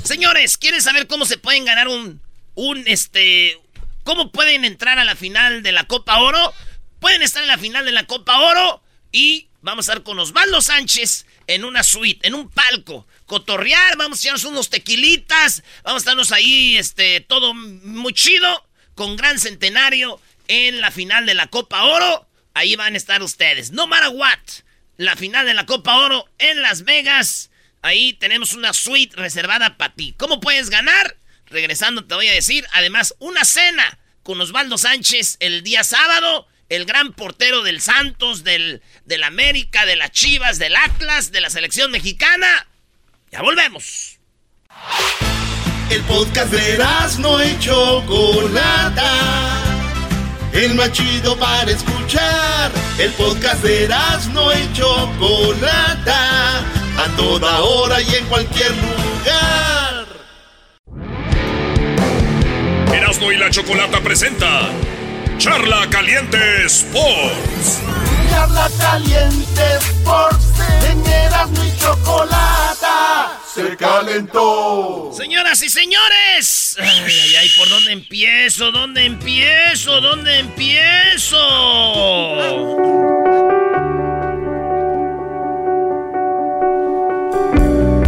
Speaker 4: Señores, ¿quieren saber cómo se pueden ganar un, un, este, cómo pueden entrar a la final de la Copa Oro? Pueden estar en la final de la Copa Oro y vamos a estar con Osvaldo Sánchez en una suite, en un palco, cotorrear, vamos a echarnos unos tequilitas, vamos a estarnos ahí, este, todo muy chido, con gran centenario en la final de la Copa Oro. Ahí van a estar ustedes, no matter what. La final de la Copa Oro en Las Vegas. Ahí tenemos una suite reservada para ti. ¿Cómo puedes ganar? Regresando te voy a decir, además, una cena con Osvaldo Sánchez el día sábado, el gran portero del Santos, del, del América, de las Chivas, del Atlas, de la selección mexicana. Ya volvemos.
Speaker 2: El podcast de no y Chocolata. El más chido para escuchar. El podcast de no y Chocolata. A toda hora y en cualquier lugar.
Speaker 21: Erasmo y la Chocolata presenta Charla Caliente Sports.
Speaker 2: Charla caliente Sports. En Erasmo y Chocolata. Se calentó.
Speaker 4: Señoras y señores. Ay, ay, ay, ¿por dónde empiezo? ¿Dónde empiezo? ¿Dónde empiezo?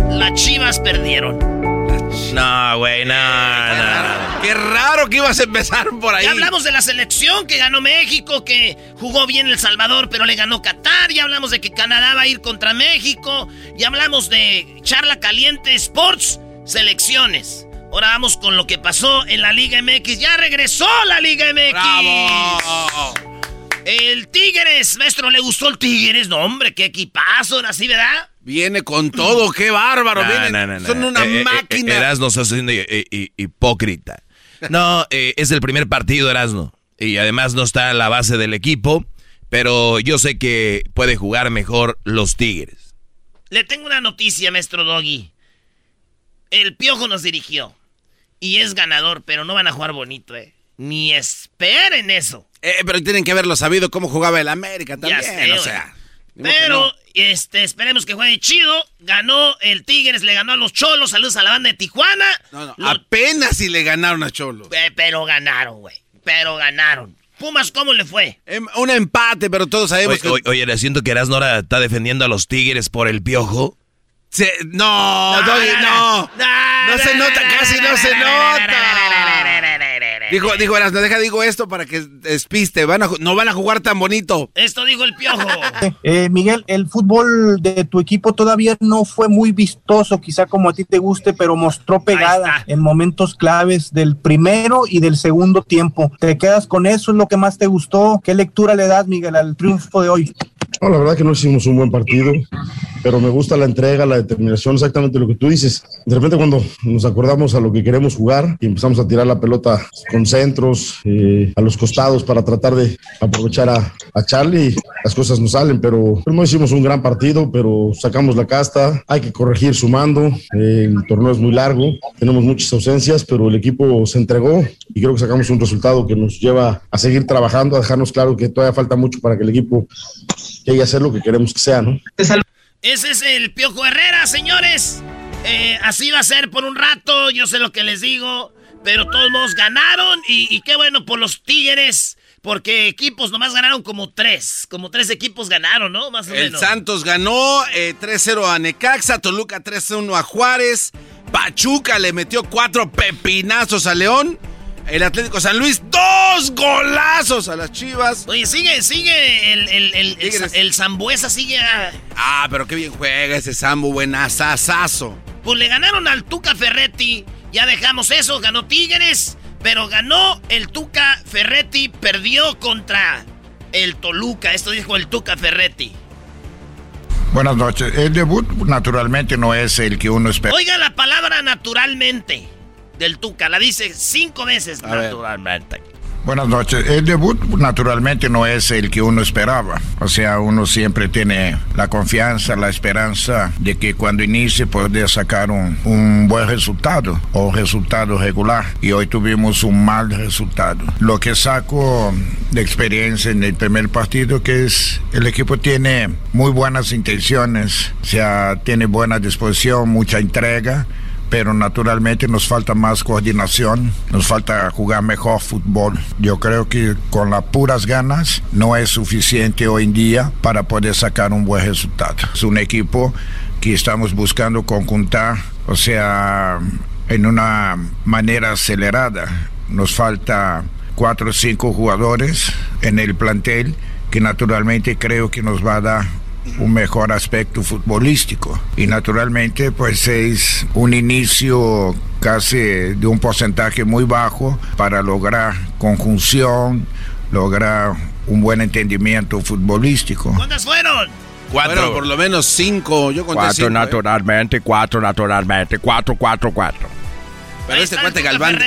Speaker 4: Las chivas perdieron.
Speaker 6: No, güey, no, no.
Speaker 7: Qué raro que ibas a empezar por ahí.
Speaker 4: Ya hablamos de la selección que ganó México, que jugó bien El Salvador, pero le ganó Qatar. Ya hablamos de que Canadá va a ir contra México. Ya hablamos de charla caliente Sports, selecciones. Ahora vamos con lo que pasó en la Liga MX. Ya regresó la Liga MX.
Speaker 7: ¡Bravo!
Speaker 4: El Tigres, maestro, ¿le gustó el Tigres? No, hombre, qué equipazo, ahora sí, ¿verdad?
Speaker 7: Viene con todo, qué bárbaro.
Speaker 6: No,
Speaker 7: vienen-
Speaker 6: no, no, no.
Speaker 7: Son una
Speaker 6: Eh, eh, eh,
Speaker 7: máquina.
Speaker 6: Erasmo está siendo eh, eh, hipócrita. No, eh, es el primer partido, Erasmo. Y además no está a la base del equipo. Pero yo sé que puede jugar mejor los Tigres.
Speaker 4: Le tengo una noticia, maestro Doggy. El Piojo nos dirigió. Y es ganador, pero no van a jugar bonito, eh. Ni esperen eso.
Speaker 7: Eh, pero tienen que haberlo sabido cómo jugaba el América también.
Speaker 4: sé,
Speaker 7: o sea.
Speaker 4: Pero,
Speaker 7: no.
Speaker 4: Este, esperemos que juegue chido. Ganó el Tigres, le ganó a los Cholos. Saludos a la banda de Tijuana.
Speaker 7: No, no, apenas si le ganaron a Cholo.
Speaker 4: Eh, pero ganaron, güey. Pero ganaron. Pumas, ¿cómo le fue?
Speaker 7: Em, Un empate, pero todos sabemos
Speaker 6: Oye,
Speaker 7: que.
Speaker 6: oye, le siento que Erasmo ahora está defendiendo a los Tigres por el piojo.
Speaker 7: Se- no, Doggy, no. No se nota, casi no se nota. Dijo, dijo, Erasmo, deja, digo esto para que despiste. Van a, no van a jugar tan bonito.
Speaker 4: Esto dijo el Piojo. *laughs*
Speaker 29: Eh, Miguel, el fútbol de tu equipo todavía no fue muy vistoso, quizá como a ti te guste, pero mostró pegada en momentos claves del primero y del segundo tiempo. ¿Te quedas con eso? ¿Es lo que más te gustó? ¿Qué lectura le das, Miguel, al triunfo de hoy?
Speaker 30: No, la verdad que no hicimos un buen partido, pero me gusta la entrega, la determinación, exactamente lo que tú dices. De repente cuando nos acordamos a lo que queremos jugar y empezamos a tirar la pelota con centros, eh, a los costados para tratar de aprovechar a, Charlie, las cosas no salen, pero no hicimos un gran partido, pero sacamos la casta, hay que corregir sumando, eh, el torneo es muy largo, tenemos muchas ausencias, pero el equipo se entregó y creo que sacamos un resultado que nos lleva a seguir trabajando, a dejarnos claro que todavía falta mucho para que el equipo a ser lo que queremos que sea, ¿no?
Speaker 4: Ese es el Piojo Herrera, señores. Eh, así va a ser por un rato, yo sé lo que les digo, pero todos modos ganaron y, y qué bueno por los Tigres. Porque equipos nomás ganaron como tres. Como tres equipos ganaron, ¿no? Más o
Speaker 7: El
Speaker 4: menos.
Speaker 7: Santos ganó eh, 3-0 a Necaxa, Toluca 3-1 a Juárez, Pachuca le metió cuatro pepinazos a León, el Atlético San Luis dos golazos a las Chivas.
Speaker 4: Oye, sigue, sigue el, el, el, el, el Zambuesa sigue a-
Speaker 7: Ah, pero qué bien juega ese Sambo, buenazazazo.
Speaker 4: Pues le ganaron al Tuca Ferretti. Ya dejamos eso, ganó Tigres. Pero ganó el Tuca Ferretti, perdió contra el Toluca. Esto dijo el Tuca Ferretti.
Speaker 31: Buenas noches. El debut naturalmente no es el que uno espera.
Speaker 4: Oiga la palabra naturalmente del Tuca. La dice cinco veces
Speaker 31: A ver.
Speaker 4: naturalmente.
Speaker 31: Buenas noches. El debut naturalmente no es el que uno esperaba. O sea, uno siempre tiene la confianza, la esperanza de que cuando inicie puede sacar un, un buen resultado o resultado regular. Y hoy tuvimos un mal resultado. Lo que saco de experiencia en el primer partido que es el equipo tiene muy buenas intenciones, o sea, tiene buena disposición, mucha entrega pero naturalmente nos falta más coordinación, nos falta jugar mejor fútbol. Yo creo que con las puras ganas no es suficiente hoy en día para poder sacar un buen resultado. Es un equipo que estamos buscando conjuntar, o sea, en una manera acelerada. Nos falta cuatro o cinco jugadores en el plantel que naturalmente creo que nos va a dar un mejor aspecto futbolístico. Y naturalmente, pues es un inicio casi de un porcentaje muy bajo para lograr conjunción, lograr un buen entendimiento futbolístico.
Speaker 4: ¿Cuántas fueron?
Speaker 7: Cuatro. Fueron por lo menos cinco, yo conté
Speaker 31: Cuatro
Speaker 7: cinco, ¿eh?
Speaker 31: naturalmente, cuatro naturalmente, cuatro, cuatro, cuatro.
Speaker 7: Pero este cuate Galván,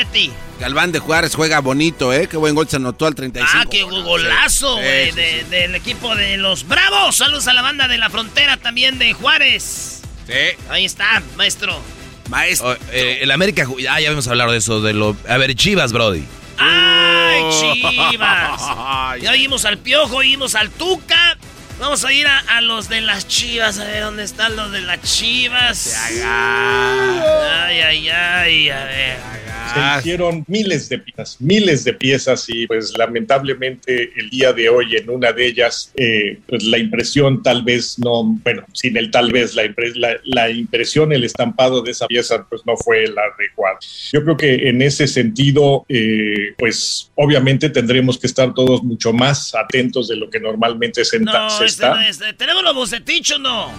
Speaker 7: Galván de Juárez juega bonito, ¿eh? Qué buen gol se anotó al 35.
Speaker 4: Ah, qué golazo,
Speaker 7: Sí,
Speaker 4: güey,
Speaker 7: sí,
Speaker 4: de- del equipo de los Bravos. Saludos a la banda de la frontera también de Juárez.
Speaker 7: Sí.
Speaker 4: Ahí está, maestro.
Speaker 7: Maestro.
Speaker 6: Oh, eh, el América. Ah, ya habíamos hablado de eso. de lo A ver, Chivas, Brody.
Speaker 4: ¡Ay,
Speaker 7: Oh.
Speaker 4: Chivas! *laughs* Ya oímos al Piojo, oímos al Tuca. Vamos a ir a, a los de las Chivas, a ver dónde están los de las Chivas. Ay, ay, ay, a ver.
Speaker 32: Se hicieron miles de piezas, miles de piezas y pues lamentablemente el día de hoy en una de ellas eh, pues la impresión tal vez no, bueno, sin el tal vez la, impre- la, la impresión, el estampado de esa pieza pues no fue el adecuado. Yo creo que en ese sentido eh, pues obviamente tendremos que estar todos mucho más atentos de lo que normalmente se,
Speaker 4: No,
Speaker 32: se
Speaker 4: este
Speaker 32: está.
Speaker 4: no es- ¿Tenemos los bocetichos no?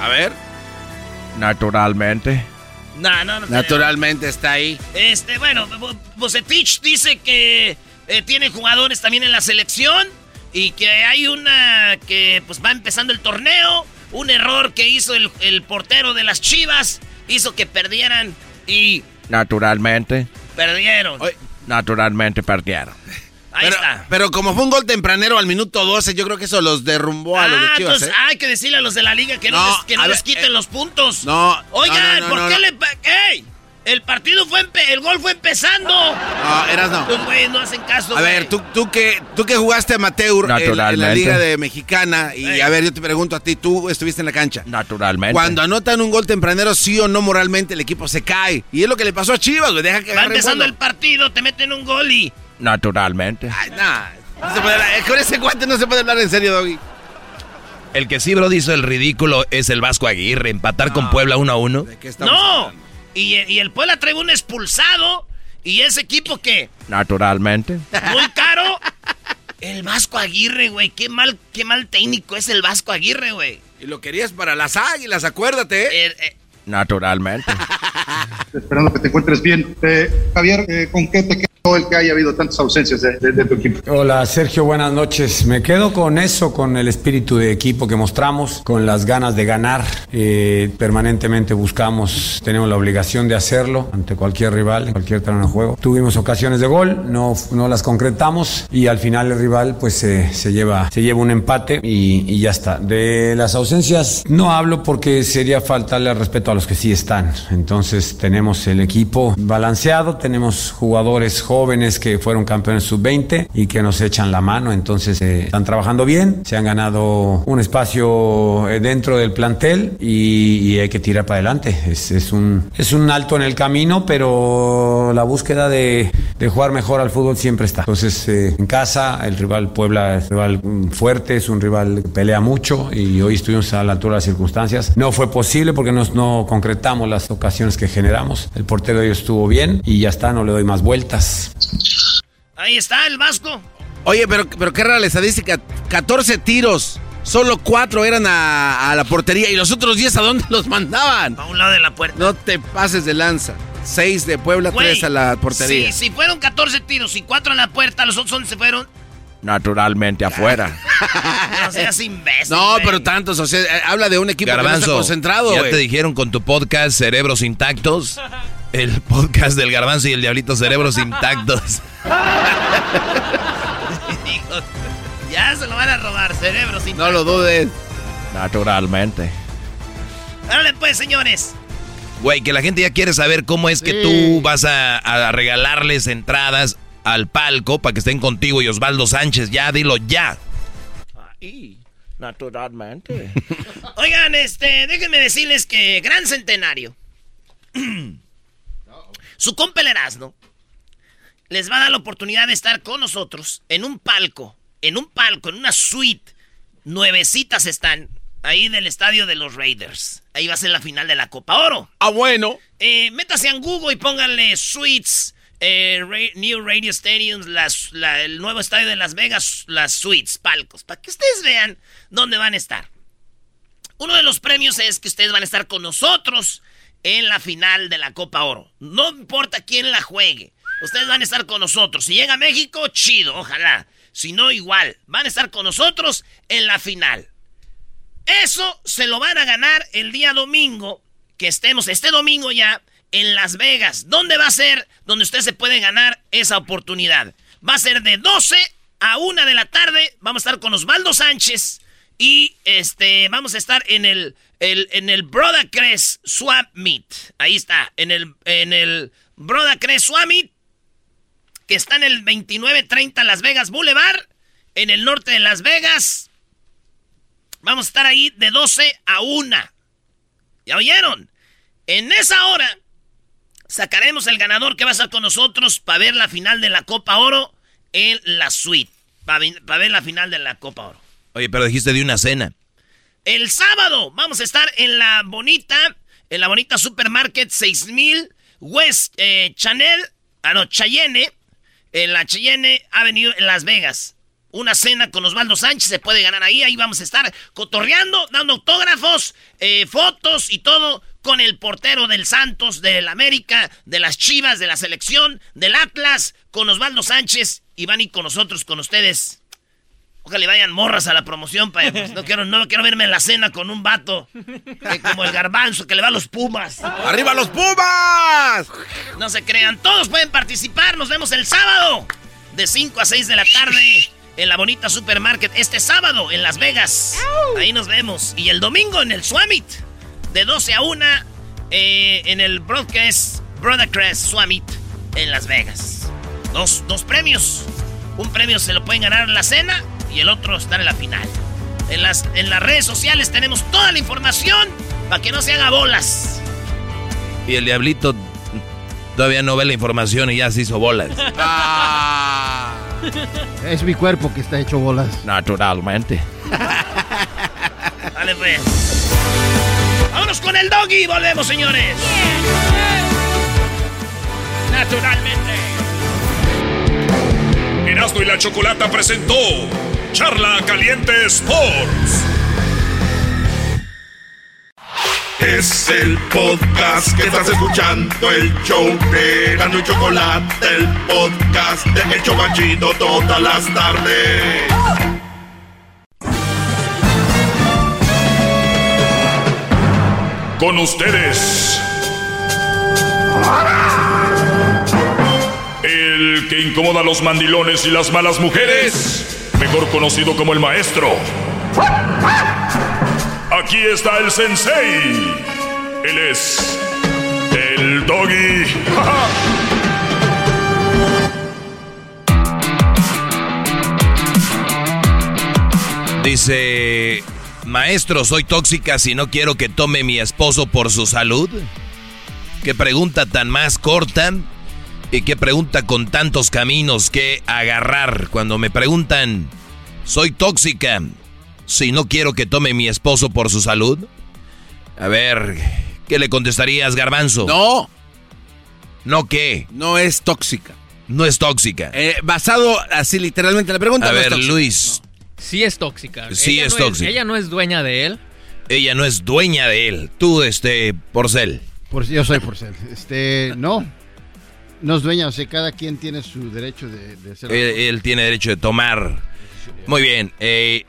Speaker 7: A ver.
Speaker 31: Naturalmente.
Speaker 4: No, no, no.
Speaker 7: Naturalmente está ahí.
Speaker 4: Este, bueno, Bo- Bocetich dice que eh, tiene jugadores también en la selección y que hay una que pues va empezando el torneo. Un error que hizo el, el portero de las Chivas hizo que perdieran y
Speaker 31: Naturalmente.
Speaker 4: perdieron.
Speaker 31: Naturalmente perdieron.
Speaker 4: Ahí
Speaker 7: pero,
Speaker 4: está.
Speaker 7: pero como fue un gol tempranero al minuto 12, yo creo que eso los derrumbó a los de
Speaker 4: Ah,
Speaker 7: Chivas,
Speaker 4: entonces
Speaker 7: ¿eh?
Speaker 4: hay que decirle a los de la liga que no,
Speaker 7: No,
Speaker 4: les, que no les
Speaker 7: ver,
Speaker 4: quiten
Speaker 7: eh,
Speaker 4: los puntos.
Speaker 7: No.
Speaker 4: Oigan,
Speaker 7: no, no,
Speaker 4: ¿por
Speaker 7: no,
Speaker 4: qué
Speaker 7: no.
Speaker 4: le... ¡Ey! El partido fue... el gol fue empezando.
Speaker 7: No, eras no.
Speaker 4: Pues, güey, no hacen caso,
Speaker 7: A ver, tú, tú, que, tú que jugaste amateur en, en la. Liga de Mexicana, y a ver, yo te pregunto a ti, tú estuviste en la cancha.
Speaker 31: Naturalmente.
Speaker 7: Cuando anotan un gol tempranero, sí o no moralmente el equipo se cae. Y es lo que le pasó a Chivas, güey. Deja que
Speaker 4: Va empezando el partido, te meten un gol y...
Speaker 31: Naturalmente.
Speaker 7: Ay, nah, no se puede hablar- eh, con ese guante no se puede hablar en serio, Doggy.
Speaker 6: El que sí, Brody, hizo el ridículo es el Vasco Aguirre. Empatar con Puebla uno a uno.
Speaker 4: No. Y, y el Puebla trae un expulsado. Y ese equipo que...
Speaker 31: Naturalmente.
Speaker 4: Muy caro. El Vasco Aguirre, güey. Qué mal, qué mal técnico es el Vasco Aguirre, güey.
Speaker 7: Y lo querías para las águilas, acuérdate.
Speaker 4: Eh,
Speaker 31: Naturalmente. *laughs*
Speaker 33: Esperando que te encuentres bien. Eh, Javier, eh, ¿con qué te quedas
Speaker 34: el que haya habido tantas ausencias de, tu equipo.
Speaker 35: Hola Sergio, buenas noches. Me quedo con eso, con el espíritu de equipo que mostramos, con las ganas de ganar. Eh, permanentemente buscamos, tenemos la obligación de hacerlo ante cualquier rival, en cualquier terreno de juego. Tuvimos ocasiones de gol, no, no las concretamos y al final el rival pues se, lleva, se lleva un empate y, y ya está. De las ausencias no hablo porque sería faltarle respeto a los que sí están. Entonces tenemos el equipo balanceado, tenemos jugadores jóvenes jóvenes que fueron campeones sub-20 y que nos echan la mano. Entonces eh, están trabajando bien, se han ganado un espacio eh, dentro del plantel y, hay que tirar para adelante. Es, un, es un alto en el camino, pero la búsqueda de, de jugar mejor al fútbol siempre está. Entonces eh, en casa el rival Puebla es un rival fuerte, es un rival que pelea mucho y hoy estuvimos a la altura de las circunstancias. No fue posible porque nos, no concretamos las ocasiones que generamos. El portero de ellos estuvo bien y ya está, no le doy más vueltas.
Speaker 4: Ahí está el Vasco.
Speaker 7: Oye, pero, pero qué rara la estadística. 14 tiros. Solo 4 eran a, la portería. ¿Y los otros 10 a dónde *laughs* los mandaban?
Speaker 4: A un lado de la puerta.
Speaker 7: No te pases de lanza. 6 de Puebla, 3 a la portería.
Speaker 4: Sí, si fueron 14 tiros y 4 a la puerta, los otros ¿dónde se fueron?
Speaker 7: Naturalmente afuera. *laughs*
Speaker 4: no seas imbécil.
Speaker 7: No, pero tantos. O sea, eh, habla de un equipo que no está concentrado.
Speaker 6: Ya te dijeron con tu podcast Cerebros Intactos el podcast del garbanzo y el diablito cerebros *laughs* intactos. *laughs*
Speaker 4: ya se lo van a robar, cerebros intactos.
Speaker 7: No lo dudes. Naturalmente.
Speaker 4: Dale pues, señores.
Speaker 6: Güey, que la gente ya quiere saber cómo es que tú vas a, regalarles entradas al palco para que estén contigo y Osvaldo Sánchez. Ya, dilo ya.
Speaker 4: naturalmente. *laughs* Oigan, este, déjenme decirles que gran centenario. *clears throat* Su compa el les va a dar la oportunidad de estar con nosotros en un palco, en un palco, en una suite. Nuevecitas están ahí del estadio de los Raiders. Ahí va a ser la final de la Copa Oro.
Speaker 7: Ah, bueno.
Speaker 4: Eh, métase en Google y pónganle suites. Eh, New Radio Stadiums, el nuevo estadio de Las Vegas, las suites, palcos, para que ustedes vean dónde van a estar. Uno de los premios es que ustedes van a estar con nosotros en la final de la Copa Oro. No importa quién la juegue. Ustedes van a estar con nosotros. Si llega a México, chido, ojalá. Si no, igual. Van a estar con nosotros en la final. Eso se lo van a ganar el día domingo, que estemos este domingo ya en Las Vegas. ¿Dónde va a ser donde usted se puede ganar esa oportunidad? Va a ser de 12 a 1 de la tarde. Vamos a estar con Osvaldo Sánchez y este vamos a estar en el el, en el Swap Meet. Ahí está, en el, en el Swap Meet, que está en el 2930 Las Vegas Boulevard, en el norte de Las Vegas. Vamos a estar ahí de 12 a 1. ¿Ya oyeron? En esa hora sacaremos el ganador que va a estar con nosotros para ver la final de la Copa Oro en la suite. Para ver la final de la Copa Oro.
Speaker 6: Oye, pero dijiste de una cena.
Speaker 4: El sábado vamos a estar en la bonita, en la bonita Supermarket 6000 West eh, Chanel, ah no, Cheyenne, en la Cheyenne Avenue en Las Vegas. Una cena con Osvaldo Sánchez se puede ganar ahí. Ahí vamos a estar cotorreando, dando autógrafos, eh, fotos y todo con el portero del Santos, del América, de las Chivas, de la selección, del Atlas, con Osvaldo Sánchez. Y van ir con nosotros, con ustedes. Ojalá le vayan morras a la promoción, pues no quiero, no quiero verme en la cena con un vato eh, como el garbanzo que le va a los Pumas.
Speaker 7: ¡Arriba los Pumas!
Speaker 4: No se crean, todos pueden participar. Nos vemos el sábado de 5 a 6 de la tarde en la bonita supermarket. Este sábado en Las Vegas. Ahí nos vemos. Y el domingo en el Swamit de 12 a 1 eh, en el Broadcast Broadcast Swamit en Las Vegas. Dos, dos premios. Un premio se lo pueden ganar en la cena y el otro está en la final. En las, en las redes sociales tenemos toda la información para que no se haga bolas.
Speaker 6: Y el diablito todavía no ve la información y ya se hizo bolas. *laughs*
Speaker 10: Ah. *laughs* Es mi cuerpo que está hecho bolas.
Speaker 6: Naturalmente.
Speaker 4: Dale pues. Vámonos con el doggy. Volvemos, señores. Naturalmente.
Speaker 21: Erasmo y la Chocolata presentó Charla Caliente Sports.
Speaker 2: Es el podcast que estás escuchando, el show de Gano y Chocolate, el podcast de El Chocachito todas las tardes.
Speaker 21: Con ustedes. El que incomoda a los mandilones y las malas mujeres, mejor conocido como el maestro. Aquí está el sensei. Él es el doggy. *laughs*
Speaker 6: Dice, maestro, soy tóxica si no quiero que tome mi esposo por su salud. Qué pregunta tan más corta y qué pregunta con tantos caminos que agarrar. Cuando me preguntan, soy tóxica si no quiero que tome mi esposo por su salud. A ver, ¿qué le contestarías, garbanzo?
Speaker 7: No.
Speaker 6: ¿No qué?
Speaker 7: No es tóxica.
Speaker 6: No es tóxica.
Speaker 7: Eh, basado así literalmente en la pregunta.
Speaker 6: A
Speaker 7: no es
Speaker 6: ver,
Speaker 7: tóxica.
Speaker 6: Luis.
Speaker 36: Sí es tóxica.
Speaker 6: Sí
Speaker 36: Ella
Speaker 6: es
Speaker 36: no
Speaker 6: tóxica.
Speaker 36: ella no es dueña de él.
Speaker 6: Ella no es dueña de él. Tú, este, Porcel.
Speaker 10: Por, yo soy Porcel. Este, no. No es dueña, o sea, cada quien tiene su derecho de, de hacer.
Speaker 6: Él, él tiene derecho de tomar. Muy bien. eh,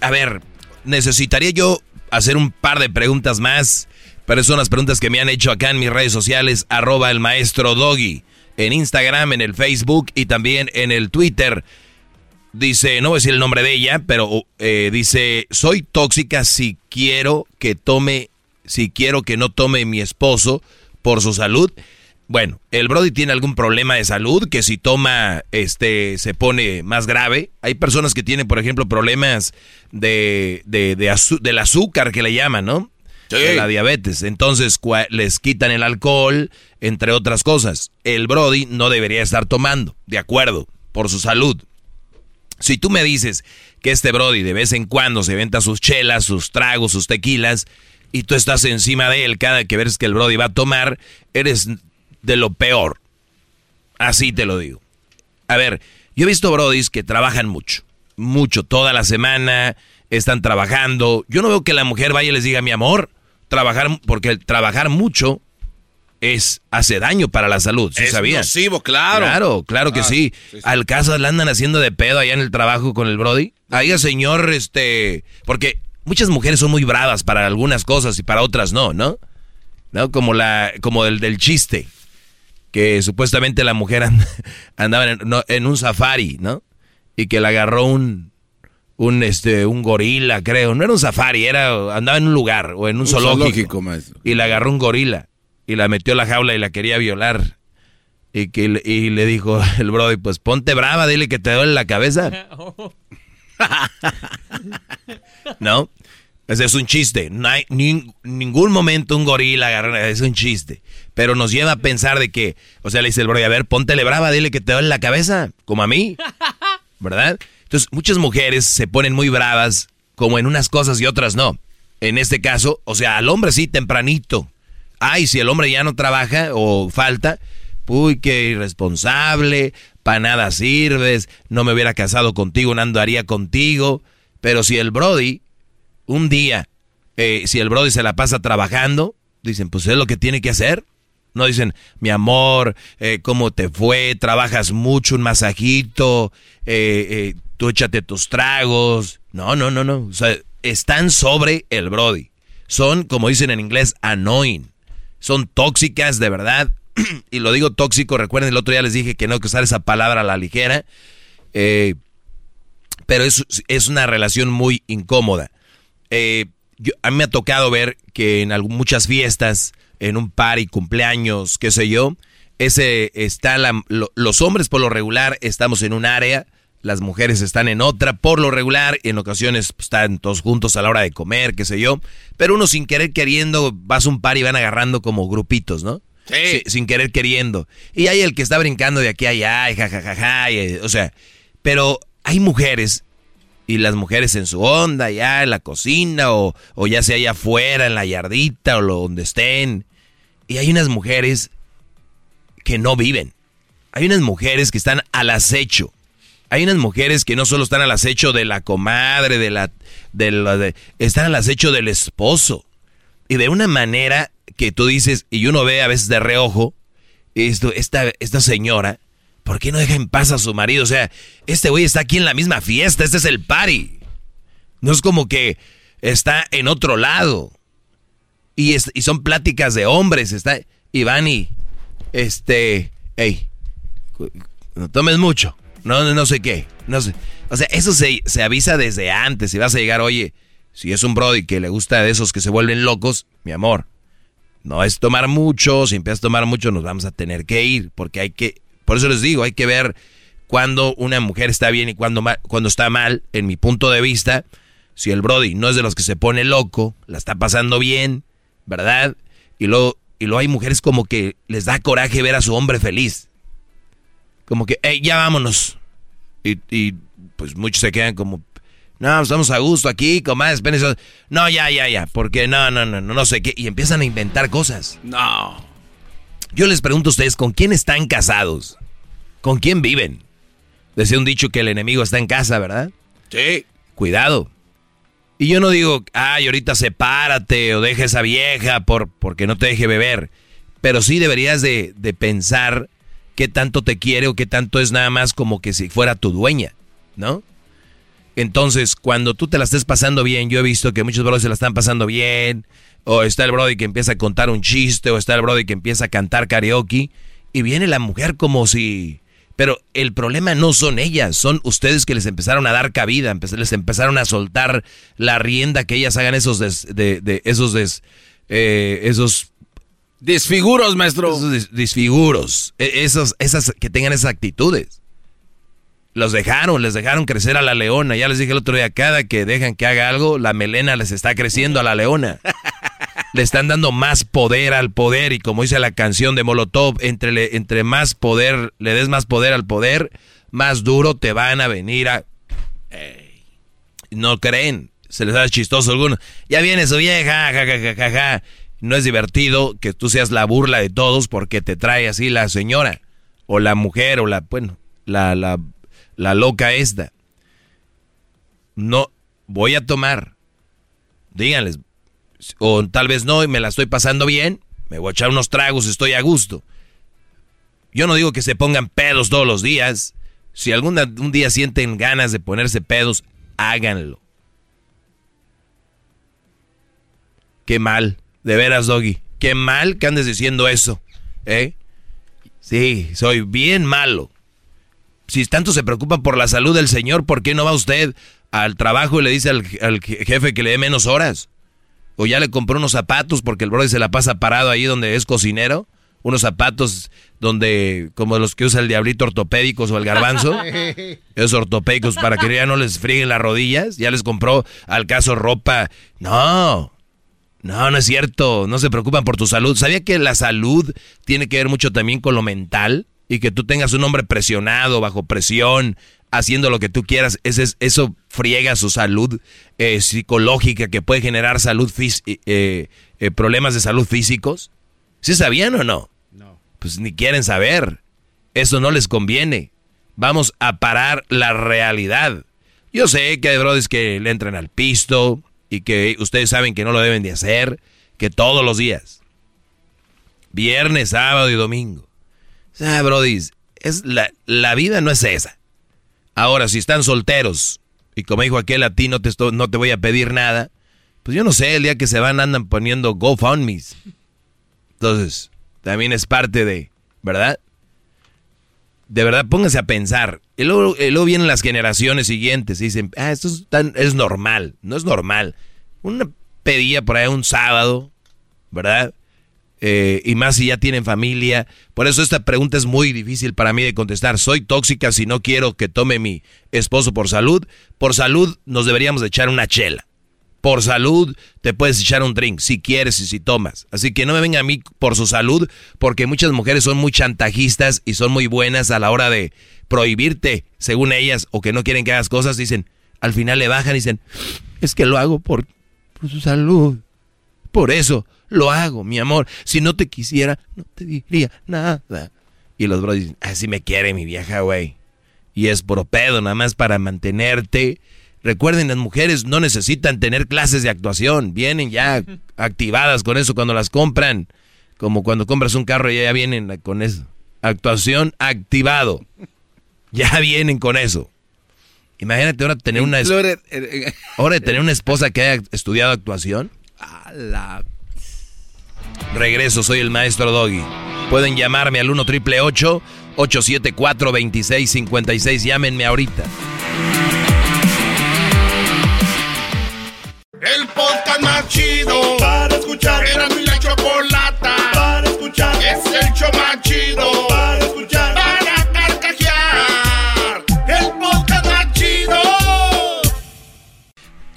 Speaker 6: a ver, necesitaría yo hacer un par de preguntas más. Pero son las preguntas que me han hecho acá en mis redes sociales, arroba el maestro Doggy. En Instagram, en el Facebook y también en el Twitter. Dice, no voy a decir el nombre de ella, pero eh, dice, soy tóxica si quiero que tome, si quiero que no tome mi esposo por su salud. Bueno, el Brody tiene algún problema de salud que si toma, este, se pone más grave. Hay personas que tienen, por ejemplo, problemas de, de, de del azúcar que le llaman, ¿no? De la diabetes. Entonces les quitan el alcohol, entre otras cosas. El Brody no debería estar tomando, de acuerdo, por su salud. Si tú me dices que este Brody de vez en cuando se venta sus chelas, sus tragos, sus tequilas, y tú estás encima de él cada que ves que el Brody va a tomar, eres de lo peor. Así te lo digo. A ver, yo he visto Brodis que trabajan mucho, mucho, toda la semana, están trabajando. Yo no veo que la mujer vaya y les diga, mi amor, trabajar, porque el trabajar mucho es, hace daño para la salud, ¿sí
Speaker 7: Es
Speaker 6: sabías?
Speaker 7: nocivo, claro.
Speaker 6: Claro, claro que
Speaker 7: Ah,
Speaker 6: sí.
Speaker 7: sí, sí.
Speaker 6: Al caso le andan haciendo de pedo allá en el trabajo con el Brody. Ahí, señor, este, porque muchas mujeres son muy bravas para algunas cosas y para otras no, ¿no? ¿No? Como la, como el del chiste, que supuestamente la mujer and- *laughs* andaba en, no, en un safari, ¿no? Y que le agarró un, un, este, un gorila, creo. No era un safari, era, andaba en un lugar o en un,
Speaker 7: Un
Speaker 6: zoológico.
Speaker 7: zoológico, maestro.
Speaker 6: Y le agarró un gorila y la metió a la jaula y la quería violar. Y, que, le- y le dijo *laughs* el Brody, pues ponte brava, dile que te duele la cabeza. *laughs* ¿No? Ese es un chiste. No hay ni- ningún momento un gorila agarró, es un chiste. Pero nos lleva a pensar de que, o sea, le dice el Brody, a ver, póntele brava, dile que te duele la cabeza, como a mí. *laughs* ¿Verdad? Entonces, muchas mujeres se ponen muy bravas, como en unas cosas y otras no. En este caso, o sea, al hombre sí, tempranito. Ay, si el hombre ya no trabaja o falta, uy, qué irresponsable, para nada sirves, no me hubiera casado contigo, no andaría contigo. Pero si el Brody, un día, eh, si el Brody se la pasa trabajando, dicen, pues es lo que tiene que hacer. No dicen, mi amor, eh, ¿cómo te fue? Trabajas mucho, un masajito, eh, eh, tú échate tus tragos. No, no, no, no. O sea, están sobre el Brody. Son, como dicen en inglés, annoying. Son tóxicas de verdad. *clears throat* y lo digo tóxico, recuerden, el otro día les dije que no hay que usar esa palabra a la ligera. Eh, pero es, es una relación muy incómoda. Eh, yo- a mí me ha tocado ver que en algu- muchas fiestas, en un party, cumpleaños, qué sé yo, ese está la- lo- los hombres por lo regular estamos en un área, las mujeres están en otra, por lo regular, y en ocasiones pues, están todos juntos a la hora de comer, qué sé yo, pero uno sin querer queriendo vas a un par y van agarrando como grupitos, ¿no? Sí. sin querer queriendo. Y hay el que está brincando de aquí a allá, y jajajaja, y, eh, o sea, pero hay mujeres y las mujeres en su onda, ya en la cocina o, o ya sea allá afuera, en la yardita o lo, donde estén. Y hay unas mujeres que no viven. Hay unas mujeres que están al acecho. Hay unas mujeres que no solo están al acecho de la comadre, de la, de de- están al acecho del esposo. Y de una manera que tú dices, y uno ve a veces de reojo, esto, esta, esta señora, ¿por qué no deja en paz a su marido? O sea, este güey está aquí en la misma fiesta, este es el party. No es como que está en otro lado. Y, y son pláticas de hombres, está, y van y, este, hey, no tomes mucho, no, no sé qué, no sé. O sea, eso se, se avisa desde antes, si vas a llegar, oye, si es un brody que le gusta de esos que se vuelven locos, mi amor, no es tomar mucho, si empiezas a tomar mucho nos vamos a tener que ir, porque hay que, por eso les digo, hay que ver cuando una mujer está bien y cuando, cuando está mal, en mi punto de vista, si el Brody no es de los que se pone loco, la está pasando bien, ¿verdad? Y luego, y luego hay mujeres como que les da coraje ver a su hombre feliz. Como que, hey, ya vámonos. Y, y pues muchos se quedan como, no, estamos a gusto aquí, comadre, eso. No, ya, ya, ya, porque no, no, no, no, no sé qué. Y empiezan a inventar cosas.
Speaker 7: No.
Speaker 6: Yo les pregunto a ustedes, ¿con quién están casados? ¿Con quién viven? Decía un dicho que el enemigo está en casa, ¿verdad?
Speaker 7: Sí.
Speaker 6: Cuidado. Y yo no digo, ay, ahorita sepárate o deja esa vieja por, porque no te deje beber. Pero sí deberías de, de pensar qué tanto te quiere o qué tanto es nada más como que si fuera tu dueña, ¿no? Entonces, cuando tú te la estés pasando bien, yo he visto que muchos brothers se la están pasando bien, o está el brody que empieza a contar un chiste, o está el brody que empieza a cantar karaoke, y viene la mujer como si... Pero el problema no son ellas, son ustedes que les empezaron a dar cabida, les empezaron a soltar la rienda que ellas hagan esos de, esos des, eh, esos
Speaker 7: disfiguros, maestro.
Speaker 6: Esos disfiguros, e, esos, esas que tengan esas actitudes. Los dejaron, les dejaron crecer a la leona. Ya les dije el otro día, cada que dejan que haga algo, la melena les está creciendo a la leona. *laughs* Le están dando más poder al poder y como dice la canción de Molotov, entre, entre más poder, le des más poder al poder, más duro te van a venir a... No creen, se les da chistoso a algunos. Ya viene su vieja, ja, No es divertido que tú seas la burla de todos porque te trae así la señora o la mujer o la, bueno, la, la la loca esta. No, voy a tomar. Díganles. O tal vez no y me la estoy pasando bien. Me voy a echar unos tragos, estoy a gusto. Yo no digo que se pongan pedos todos los días. Si algún un día sienten ganas de ponerse pedos, háganlo. Qué mal, de veras, Doggy. Qué mal que andes diciendo eso. ¿Eh? Sí, soy bien malo si tanto se preocupa por la salud del señor, ¿por qué no va usted al trabajo y le dice al, jefe que le dé menos horas? O ya le compró unos zapatos porque el brother se la pasa parado ahí donde es cocinero. Unos zapatos donde, como los que usa el diablito ortopédicos o el garbanzo. *laughs* *laughs* esos ortopédicos para que ya no les frieguen las rodillas. Ya les compró al caso ropa. No, no, no es cierto. No se preocupan por tu salud. ¿Sabía que la salud tiene que ver mucho también con lo mental? y que tú tengas un hombre presionado, bajo presión, haciendo lo que tú quieras, ese eso friega su salud eh, psicológica que puede generar salud eh, eh, problemas de salud físicos. ¿Sí sabían o no? No. Pues ni quieren saber. Eso no les conviene. Vamos a parar la realidad. Yo sé que hay brothers que le entran al pisto y que ustedes saben que no lo deben de hacer, que todos los días. Viernes, sábado y domingo. Ah, Brody, es la, la vida no es esa. Ahora, si están solteros, y como dijo aquel a ti no te, no te voy a pedir nada, pues yo no sé, el día que se van andan poniendo GoFundMes. Entonces, también es parte de, ¿verdad? De verdad, pónganse a pensar. Y luego, vienen las generaciones siguientes y dicen, ah, esto es, tan, es normal. No es normal. Una pedía por ahí un sábado, ¿verdad? Eh, y más si ya tienen familia. Por eso esta pregunta es muy difícil para mí de contestar. ¿Soy tóxica si no quiero que tome mi esposo por salud? Por salud nos deberíamos echar una chela. Por salud te puedes echar un drink si quieres y si tomas. Así que no me venga a mí por su salud porque muchas mujeres son muy chantajistas y son muy buenas a la hora de prohibirte, según ellas, o que no quieren que hagas cosas. Dicen, al final le bajan y dicen, es que lo hago por, por su salud. Por eso lo hago, mi amor. Si no te quisiera, no te diría nada. Y los brothers dicen, así me quiere mi vieja, güey. Y es por pedo, nada más para mantenerte Recuerden, las mujeres no necesitan tener clases de actuación, vienen ya *laughs* activadas con eso cuando las compran, como cuando compras un carro ya vienen con eso. Actuación activado. Ya vienen con eso. Imagínate ahora tener una ahora tener *laughs* una esposa que haya estudiado actuación. Regreso, soy el maestro Doggy. Pueden llamarme al 1 triple 874 2656. Llámenme ahorita.
Speaker 2: El podcast más chido para escuchar. Era mi la chocolata para escuchar. Es el show más chido para escuchar. Para carcajear. El podcast más chido.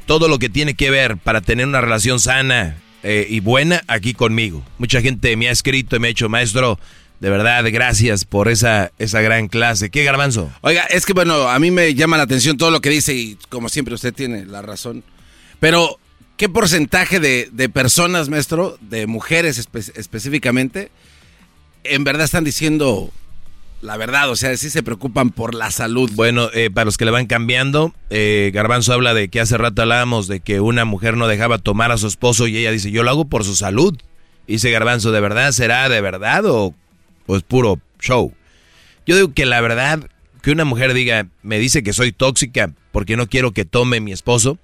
Speaker 6: Todo lo que tiene que ver para tener una relación sana eh, y buena aquí conmigo. Mucha gente me ha escrito y me ha dicho, maestro, de verdad, gracias por esa, esa gran clase. ¿Qué garbanzo?
Speaker 7: Oiga, es que bueno, a mí me llama la atención todo lo que dice y como siempre usted tiene la razón. Pero, ¿qué porcentaje de, de personas, maestro, de mujeres espe- específicamente, en verdad están diciendo la verdad? O sea, sí se preocupan por la salud.
Speaker 6: Bueno, eh, para los que le van cambiando, eh, Garbanzo habla de que hace rato hablábamos de que una mujer no dejaba tomar a su esposo y ella dice, yo lo hago por su salud. Y dice Garbanzo, ¿de verdad será de verdad o, o es puro show? Yo digo que la verdad, que una mujer diga, me dice que soy tóxica porque no quiero que tome mi esposo.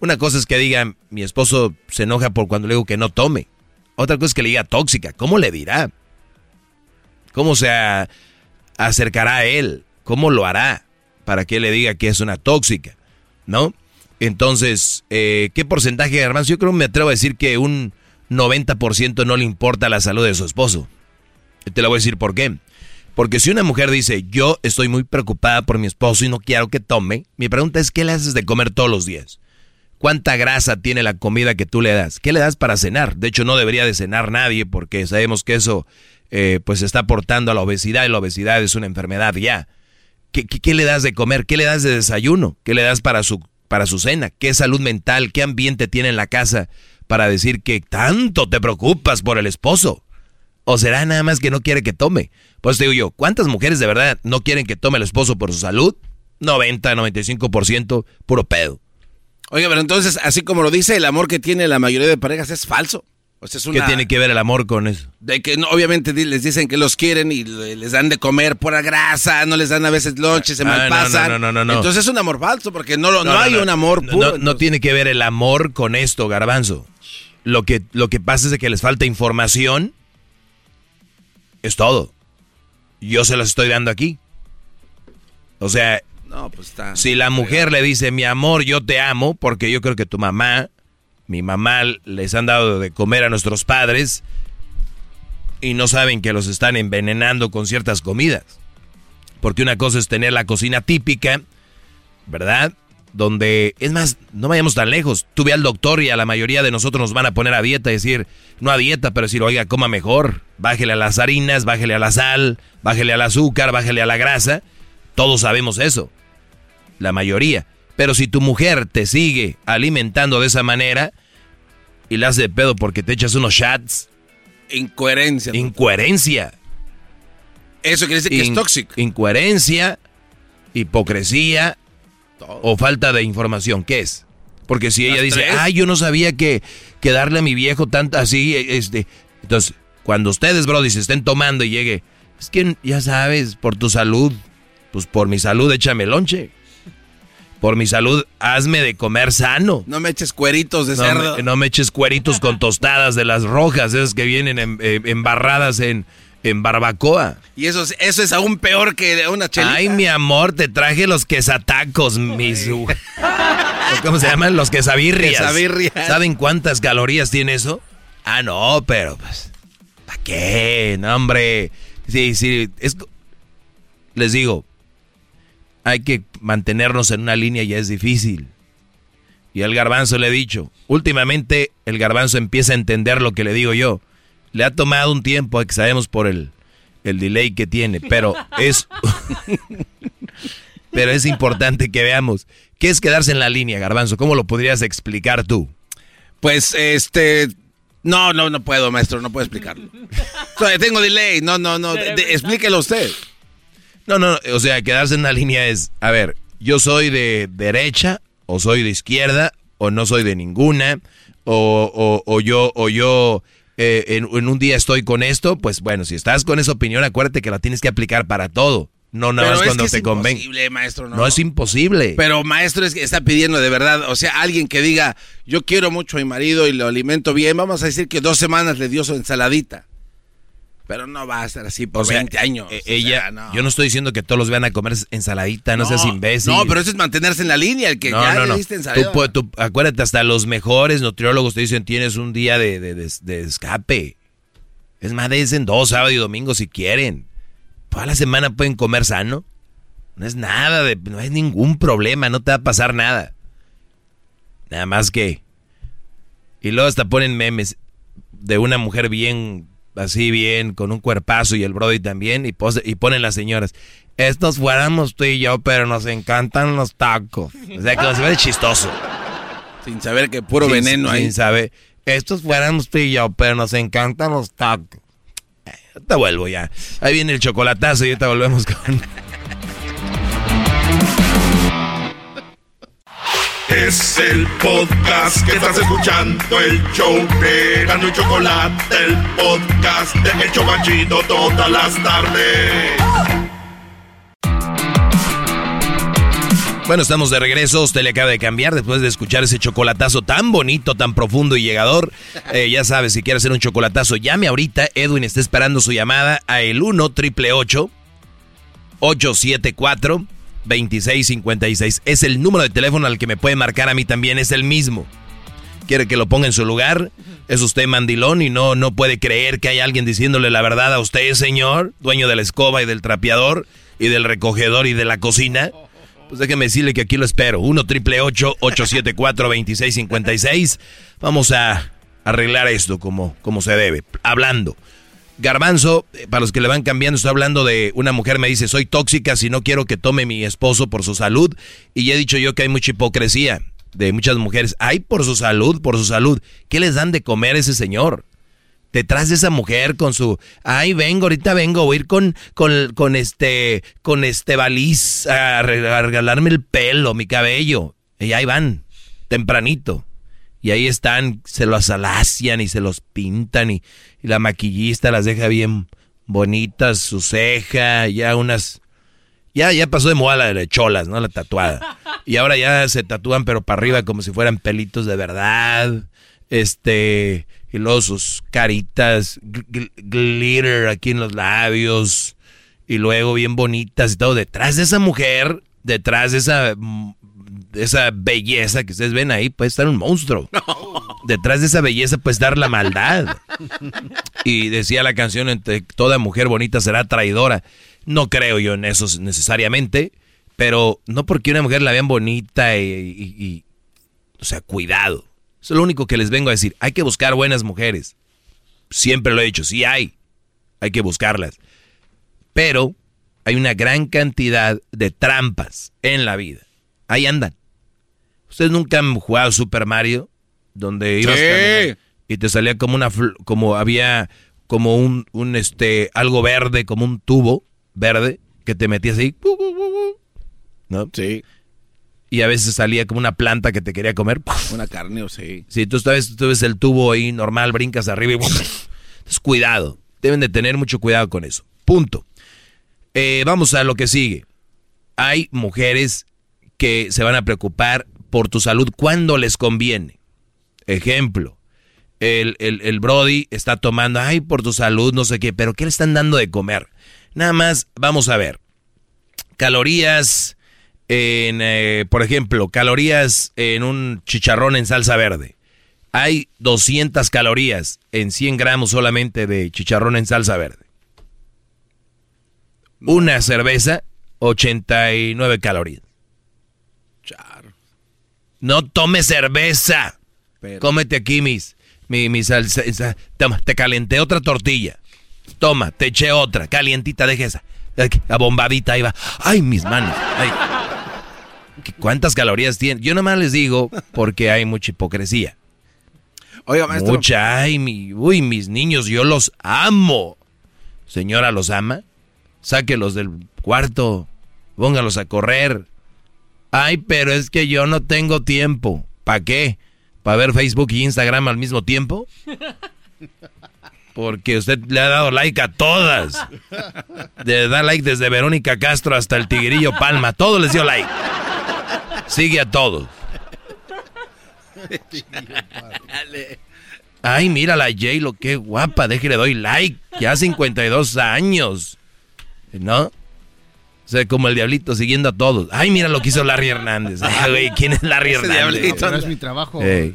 Speaker 6: Una cosa es que diga, mi esposo se enoja por cuando le digo que no tome. Otra cosa es que le diga tóxica. ¿Cómo le dirá? ¿Cómo se a- acercará a él? ¿Cómo lo hará para que le diga que es una tóxica? ¿No? Entonces, eh, ¿qué porcentaje, hermanos? Yo creo que me atrevo a decir que un 90% no le importa la salud de su esposo. Te lo voy a decir por qué. Porque si una mujer dice, yo estoy muy preocupada por mi esposo y no quiero que tome, mi pregunta es, ¿qué le haces de comer todos los días? ¿Cuánta grasa tiene la comida que tú le das? ¿Qué le das para cenar? De hecho, no debería de cenar nadie porque sabemos que eso eh, pues está aportando a la obesidad y la obesidad es una enfermedad ya. ¿Qué, qué, le das de comer? ¿Qué le das de desayuno? ¿Qué le das para su, para su cena? ¿Qué salud mental? ¿Qué ambiente tiene en la casa para decir que tanto te preocupas por el esposo? ¿O será nada más que no quiere que tome? Pues te digo yo, ¿cuántas mujeres de verdad no quieren que tome el esposo por su salud? 90, 95%, puro pedo.
Speaker 7: Oiga, pero entonces, así como lo dice, el amor que tiene la mayoría de parejas es falso. O sea, es una...
Speaker 6: ¿Qué tiene que ver el amor con eso?
Speaker 7: De que no, obviamente les dicen que los quieren y le- les dan de comer pura grasa, no les dan a veces lonche, se
Speaker 6: Ah, no,
Speaker 7: malpasan.
Speaker 6: no, no, no, no.
Speaker 7: Entonces es un amor falso porque no, no,
Speaker 6: No, no,
Speaker 7: hay
Speaker 6: no.
Speaker 7: un amor
Speaker 6: No,
Speaker 7: puro.
Speaker 6: No, no tiene que ver el amor con esto, garbanzo. Lo que, lo que pasa es de que les falta información. Es todo. Yo se las estoy dando aquí. O sea,
Speaker 7: No, pues está.
Speaker 6: si la mujer le dice, mi amor, yo te amo, porque yo creo que tu mamá, mi mamá les han dado de comer a nuestros padres y no saben que los están envenenando con ciertas comidas. Porque una cosa es tener la cocina típica, ¿verdad? Donde, es más, no vayamos tan lejos. Tú ve al doctor y a la mayoría de nosotros nos van a poner a dieta y decir, no a dieta, pero decir, oiga, coma mejor. Bájele a las harinas, bájele a la sal, bájele al azúcar, bájele a la grasa. Todos sabemos eso. La mayoría. Pero si tu mujer te sigue alimentando de esa manera y la hace de pedo porque te echas unos shots.
Speaker 7: Incoherencia.
Speaker 6: Incoherencia.
Speaker 7: Eso quiere decir que es tóxico.
Speaker 6: Incoherencia, hipocresía o falta de información. ¿Qué es? Porque si ella
Speaker 7: Las
Speaker 6: dice,
Speaker 7: tres.
Speaker 6: ay, yo no sabía que, que darle a mi viejo tanto así, este. Entonces, cuando ustedes, Brody, se estén tomando y llegue, es que ya sabes, por tu salud, pues por mi salud, échame lonche. Por mi salud, hazme de comer sano.
Speaker 7: No me eches cueritos de
Speaker 6: No
Speaker 7: cerdo.
Speaker 6: me, no me eches cueritos con tostadas de las rojas, esas que vienen en- eh, embarradas en, en barbacoa.
Speaker 7: Y eso, es- eso es aún peor que una chelita.
Speaker 6: Ay, mi amor, te traje los quesatacos, mis... ¿O ¿Cómo se llaman? Los quesabirrias.
Speaker 7: Quesabirrias.
Speaker 6: ¿Saben cuántas calorías tiene eso? Ah, no, pero pues... ¿Para qué? No, hombre. Sí, sí, es... Les digo, hay que mantenernos en una línea y es difícil. Y al garbanzo le he dicho, últimamente el garbanzo empieza a entender lo que le digo yo. Le ha tomado un tiempo, que sabemos por el, el delay que tiene, pero es... *laughs* pero es importante que veamos. ¿Qué es quedarse en la línea, garbanzo? ¿Cómo lo podrías explicar tú?
Speaker 7: Pues, este... No, no, no puedo, maestro, no puedo explicarlo. *laughs* Tengo delay, no, no, no, de- de- explíquelo usted.
Speaker 6: No, no, o sea, quedarse en una línea es, a ver, yo soy de derecha o soy de izquierda o no soy de ninguna, o, o, yo, o yo eh, en, un día estoy con esto, pues bueno, si estás con esa opinión, acuérdate que la tienes que aplicar para todo. No nada más cuando te convenga.
Speaker 7: maestro, no.
Speaker 6: no. es imposible.
Speaker 7: Pero maestro es que está pidiendo de verdad, o sea, alguien que diga, yo quiero mucho a mi marido y lo alimento bien, vamos a decir que dos semanas le dio su ensaladita. Pero no va a ser así por 20 años.
Speaker 6: E- ella, yo no estoy diciendo que todos los vean a comer ensaladita, no, seas imbécil.
Speaker 7: No, pero eso es mantenerse en la línea, el que ya le diste ensalada.
Speaker 6: Tú, acuérdate, hasta los mejores nutriólogos te dicen tienes un día de, de, escape. Es más, dicen dos, sábado y domingo si quieren. Toda la semana pueden comer sano. No es nada, de, no es ningún problema, no te va a pasar nada. Nada más que... Y luego hasta ponen memes de una mujer bien así bien, con un cuerpazo y el Brody también, y, y ponen las señoras, estos fuéramos tú y yo, pero nos encantan los tacos. O sea, que se ve chistoso.
Speaker 7: Sin saber que puro veneno ahí.
Speaker 6: Sin saber, estos fuéramos tú y yo, pero nos encantan los tacos. Eh, te vuelvo ya. Ahí viene el chocolatazo y ahorita volvemos con...
Speaker 2: Es el podcast que estás escuchando, el show de Gano y Chocolate, el podcast de Hecho Banchito todas las tardes.
Speaker 6: Bueno, estamos de regreso. Usted le acaba de cambiar después de escuchar ese chocolatazo tan bonito, tan profundo y llegador. *laughs* Eh, ya sabe, si quiere hacer un chocolatazo, llame ahorita. Edwin está esperando su llamada a el 1 triple 874 2656. Es el número de teléfono al que me puede marcar a mí también, es el mismo. Quiere que lo ponga en su lugar. Es usted mandilón y no, no puede creer que hay alguien diciéndole la verdad a usted, señor, dueño de la escoba y del trapeador y del recogedor y de la cocina. Pues déjeme decirle que aquí lo espero. 1 triple 874 2656. Vamos a arreglar esto como, como se debe. Hablando. Garbanzo, eh, para los que le van cambiando, estoy hablando de una mujer me dice, soy tóxica si no quiero que tome mi esposo por su salud. Y ya he dicho yo que hay mucha hipocresía de muchas mujeres. Ay, por su salud, por su salud. ¿Qué les dan de comer a ese señor? Detrás de esa mujer con su, ay, vengo, ahorita vengo, voy a ir con, con, con este, con este baliz a regalarme el pelo, mi cabello. Y ahí van, tempranito. Y ahí están, se los alacian y se los pintan y, la maquillista las deja bien bonitas, su ceja, ya unas... Ya, ya pasó de moda la de cholas, ¿no? La tatuada. Y ahora ya se tatúan pero para arriba como si fueran pelitos de verdad. Este... Y luego sus caritas, glitter aquí en los labios. Y luego bien bonitas y todo. Detrás de esa mujer, detrás de esa esa belleza que ustedes ven ahí puede estar un monstruo. Detrás de esa belleza puede estar la maldad. *laughs* Y decía la canción, entre toda mujer bonita será traidora. No creo yo en eso necesariamente, pero no porque una mujer la vean bonita y, o sea, cuidado. Eso es lo único que les vengo a decir. Hay que buscar buenas mujeres. Siempre lo he dicho, sí hay. Hay que buscarlas. Pero hay una gran cantidad de trampas en la vida. Ahí andan. ¿Ustedes nunca han jugado Super Mario? Donde ibas y te salía como una como había como un, un este algo verde, como un tubo verde que te metías ahí. ¿No?
Speaker 7: Sí.
Speaker 6: Y a veces salía como una planta que te quería comer.
Speaker 7: Una carne o sí.
Speaker 6: Sí, tú sabes, tú ves el tubo ahí normal, brincas arriba y Entonces, cuidado. Deben de tener mucho cuidado con eso. Punto. Eh, vamos a lo que sigue. Hay mujeres que se van a preocupar por tu salud cuando les conviene. Ejemplo, el, el, Brody está tomando, ay, por tu salud, no sé qué, pero ¿qué le están dando de comer? Nada más, vamos a ver. Calorías en, eh, por ejemplo, calorías en un chicharrón en salsa verde. Hay 200 calorías en 100 gramos solamente de chicharrón en salsa verde. Una cerveza, 89 calorías. No tome cerveza. Cómete aquí mis, mi, salsa. Toma, te calenté otra tortilla. Toma, te eché otra. Calientita, deje esa. bombadita ahí va. Ay, mis manos. ¿Cuántas calorías tiene? Yo nomás les digo porque hay mucha hipocresía.
Speaker 7: Oiga, maestro.
Speaker 6: Mucha, ay, mi, uy, mis niños, yo los amo. Señora, ¿los ama? Sáquelos del cuarto, póngalos a correr, Ay, pero es que yo no tengo tiempo. ¿Para qué? ¿Para ver Facebook y Instagram al mismo tiempo? Porque usted le ha dado like a todas. Le da like desde Verónica Castro hasta el Tigrillo Palma. Todo les dio like. Sigue a todos. Ay, mira la J lo qué guapa. Déjale, doy like. Ya 52 años. ¿No? O sea, como el diablito siguiendo a todos. Ay, mira lo que hizo Larry Hernández. *laughs* Ay, güey, ¿quién es Larry
Speaker 7: Ese
Speaker 6: Hernández?
Speaker 7: diablito.
Speaker 10: No es mi trabajo.
Speaker 6: Ey.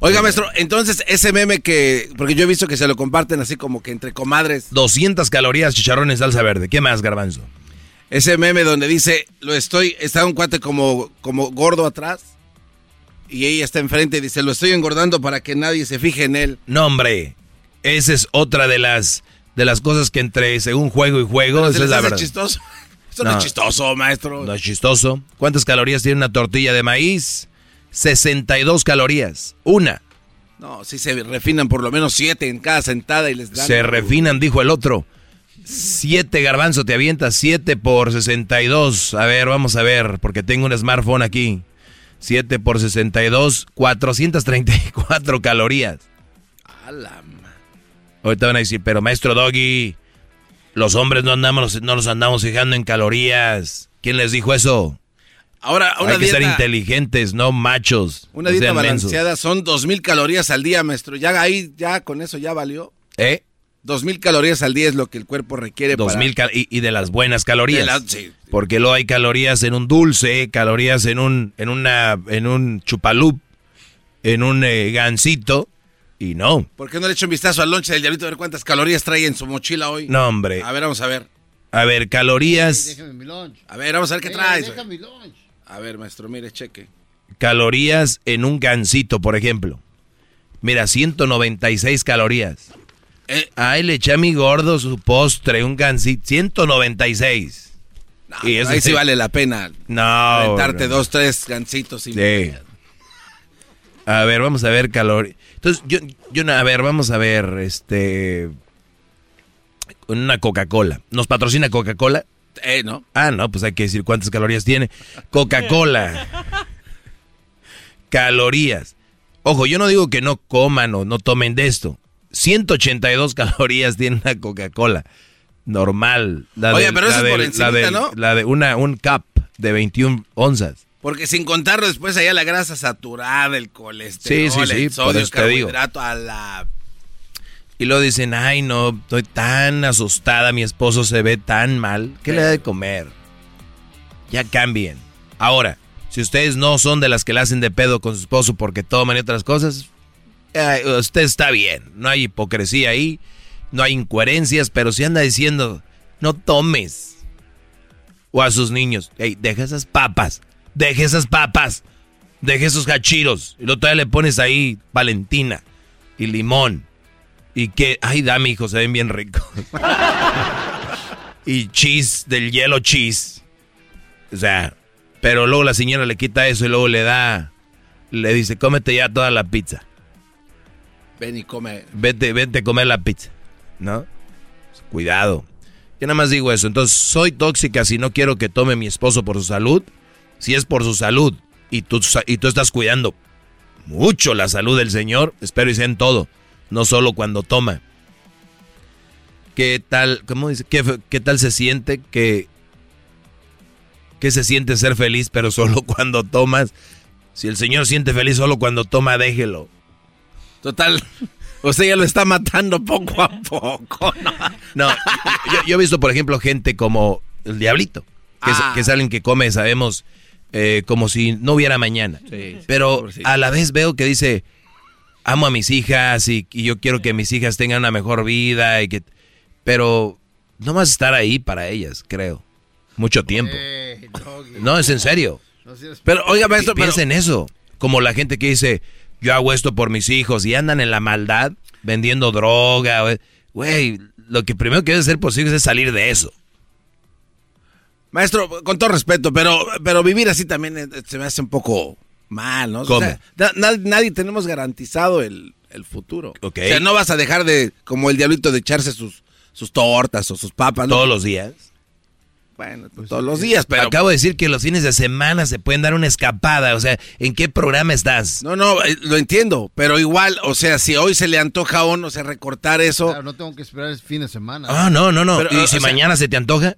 Speaker 7: Oiga, maestro, entonces ese meme que. Porque yo he visto que se lo comparten así como que entre comadres.
Speaker 6: 200 calorías, chicharrón en salsa verde. ¿Qué más, garbanzo?
Speaker 7: Ese meme donde dice, lo estoy, está un cuate como, como gordo atrás. Y ella está enfrente y dice, lo estoy engordando para que nadie se fije en él.
Speaker 6: No, hombre. Esa es otra de las de las cosas que entre según juego y juego,
Speaker 7: Pero
Speaker 6: esa
Speaker 7: se
Speaker 6: es la verdad.
Speaker 7: chistoso. *laughs* Esto no. es chistoso, maestro.
Speaker 6: No es chistoso. ¿Cuántas calorías tiene una tortilla de maíz? 62 calorías. Una.
Speaker 7: No, sí se refinan por lo menos siete en cada sentada y les dan.
Speaker 6: Se refinan, dijo el otro. Siete garbanzo, te avientas siete por 62. A ver, vamos a ver, porque tengo un smartphone aquí. 7 por 62, 434 calorías.
Speaker 7: A la
Speaker 6: Ahorita van a decir, pero maestro Doggy, los hombres no andamos, no nos andamos fijando en calorías. ¿Quién les dijo eso?
Speaker 7: Ahora, una
Speaker 6: Hay que ser
Speaker 7: dieta-
Speaker 6: inteligentes, no machos.
Speaker 7: Una dieta
Speaker 6: sean mensos.
Speaker 7: balanceada son dos mil calorías al día, maestro. Ya ahí, ya con eso ya valió.
Speaker 6: ¿Eh?
Speaker 7: Dos mil calorías al día es lo que el cuerpo requiere
Speaker 6: Dos
Speaker 7: para-
Speaker 6: mil cal- y, y de las buenas calorías.
Speaker 7: Sí.
Speaker 6: Porque luego hay calorías en un dulce, calorías en un, en una, en un chupalup, en un eh, gansito, y no.
Speaker 7: ¿Por qué no le echo un vistazo al lonche del diablito a ver cuántas calorías trae en su mochila hoy?
Speaker 6: No, hombre.
Speaker 7: A ver, vamos a ver.
Speaker 6: A ver, calorías,
Speaker 10: Déjame mi lunch.
Speaker 7: A ver, vamos a ver qué traes.
Speaker 10: deja mi lunch.
Speaker 7: A ver, maestro, mire, cheque.
Speaker 6: calorías en un gansito, por ejemplo. Mira, 196 calorías.
Speaker 7: Eh.
Speaker 6: Ay, le eché a mi gordo su postre, un gansito, 196. y eso
Speaker 7: ahí sí vale la pena.
Speaker 6: No.
Speaker 7: Aventarte
Speaker 6: no.
Speaker 7: dos, tres gancitos sin
Speaker 6: Sí. A ver, vamos a ver calorías. Entonces, yo, yo, no- a ver, vamos a ver, este, una Coca-Cola. ¿Nos patrocina Coca-Cola?
Speaker 7: Eh, ¿no?
Speaker 6: Ah, no, pues hay que decir cuántas calorías tiene. Coca-Cola. *laughs* calorías. Ojo, yo no digo que no coman o no tomen de esto. 182 calorías tiene una Coca-Cola. Normal. La
Speaker 7: Oye,
Speaker 6: de-
Speaker 7: pero eso es por
Speaker 6: de,
Speaker 7: ¿no?
Speaker 6: La de una, un cup de 21 onzas.
Speaker 7: Porque sin contarlo después allá la grasa saturada, el colesterol,
Speaker 6: Sí, sí, sí,
Speaker 7: el sodio, el carbohidrato, a la...
Speaker 6: Y luego dicen, ay no, estoy tan asustada, mi esposo se ve tan mal. ¿Qué le da de comer? Ya cambien. Ahora, si ustedes no son de las que le hacen de pedo con su esposo porque toman y otras cosas, eh, usted está bien. No hay hipocresía ahí, no hay incoherencias, pero si anda diciendo, no tomes. O a sus niños, hey, deja esas papas, deja esas papas, deja esos hachiros. Y luego todavía le pones ahí Valentina y limón. Y que, ay, dame, hijo, se ven bien ricos. *laughs* y cheese, del hielo cheese. O sea, pero luego la señora le quita eso y luego le da, le dice, cómete ya toda la pizza.
Speaker 7: Ven y come.
Speaker 6: Vete, vete a comer la pizza. ¿No? Cuidado. Yo nada más digo eso. Entonces, soy tóxica si no quiero que tome mi esposo por su salud. Si es por su salud y tú, y tú estás cuidando mucho la salud del Señor, espero y sea en todo, no solo cuando toma. ¿Qué tal, cómo dice? ¿Qué, qué tal se siente que, que se siente ser feliz, pero solo *laughs* cuando tomas? Si el Señor siente feliz solo cuando toma, déjelo.
Speaker 7: Total, *laughs* usted ya lo está matando poco a *laughs* poco, ¿no?
Speaker 6: No, yo, yo he visto, por ejemplo, gente como el Diablito, que, es,
Speaker 7: Ah.
Speaker 6: que es alguien que come, sabemos, eh, como si no hubiera mañana. Pero a la vez veo que dice, amo a mis hijas y, y yo quiero que mis hijas tengan una mejor vida y que... Pero no vas a estar ahí para ellas, creo. Mucho tiempo.
Speaker 10: Eh.
Speaker 6: No, es en serio.
Speaker 10: No seas-
Speaker 7: Pero, oiga, maestro,
Speaker 6: Pi- Piensa en eso. Como la gente que dice, yo hago esto por mis hijos y andan en la maldad vendiendo droga. güey. Lo que primero que debe sus hijos es salir de eso.
Speaker 7: Maestro, con todo respeto, pero, pero vivir así también eh, se me hace un poco mal, ¿no? O sea, na- na- nadie tenemos garantizado el, el futuro.
Speaker 6: Ok.
Speaker 7: O sea, no vas a dejar de, como el diablito, de echarse sus, sus tortas o sus papas. ¿no?
Speaker 6: Todos los días.
Speaker 7: Bueno, todos los días, pero...
Speaker 6: Acabo de decir que los fines de semana se pueden dar una escapada. O sea, ¿en qué programa estás?
Speaker 7: No, no, eh, lo entiendo, pero igual, o sea, si hoy se le antoja a uno, o sea, recortar eso...
Speaker 10: Claro, no tengo que esperar el fin de semana.
Speaker 6: Ah, no, no, no.
Speaker 7: Pero,
Speaker 6: ¿Y
Speaker 7: o
Speaker 6: si
Speaker 7: sea-
Speaker 6: mañana se te antoja?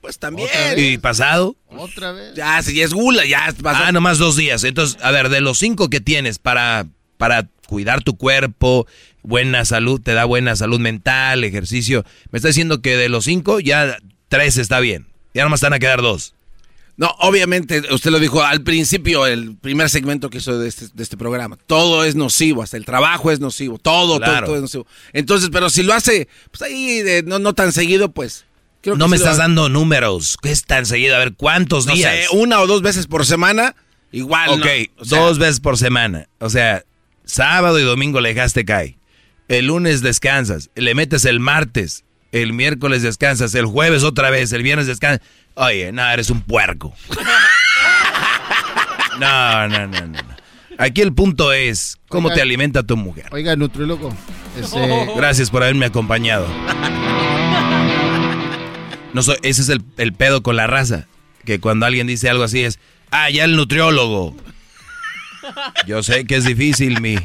Speaker 7: Pues también.
Speaker 6: ¿Y pasado?
Speaker 10: Otra vez.
Speaker 7: Ya, si ya es gula, ya pasó.
Speaker 6: Ah, nomás dos días. Entonces, a ver, de los cinco que tienes para, para cuidar tu cuerpo, buena salud, te da buena salud mental, ejercicio. Me está diciendo que de los cinco, ya tres está bien. Ya nomás están a quedar dos.
Speaker 7: No, obviamente, usted lo dijo al principio, el primer segmento que hizo de este, de este programa. Todo es nocivo, hasta el trabajo es nocivo, todo,
Speaker 6: Claro.
Speaker 7: todo, todo es nocivo. Entonces, pero si lo hace, pues ahí de- no, no tan seguido, pues... creo
Speaker 6: no
Speaker 7: que
Speaker 6: me estás dando números. ¿Qué es tan seguido? A ver, ¿cuántos
Speaker 7: no
Speaker 6: días?
Speaker 7: sé, una o dos veces por semana, igual.
Speaker 6: Ok,
Speaker 7: ¿no? O sea,
Speaker 6: dos veces por semana. O sea, sábado y domingo le dejaste caer. El lunes descansas, le metes el martes, el miércoles descansas, el jueves otra vez, el viernes descansas. Oye, no, eres un puerco. *laughs* No, no, no, no. no. Aquí el punto es cómo
Speaker 10: Oiga.
Speaker 6: te alimenta tu mujer.
Speaker 10: Oiga, nutriólogo. Este,
Speaker 6: Gracias por haberme acompañado. *laughs* No soy, ese es el, el pedo con la raza. Que cuando alguien dice algo así es, ah, ya el nutriólogo. Yo sé que es difícil mi,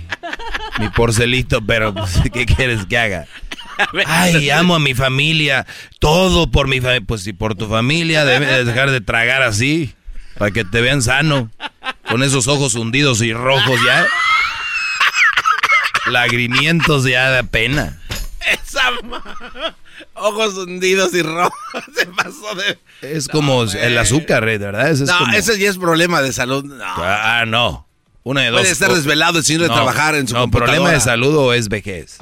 Speaker 6: mi porcelito, pero pues, ¿qué quieres que haga? Ay, amo a mi familia, todo por mi familia. Pues si por tu familia debes dejar de tragar así, para que te vean sano, con esos ojos hundidos y rojos ya. Lagrimientos ya da pena.
Speaker 7: Esa Ojos hundidos y *laughs* rojos. Se pasó de.
Speaker 6: Es como el azúcar, eh, de verdad. Ese es
Speaker 7: no,
Speaker 6: como-
Speaker 7: ese ya es problema de salud. No.
Speaker 6: Ah, no. Una de dos.
Speaker 7: Puede estar desvelado el señor de
Speaker 6: No,
Speaker 7: trabajar en su
Speaker 6: No,
Speaker 7: computadora.
Speaker 6: problema de salud o es vejez.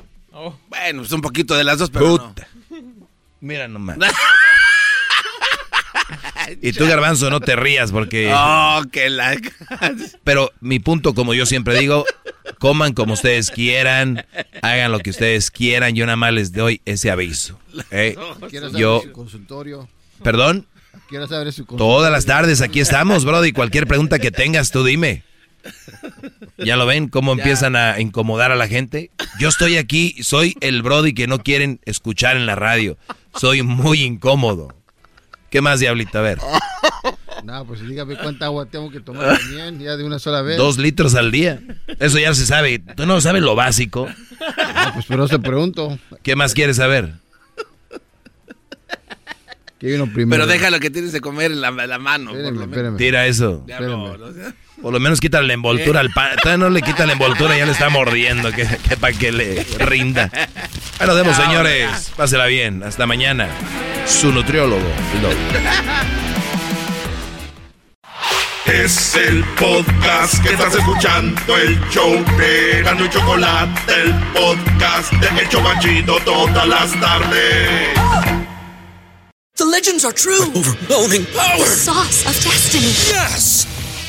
Speaker 7: Bueno, pues un poquito de las dos, pero no.
Speaker 6: Mira nomás. *laughs* Y tú, Garbanzo, no te rías porque...
Speaker 7: Oh, que la...
Speaker 6: Pero mi punto, como yo siempre digo, coman como ustedes quieran, hagan lo que ustedes quieran, yo nada más les doy ese aviso. ¿eh?
Speaker 10: ¿Quieres saber
Speaker 6: Yo,
Speaker 10: su consultorio?
Speaker 6: perdón,
Speaker 10: ¿Quieres saber su consultorio?
Speaker 6: todas las tardes aquí estamos, Brody, cualquier pregunta que tengas, tú dime. ¿Ya lo ven cómo empiezan a incomodar a la gente? Yo estoy aquí, soy el Brody que no quieren escuchar en la radio. Soy muy incómodo. ¿Qué más, Diablito? A ver. *laughs*
Speaker 10: No, pues dígame cuánta agua tengo que tomar también, ya de una sola vez.
Speaker 6: Dos litros al día. Eso ya se sabe. ¿Tú no sabes lo básico?
Speaker 10: No, pues pero se pregunto.
Speaker 6: ¿Qué más quieres saber?
Speaker 10: ¿Qué vino primero?
Speaker 7: Pero déjalo que tienes de comer en la, la mano. por lo menos.
Speaker 10: espérame.
Speaker 6: Tira eso. Por lo menos quita la envoltura al pan. Todavía no le quita la envoltura, ya le está mordiendo. Que, que para que le rinda. Bueno, demos,
Speaker 7: Ya,
Speaker 6: señores. Pásela bien. Hasta mañana. Su nutriólogo.
Speaker 2: Es el podcast que estás escuchando, el show de Gano y Chocolate, el podcast de El Chobachito todas las tardes.
Speaker 37: The legends are true. overwhelming power!
Speaker 38: The sauce of destiny.
Speaker 37: Yes!